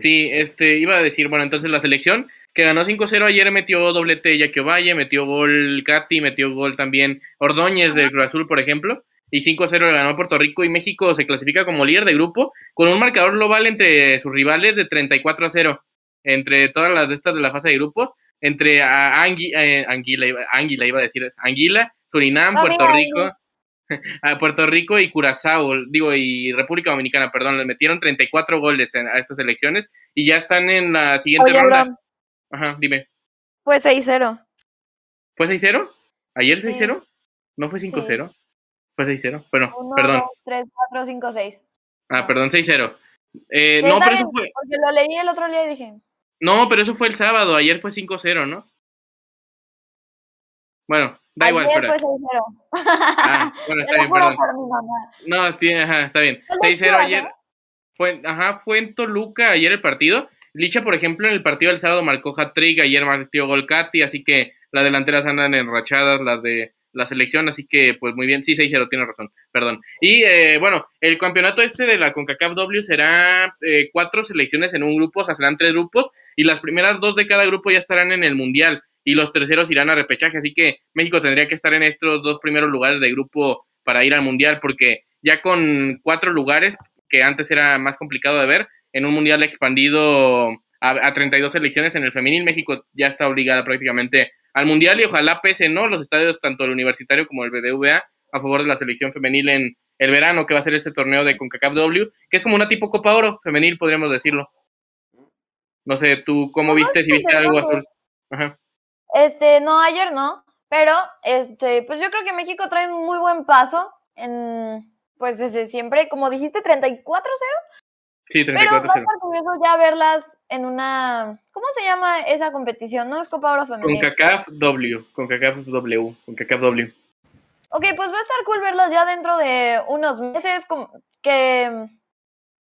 Sí, este, iba a decir, bueno, entonces la selección que ganó 5-0 ayer metió doblete Jackie Ovalle, metió gol Katy, metió gol también Ordóñez del Cruz Azul, por ejemplo, y 5-0 le ganó a Puerto Rico y México se clasifica como líder de grupo con un marcador global entre sus rivales de 34 a 0, entre todas las de estas de la fase de grupos, entre a Angui- eh, Anguila, iba, Anguila iba a decir, es Anguila, Surinam, Ah, Puerto mira, Rico, a Puerto Rico y Curazao, digo, y República Dominicana, perdón, le metieron 34 goles en- a estas elecciones y ya están en la siguiente Oye, ronda. Bram, Ajá, dime. fue 6-0. ¿Fue 6-0? ¿Ayer Sí. 6-0? ¿No fue 5-0? Fue 6-0. Bueno, 1, perdón. 2, 3, 4, 5, 6. Ah, perdón, 6-0. Eh, Sí, no, pero eso fue. Porque lo leí el otro día y dije, No, pero eso fue el sábado. Ayer fue 5-0, ¿no? Bueno, da igual, ayer fue 6-0. Ah, bueno, está bien, perdón. por mi mamá. No, tiene, ajá, está bien. Es de 6-0 Chivas, ayer. ¿no? Fue, ajá, fue en Toluca ayer el partido. Licha, por ejemplo, en el partido del sábado marcó hat-trick, ayer marcó gol Katy, así que las delanteras andan enrachadas, las de la selección, así que pues muy bien, sí, 6-0, tiene razón, perdón. Y eh, bueno, el campeonato este de la CONCACAF W será eh, cuatro selecciones en un grupo, o sea, serán tres grupos, y las primeras dos de cada grupo ya estarán en el Mundial, y los terceros irán a repechaje, así que México tendría que estar en estos dos primeros lugares de grupo para ir al Mundial, porque ya con cuatro lugares, que antes era más complicado de ver, en un Mundial expandido a, a 32 selecciones en el femenil, México ya está obligada prácticamente al Mundial y ojalá pese, ¿no? Los estadios, tanto el universitario como el BDVA, a favor de la selección femenil en el verano, que va a ser este torneo de CONCACAF W, que es como una tipo Copa Oro femenil, podríamos decirlo. No sé, ¿tú cómo viste? Si viste algo azul. Ajá. Este, no, ayer no, pero este, pues yo creo que México trae un muy buen paso en pues desde siempre, como dijiste, 34-0. Sí, Pero va a 34-0. estar curioso ya verlas en una. ¿Cómo se llama esa competición? No es Copa Oro Con Femenil. CACAF W, con CACAF W, con CACAF W. Ok, pues va a estar cool verlas ya dentro de unos meses. que.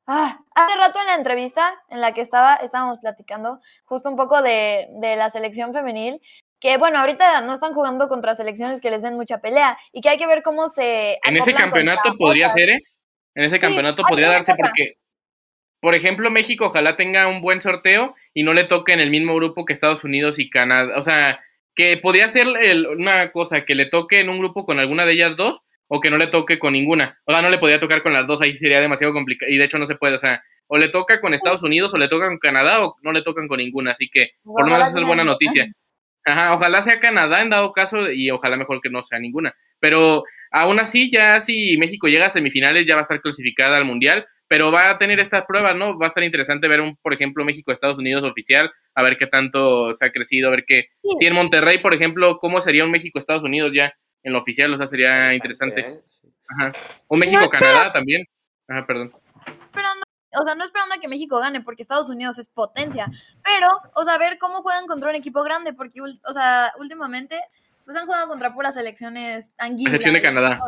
Ah, hace rato en la entrevista en la que estaba, estábamos platicando justo un poco de, de la selección femenil. Que bueno, ahorita no están jugando contra selecciones que les den mucha pelea y que hay que ver cómo se. En ese campeonato podría ser, ¿eh? En ese Sí, campeonato podría darse porque, por ejemplo, México ojalá tenga un buen sorteo y no le toque en el mismo grupo que Estados Unidos y Canadá. O sea, que podría ser el- una cosa que le toque en un grupo con alguna de ellas dos o que no le toque con ninguna. O sea, no le podría tocar con las dos, ahí sería demasiado complicado. Y de hecho no se puede, o sea, o le toca con Estados Unidos o le toca con Canadá o no le tocan con ninguna. Así que por lo menos esa es buena noticia. Ajá, ojalá sea Canadá en dado caso y ojalá mejor que no sea ninguna. Pero aún así, ya si México llega a semifinales, ya va a estar clasificada al Mundial, pero va a tener estas pruebas, ¿no? Va a estar interesante ver un, por ejemplo, México-Estados Unidos oficial, a ver qué tanto se ha crecido, a ver qué... Sí. Si en Monterrey, por ejemplo, ¿cómo sería un México-Estados Unidos ya en lo oficial? O sea, sería interesante. ¿eh? Sí. Ajá. Un México-Canadá también. Ajá, perdón. esperando, o sea, no esperando a que México gane, porque Estados Unidos es potencia, pero, o sea, ver cómo juegan contra un equipo grande, porque, ul- o sea, últimamente, pues han jugado contra puras selecciones anguilas. Selección de Canadá.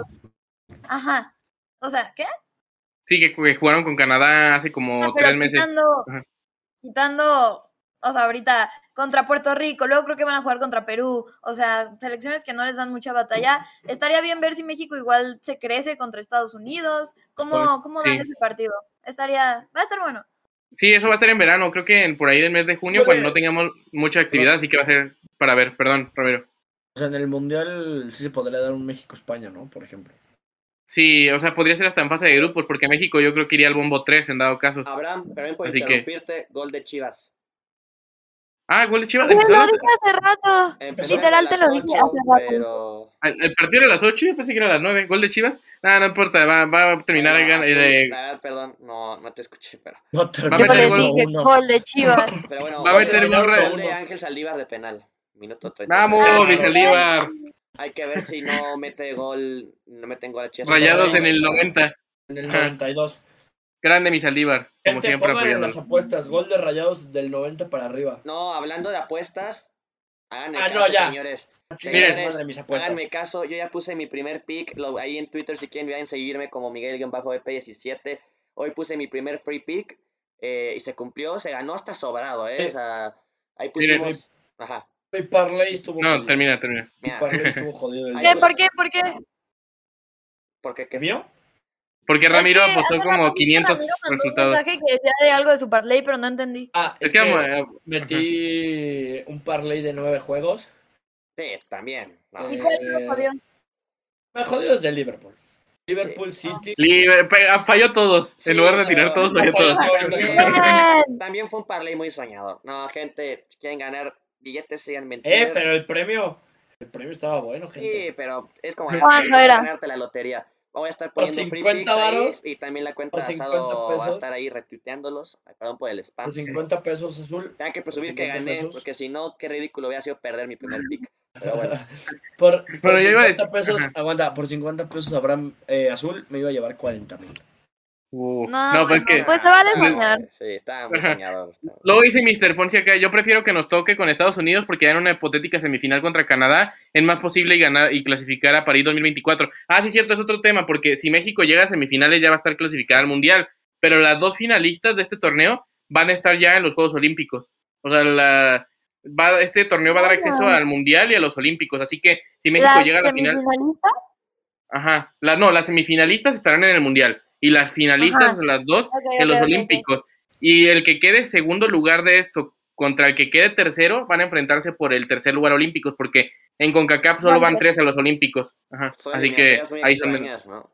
Ajá. O sea, ¿qué? Sí, que, que jugaron con Canadá hace como Ah, tres meses. quitando, Ajá. quitando, o sea, ahorita contra Puerto Rico, luego creo que van a jugar contra Perú, o sea, selecciones que no les dan mucha batalla. Estaría bien ver si México igual se crece contra Estados Unidos, cómo, cómo dan sí. ese partido. Estaría, va a estar bueno. Sí, eso va a ser en verano, creo que en- por ahí del mes de junio, Híjole. cuando no tengamos mucha actividad, así que va a ser para ver, perdón, Romero. O sea, en el Mundial sí se podría dar un México-España, ¿no? Por ejemplo. Sí, o sea, podría ser hasta en fase de grupos, porque México yo creo que iría al bombo 3 en dado caso. Abraham, perdón por Así que- interrumpirte, gol de Chivas. Ah, gol de Chivas. Empezó lo dije hace rato. Empezó Literal te lo dije hace rato. Pero... ¿El partido era a las 8? Yo pensé que era a las 9. ¿Gol de Chivas? No, no importa, va, va a terminar Ah, el gan- sí, eh, verdad, perdón, no, no te escuché, pero... No te Va a Yo meter les gol dije uno. gol de Chivas. Pero bueno, Va a meter gol de Ángel Saldívar de penal. Minuto 30. ¡Vamos, Ah, mi Saldívar! Hay que ver si no mete gol, no meten gol a Chivas. Rayados en el 90. En el Ajá. 92. Grande mi Saldívar, como Gente, siempre en apoyando. las apuestas. Gol de rayados del 90 para arriba. No, hablando de apuestas, háganme Ah, caso, no, ya. señores. Miren, Señores, madre, mis apuestas. Háganme caso, yo ya puse mi primer pick, lo, ahí en Twitter si quieren vayan a seguirme como Miguel-EP17. Hoy puse mi primer free pick eh, y se cumplió, se ganó hasta sobrado, ¿eh? O sea, ahí Miren, pusimos... Ajá, Mi parlay estuvo No, jodido. termina, termina. Mi parlay estuvo jodido. ¿Qué? ¿Por qué? ¿Por qué? porque ¿El mío? Porque Es Ramiro que apostó como rato vi que 500 Ramiro mandó un resultados. mensaje que decía de algo de su parlay, pero no entendí. Ah, Es es, que, eh, metí un parlay de nueve juegos. sí, también. no. ¿Y Eh, cuál lo jodió? Me jodido desde Liverpool. Liverpool City. Libre, pe- ah, falló todos. Sí, en lugar de tirar todos, falló falló todos. También fue un parlay muy soñador. No, gente, si quieren ganar billetes, sigan mentiras. Eh, pero el premio. El premio estaba bueno, gente. Sí, pero es como ¿Cuánto era? ganarte la lotería. Voy a estar Por poniendo free 50 picks ahí, y también la cuenta de 50 asado va a pesos. estar ahí retuiteándolos. Ay, perdón por el spam. Por 50 pesos azul. Tengan que presumir que 50 gané, pesos. porque si no, qué ridículo hubiera sido perder mi primer pick. Pero bueno, Por, por Pero yo iba a 50 pesos, Ajá. aguanta, por 50 pesos Abraham eh, azul me iba a llevar 40 mil. Uh, No, no, pues pues que. no, pues te vale soñar. Sí, estaba muy estaba- Luego dice Mr. Fonsi acá, yo prefiero que nos toque con Estados Unidos porque ya en una hipotética semifinal contra Canadá es más posible y ganar y clasificar a París 2024. Ah, sí, cierto, es otro tema, porque si México llega a semifinales ya va a estar clasificada al Mundial, pero las dos finalistas de este torneo van a estar ya en los Juegos Olímpicos. O sea, la, va, este torneo va a dar acceso al Mundial y a los Olímpicos, así que si México ¿La llega a la final... Ajá, las, no, las semifinalistas estarán en el Mundial y las finalistas, Ajá. las dos, Ok, en los. Olímpicos. Y el que quede segundo lugar de esto contra el que quede tercero van a enfrentarse por el tercer lugar olímpicos, porque en CONCACAF solo van tres a los Olímpicos. Ajá. Así que ahí extrañas, ¿no?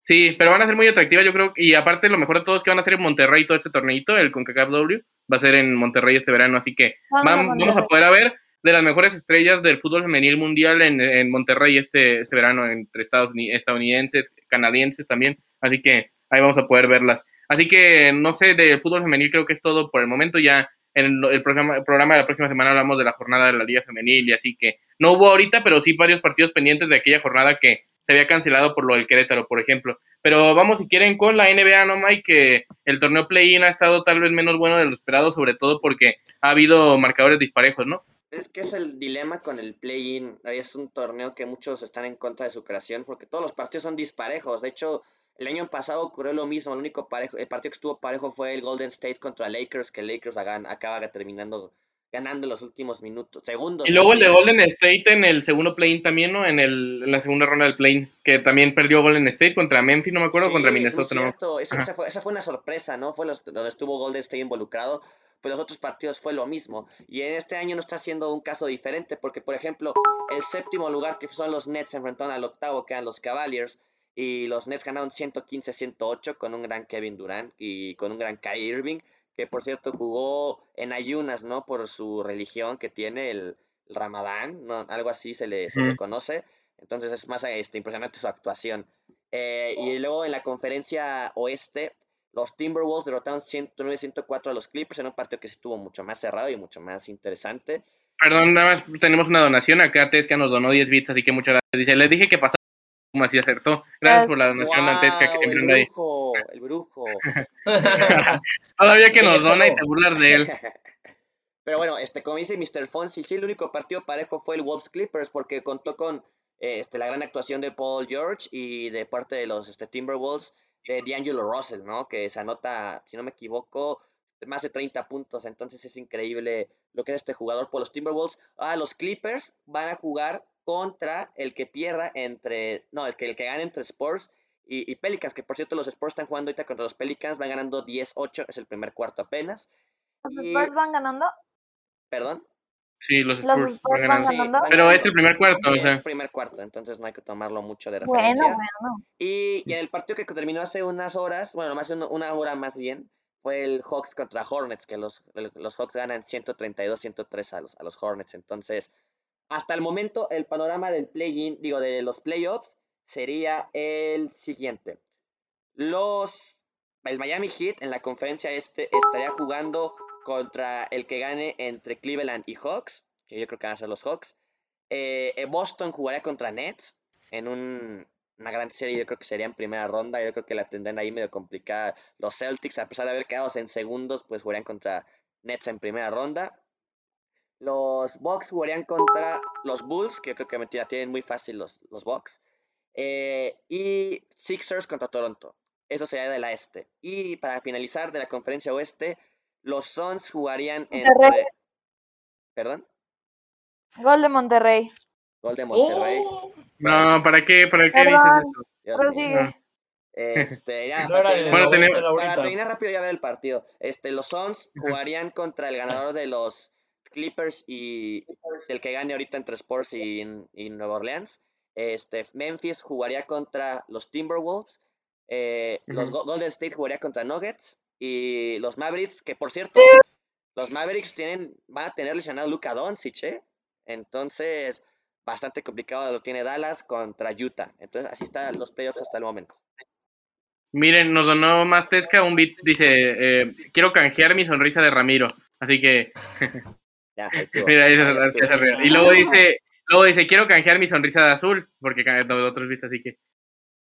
Sí, pero van a ser muy atractivas, yo creo. Y aparte, lo mejor de todo es que van a ser en Monterrey todo este torneito, el CONCACAF W. Va a ser en Monterrey este verano, así que Vamos vam- a vamos a poder ver de las mejores estrellas del fútbol femenil mundial en, en Monterrey este, este verano, entre Estados Uni- estadounidenses, canadienses también. Así que ahí vamos a poder verlas. Así que, no sé, del fútbol femenil creo que es todo por el momento. Ya en el, programa, el programa de la próxima semana hablamos de la jornada de la Liga Femenil y así que no hubo ahorita, pero sí varios partidos pendientes de aquella jornada que se había cancelado por lo del Querétaro, por ejemplo. Pero vamos, si quieren, con la NBA, ¿no, Mike? Que el torneo play-in ha estado tal vez menos bueno de lo esperado, sobre todo porque ha habido marcadores disparejos, ¿no? Es que es el dilema con el play-in. Es un torneo que muchos están en contra de su creación porque todos los partidos son disparejos. De hecho, el año pasado ocurrió lo mismo. El único parejo, el partido que estuvo parejo fue el Golden State contra Lakers, que Lakers acaba terminando ganando los últimos minutos, segundos. Y luego el de Golden State en el segundo play-in también, ¿no? En, el, en la segunda ronda del play-in, que también perdió Golden State contra Memphis, no me acuerdo, contra Minnesota. No esa, fue, esa, fue, una sorpresa, ¿no? Fue los, donde estuvo Golden State involucrado pero los otros partidos fue lo mismo. Y en este año no está siendo un caso diferente, porque por ejemplo, el séptimo lugar que son los Nets se enfrentaron al octavo, que eran los Cavaliers, y los Nets ganaron 115-108 con un gran Kevin Durant y con un gran Kyrie Irving, que por cierto jugó en ayunas, ¿no? Por su religión que tiene, el, Ramadán, ¿no? algo así se le, se conoce. Entonces es más este, impresionante su actuación. Eh, y luego en la conferencia oeste, los Timberwolves derrotaron 109-104 a los Clippers en un partido que estuvo mucho más cerrado y mucho más interesante. Perdón, nada más tenemos una donación acá. Tesca nos donó 10 bits, así que muchas gracias. Dice, les dije que pasaba como así acertó. Gracias por la donación wow, que siempre el brujo, ahí. El brujo. Todavía que nos dona y te burlas de él. Pero bueno, este, como dice Mr. Fonsi, sí, el único partido parejo fue el Wolves Clippers porque contó con este, la gran actuación de Paul George y de parte de los este, Timberwolves de D'Angelo Russell, ¿no? Que se anota, si no me equivoco, más de 30 puntos. Entonces es increíble lo que es este jugador por los Timberwolves. Ah, los Clippers van a jugar contra el que pierda entre, no, el que, el que gane entre Spurs y, Pelicans, que por cierto los Spurs están jugando ahorita contra los Pelicans, van ganando 10-8, es el primer cuarto apenas. ¿Los Spurs van ganando? ¿Perdón? Sí, los Spurs, van ganando. Pero es el primer cuarto, o sea. Es el primer cuarto, entonces no hay que tomarlo mucho de referencia. Bueno, bueno. Y, y en el partido que terminó hace unas horas, bueno, más de una hora más bien, fue el Hawks contra Hornets, que los, los Hawks ganan 132-103 a los, a los Hornets. Entonces, hasta el momento, el panorama del play-in, digo, de los playoffs, sería el siguiente. Los, el Miami Heat en la conferencia este estaría jugando contra el que gane entre Cleveland y Hawks, que yo creo que van a ser los Hawks. Eh, eh, Boston jugaría contra Nets en una gran serie, yo creo que sería en primera ronda, yo creo que la tendrán ahí medio complicada. Los Celtics, a pesar de haber quedado en segundos, pues jugarían contra Nets en primera ronda. Los Bucks jugarían contra los Bulls, que yo creo que mentira, tienen muy fácil los, los Bucks. Eh, y Sixers contra Toronto. Eso sería de la este. Y para finalizar de la conferencia oeste, los Suns jugarían entre... ¿Perdón? Gol de Monterrey. Gol de Monterrey. Oh. No, ¿para qué? ¿Para qué dices eso? Este, ya, para, terminar rápido ya ver el partido. Este, los Suns jugarían contra el ganador de los Clippers y el que gane ahorita entre Sports y, y Nueva Orleans. Este, Memphis jugaría contra los Timberwolves. Eh, los Golden State jugaría contra Nuggets. Y los Mavericks, que por cierto, los Mavericks tienen, van a tener lesionado a Luka Doncic, ¿eh? Entonces, bastante complicado lo tiene Dallas contra Utah. Entonces, así están los playoffs hasta el momento. Miren, nos donó más Tesca un beat, dice, eh, quiero canjear mi sonrisa de Ramiro. Así que... Mira, Y luego dice, luego dice, quiero canjear mi sonrisa de azul, porque otros beats, así que...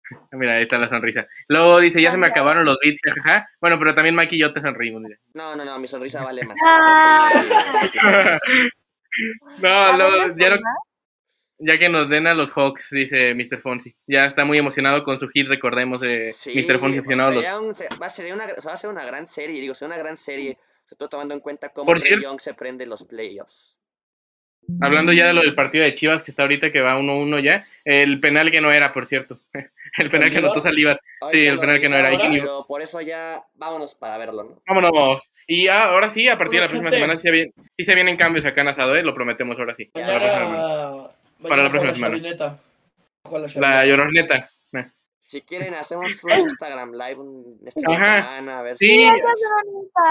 Mira, ahí está la sonrisa. Luego dice, ya se me acabaron los beats, jajaja. Bueno, pero también Mike y yo te sonreímos. No, no, no, mi sonrisa vale más. no, no, ya no, ya que nos den a los Hawks, dice Mr. Fonsi. Ya está muy emocionado con su hit, recordemos, de Mr. Fonsi aficionado los... va, a ser una, va a ser una gran serie, digo, ser una gran serie, sobre todo tomando en cuenta cómo Young se prende los playoffs. Hablando ya de lo del partido de Chivas, que está ahorita que va 1-1 ya, el penal que no era, por cierto. El penal que anotó Saliva. Sí, el penal que no era. Pero por eso ya vámonos para verlo, ¿no? Vámonos. Y ahora sí, a partir de la próxima semana sí, se vienen cambios acá en Asado, ¿eh? Lo prometemos ahora sí. para la próxima semana. La lloroneta. Si quieren, hacemos un Instagram live esta semana. A ver sí, si...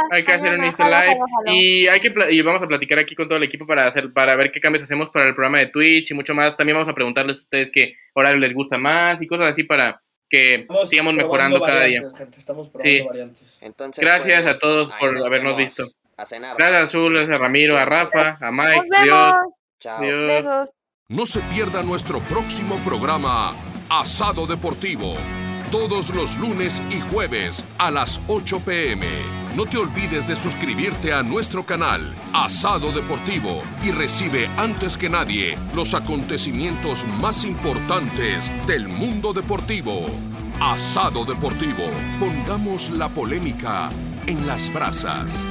hay que hacer un Instagram live. Y, hay que y vamos a platicar aquí con todo el equipo para hacer para ver qué cambios hacemos para el programa de Twitch y mucho más. También vamos a preguntarles a ustedes qué horario les gusta más y cosas así para que sigamos mejorando cada día. Estamos probando variantes. Entonces, Gracias a pues, todos por habernos visto. Gracias a Azul, a Ramiro, a Rafa, a Mike. Dios. Chao. Dios. No se pierda nuestro próximo programa Asado Deportivo, todos los lunes y jueves a las 8 pm. No te olvides de suscribirte a nuestro canal Asado Deportivo y recibe antes que nadie los acontecimientos más importantes del mundo deportivo. Asado Deportivo, pongamos la polémica en las brasas.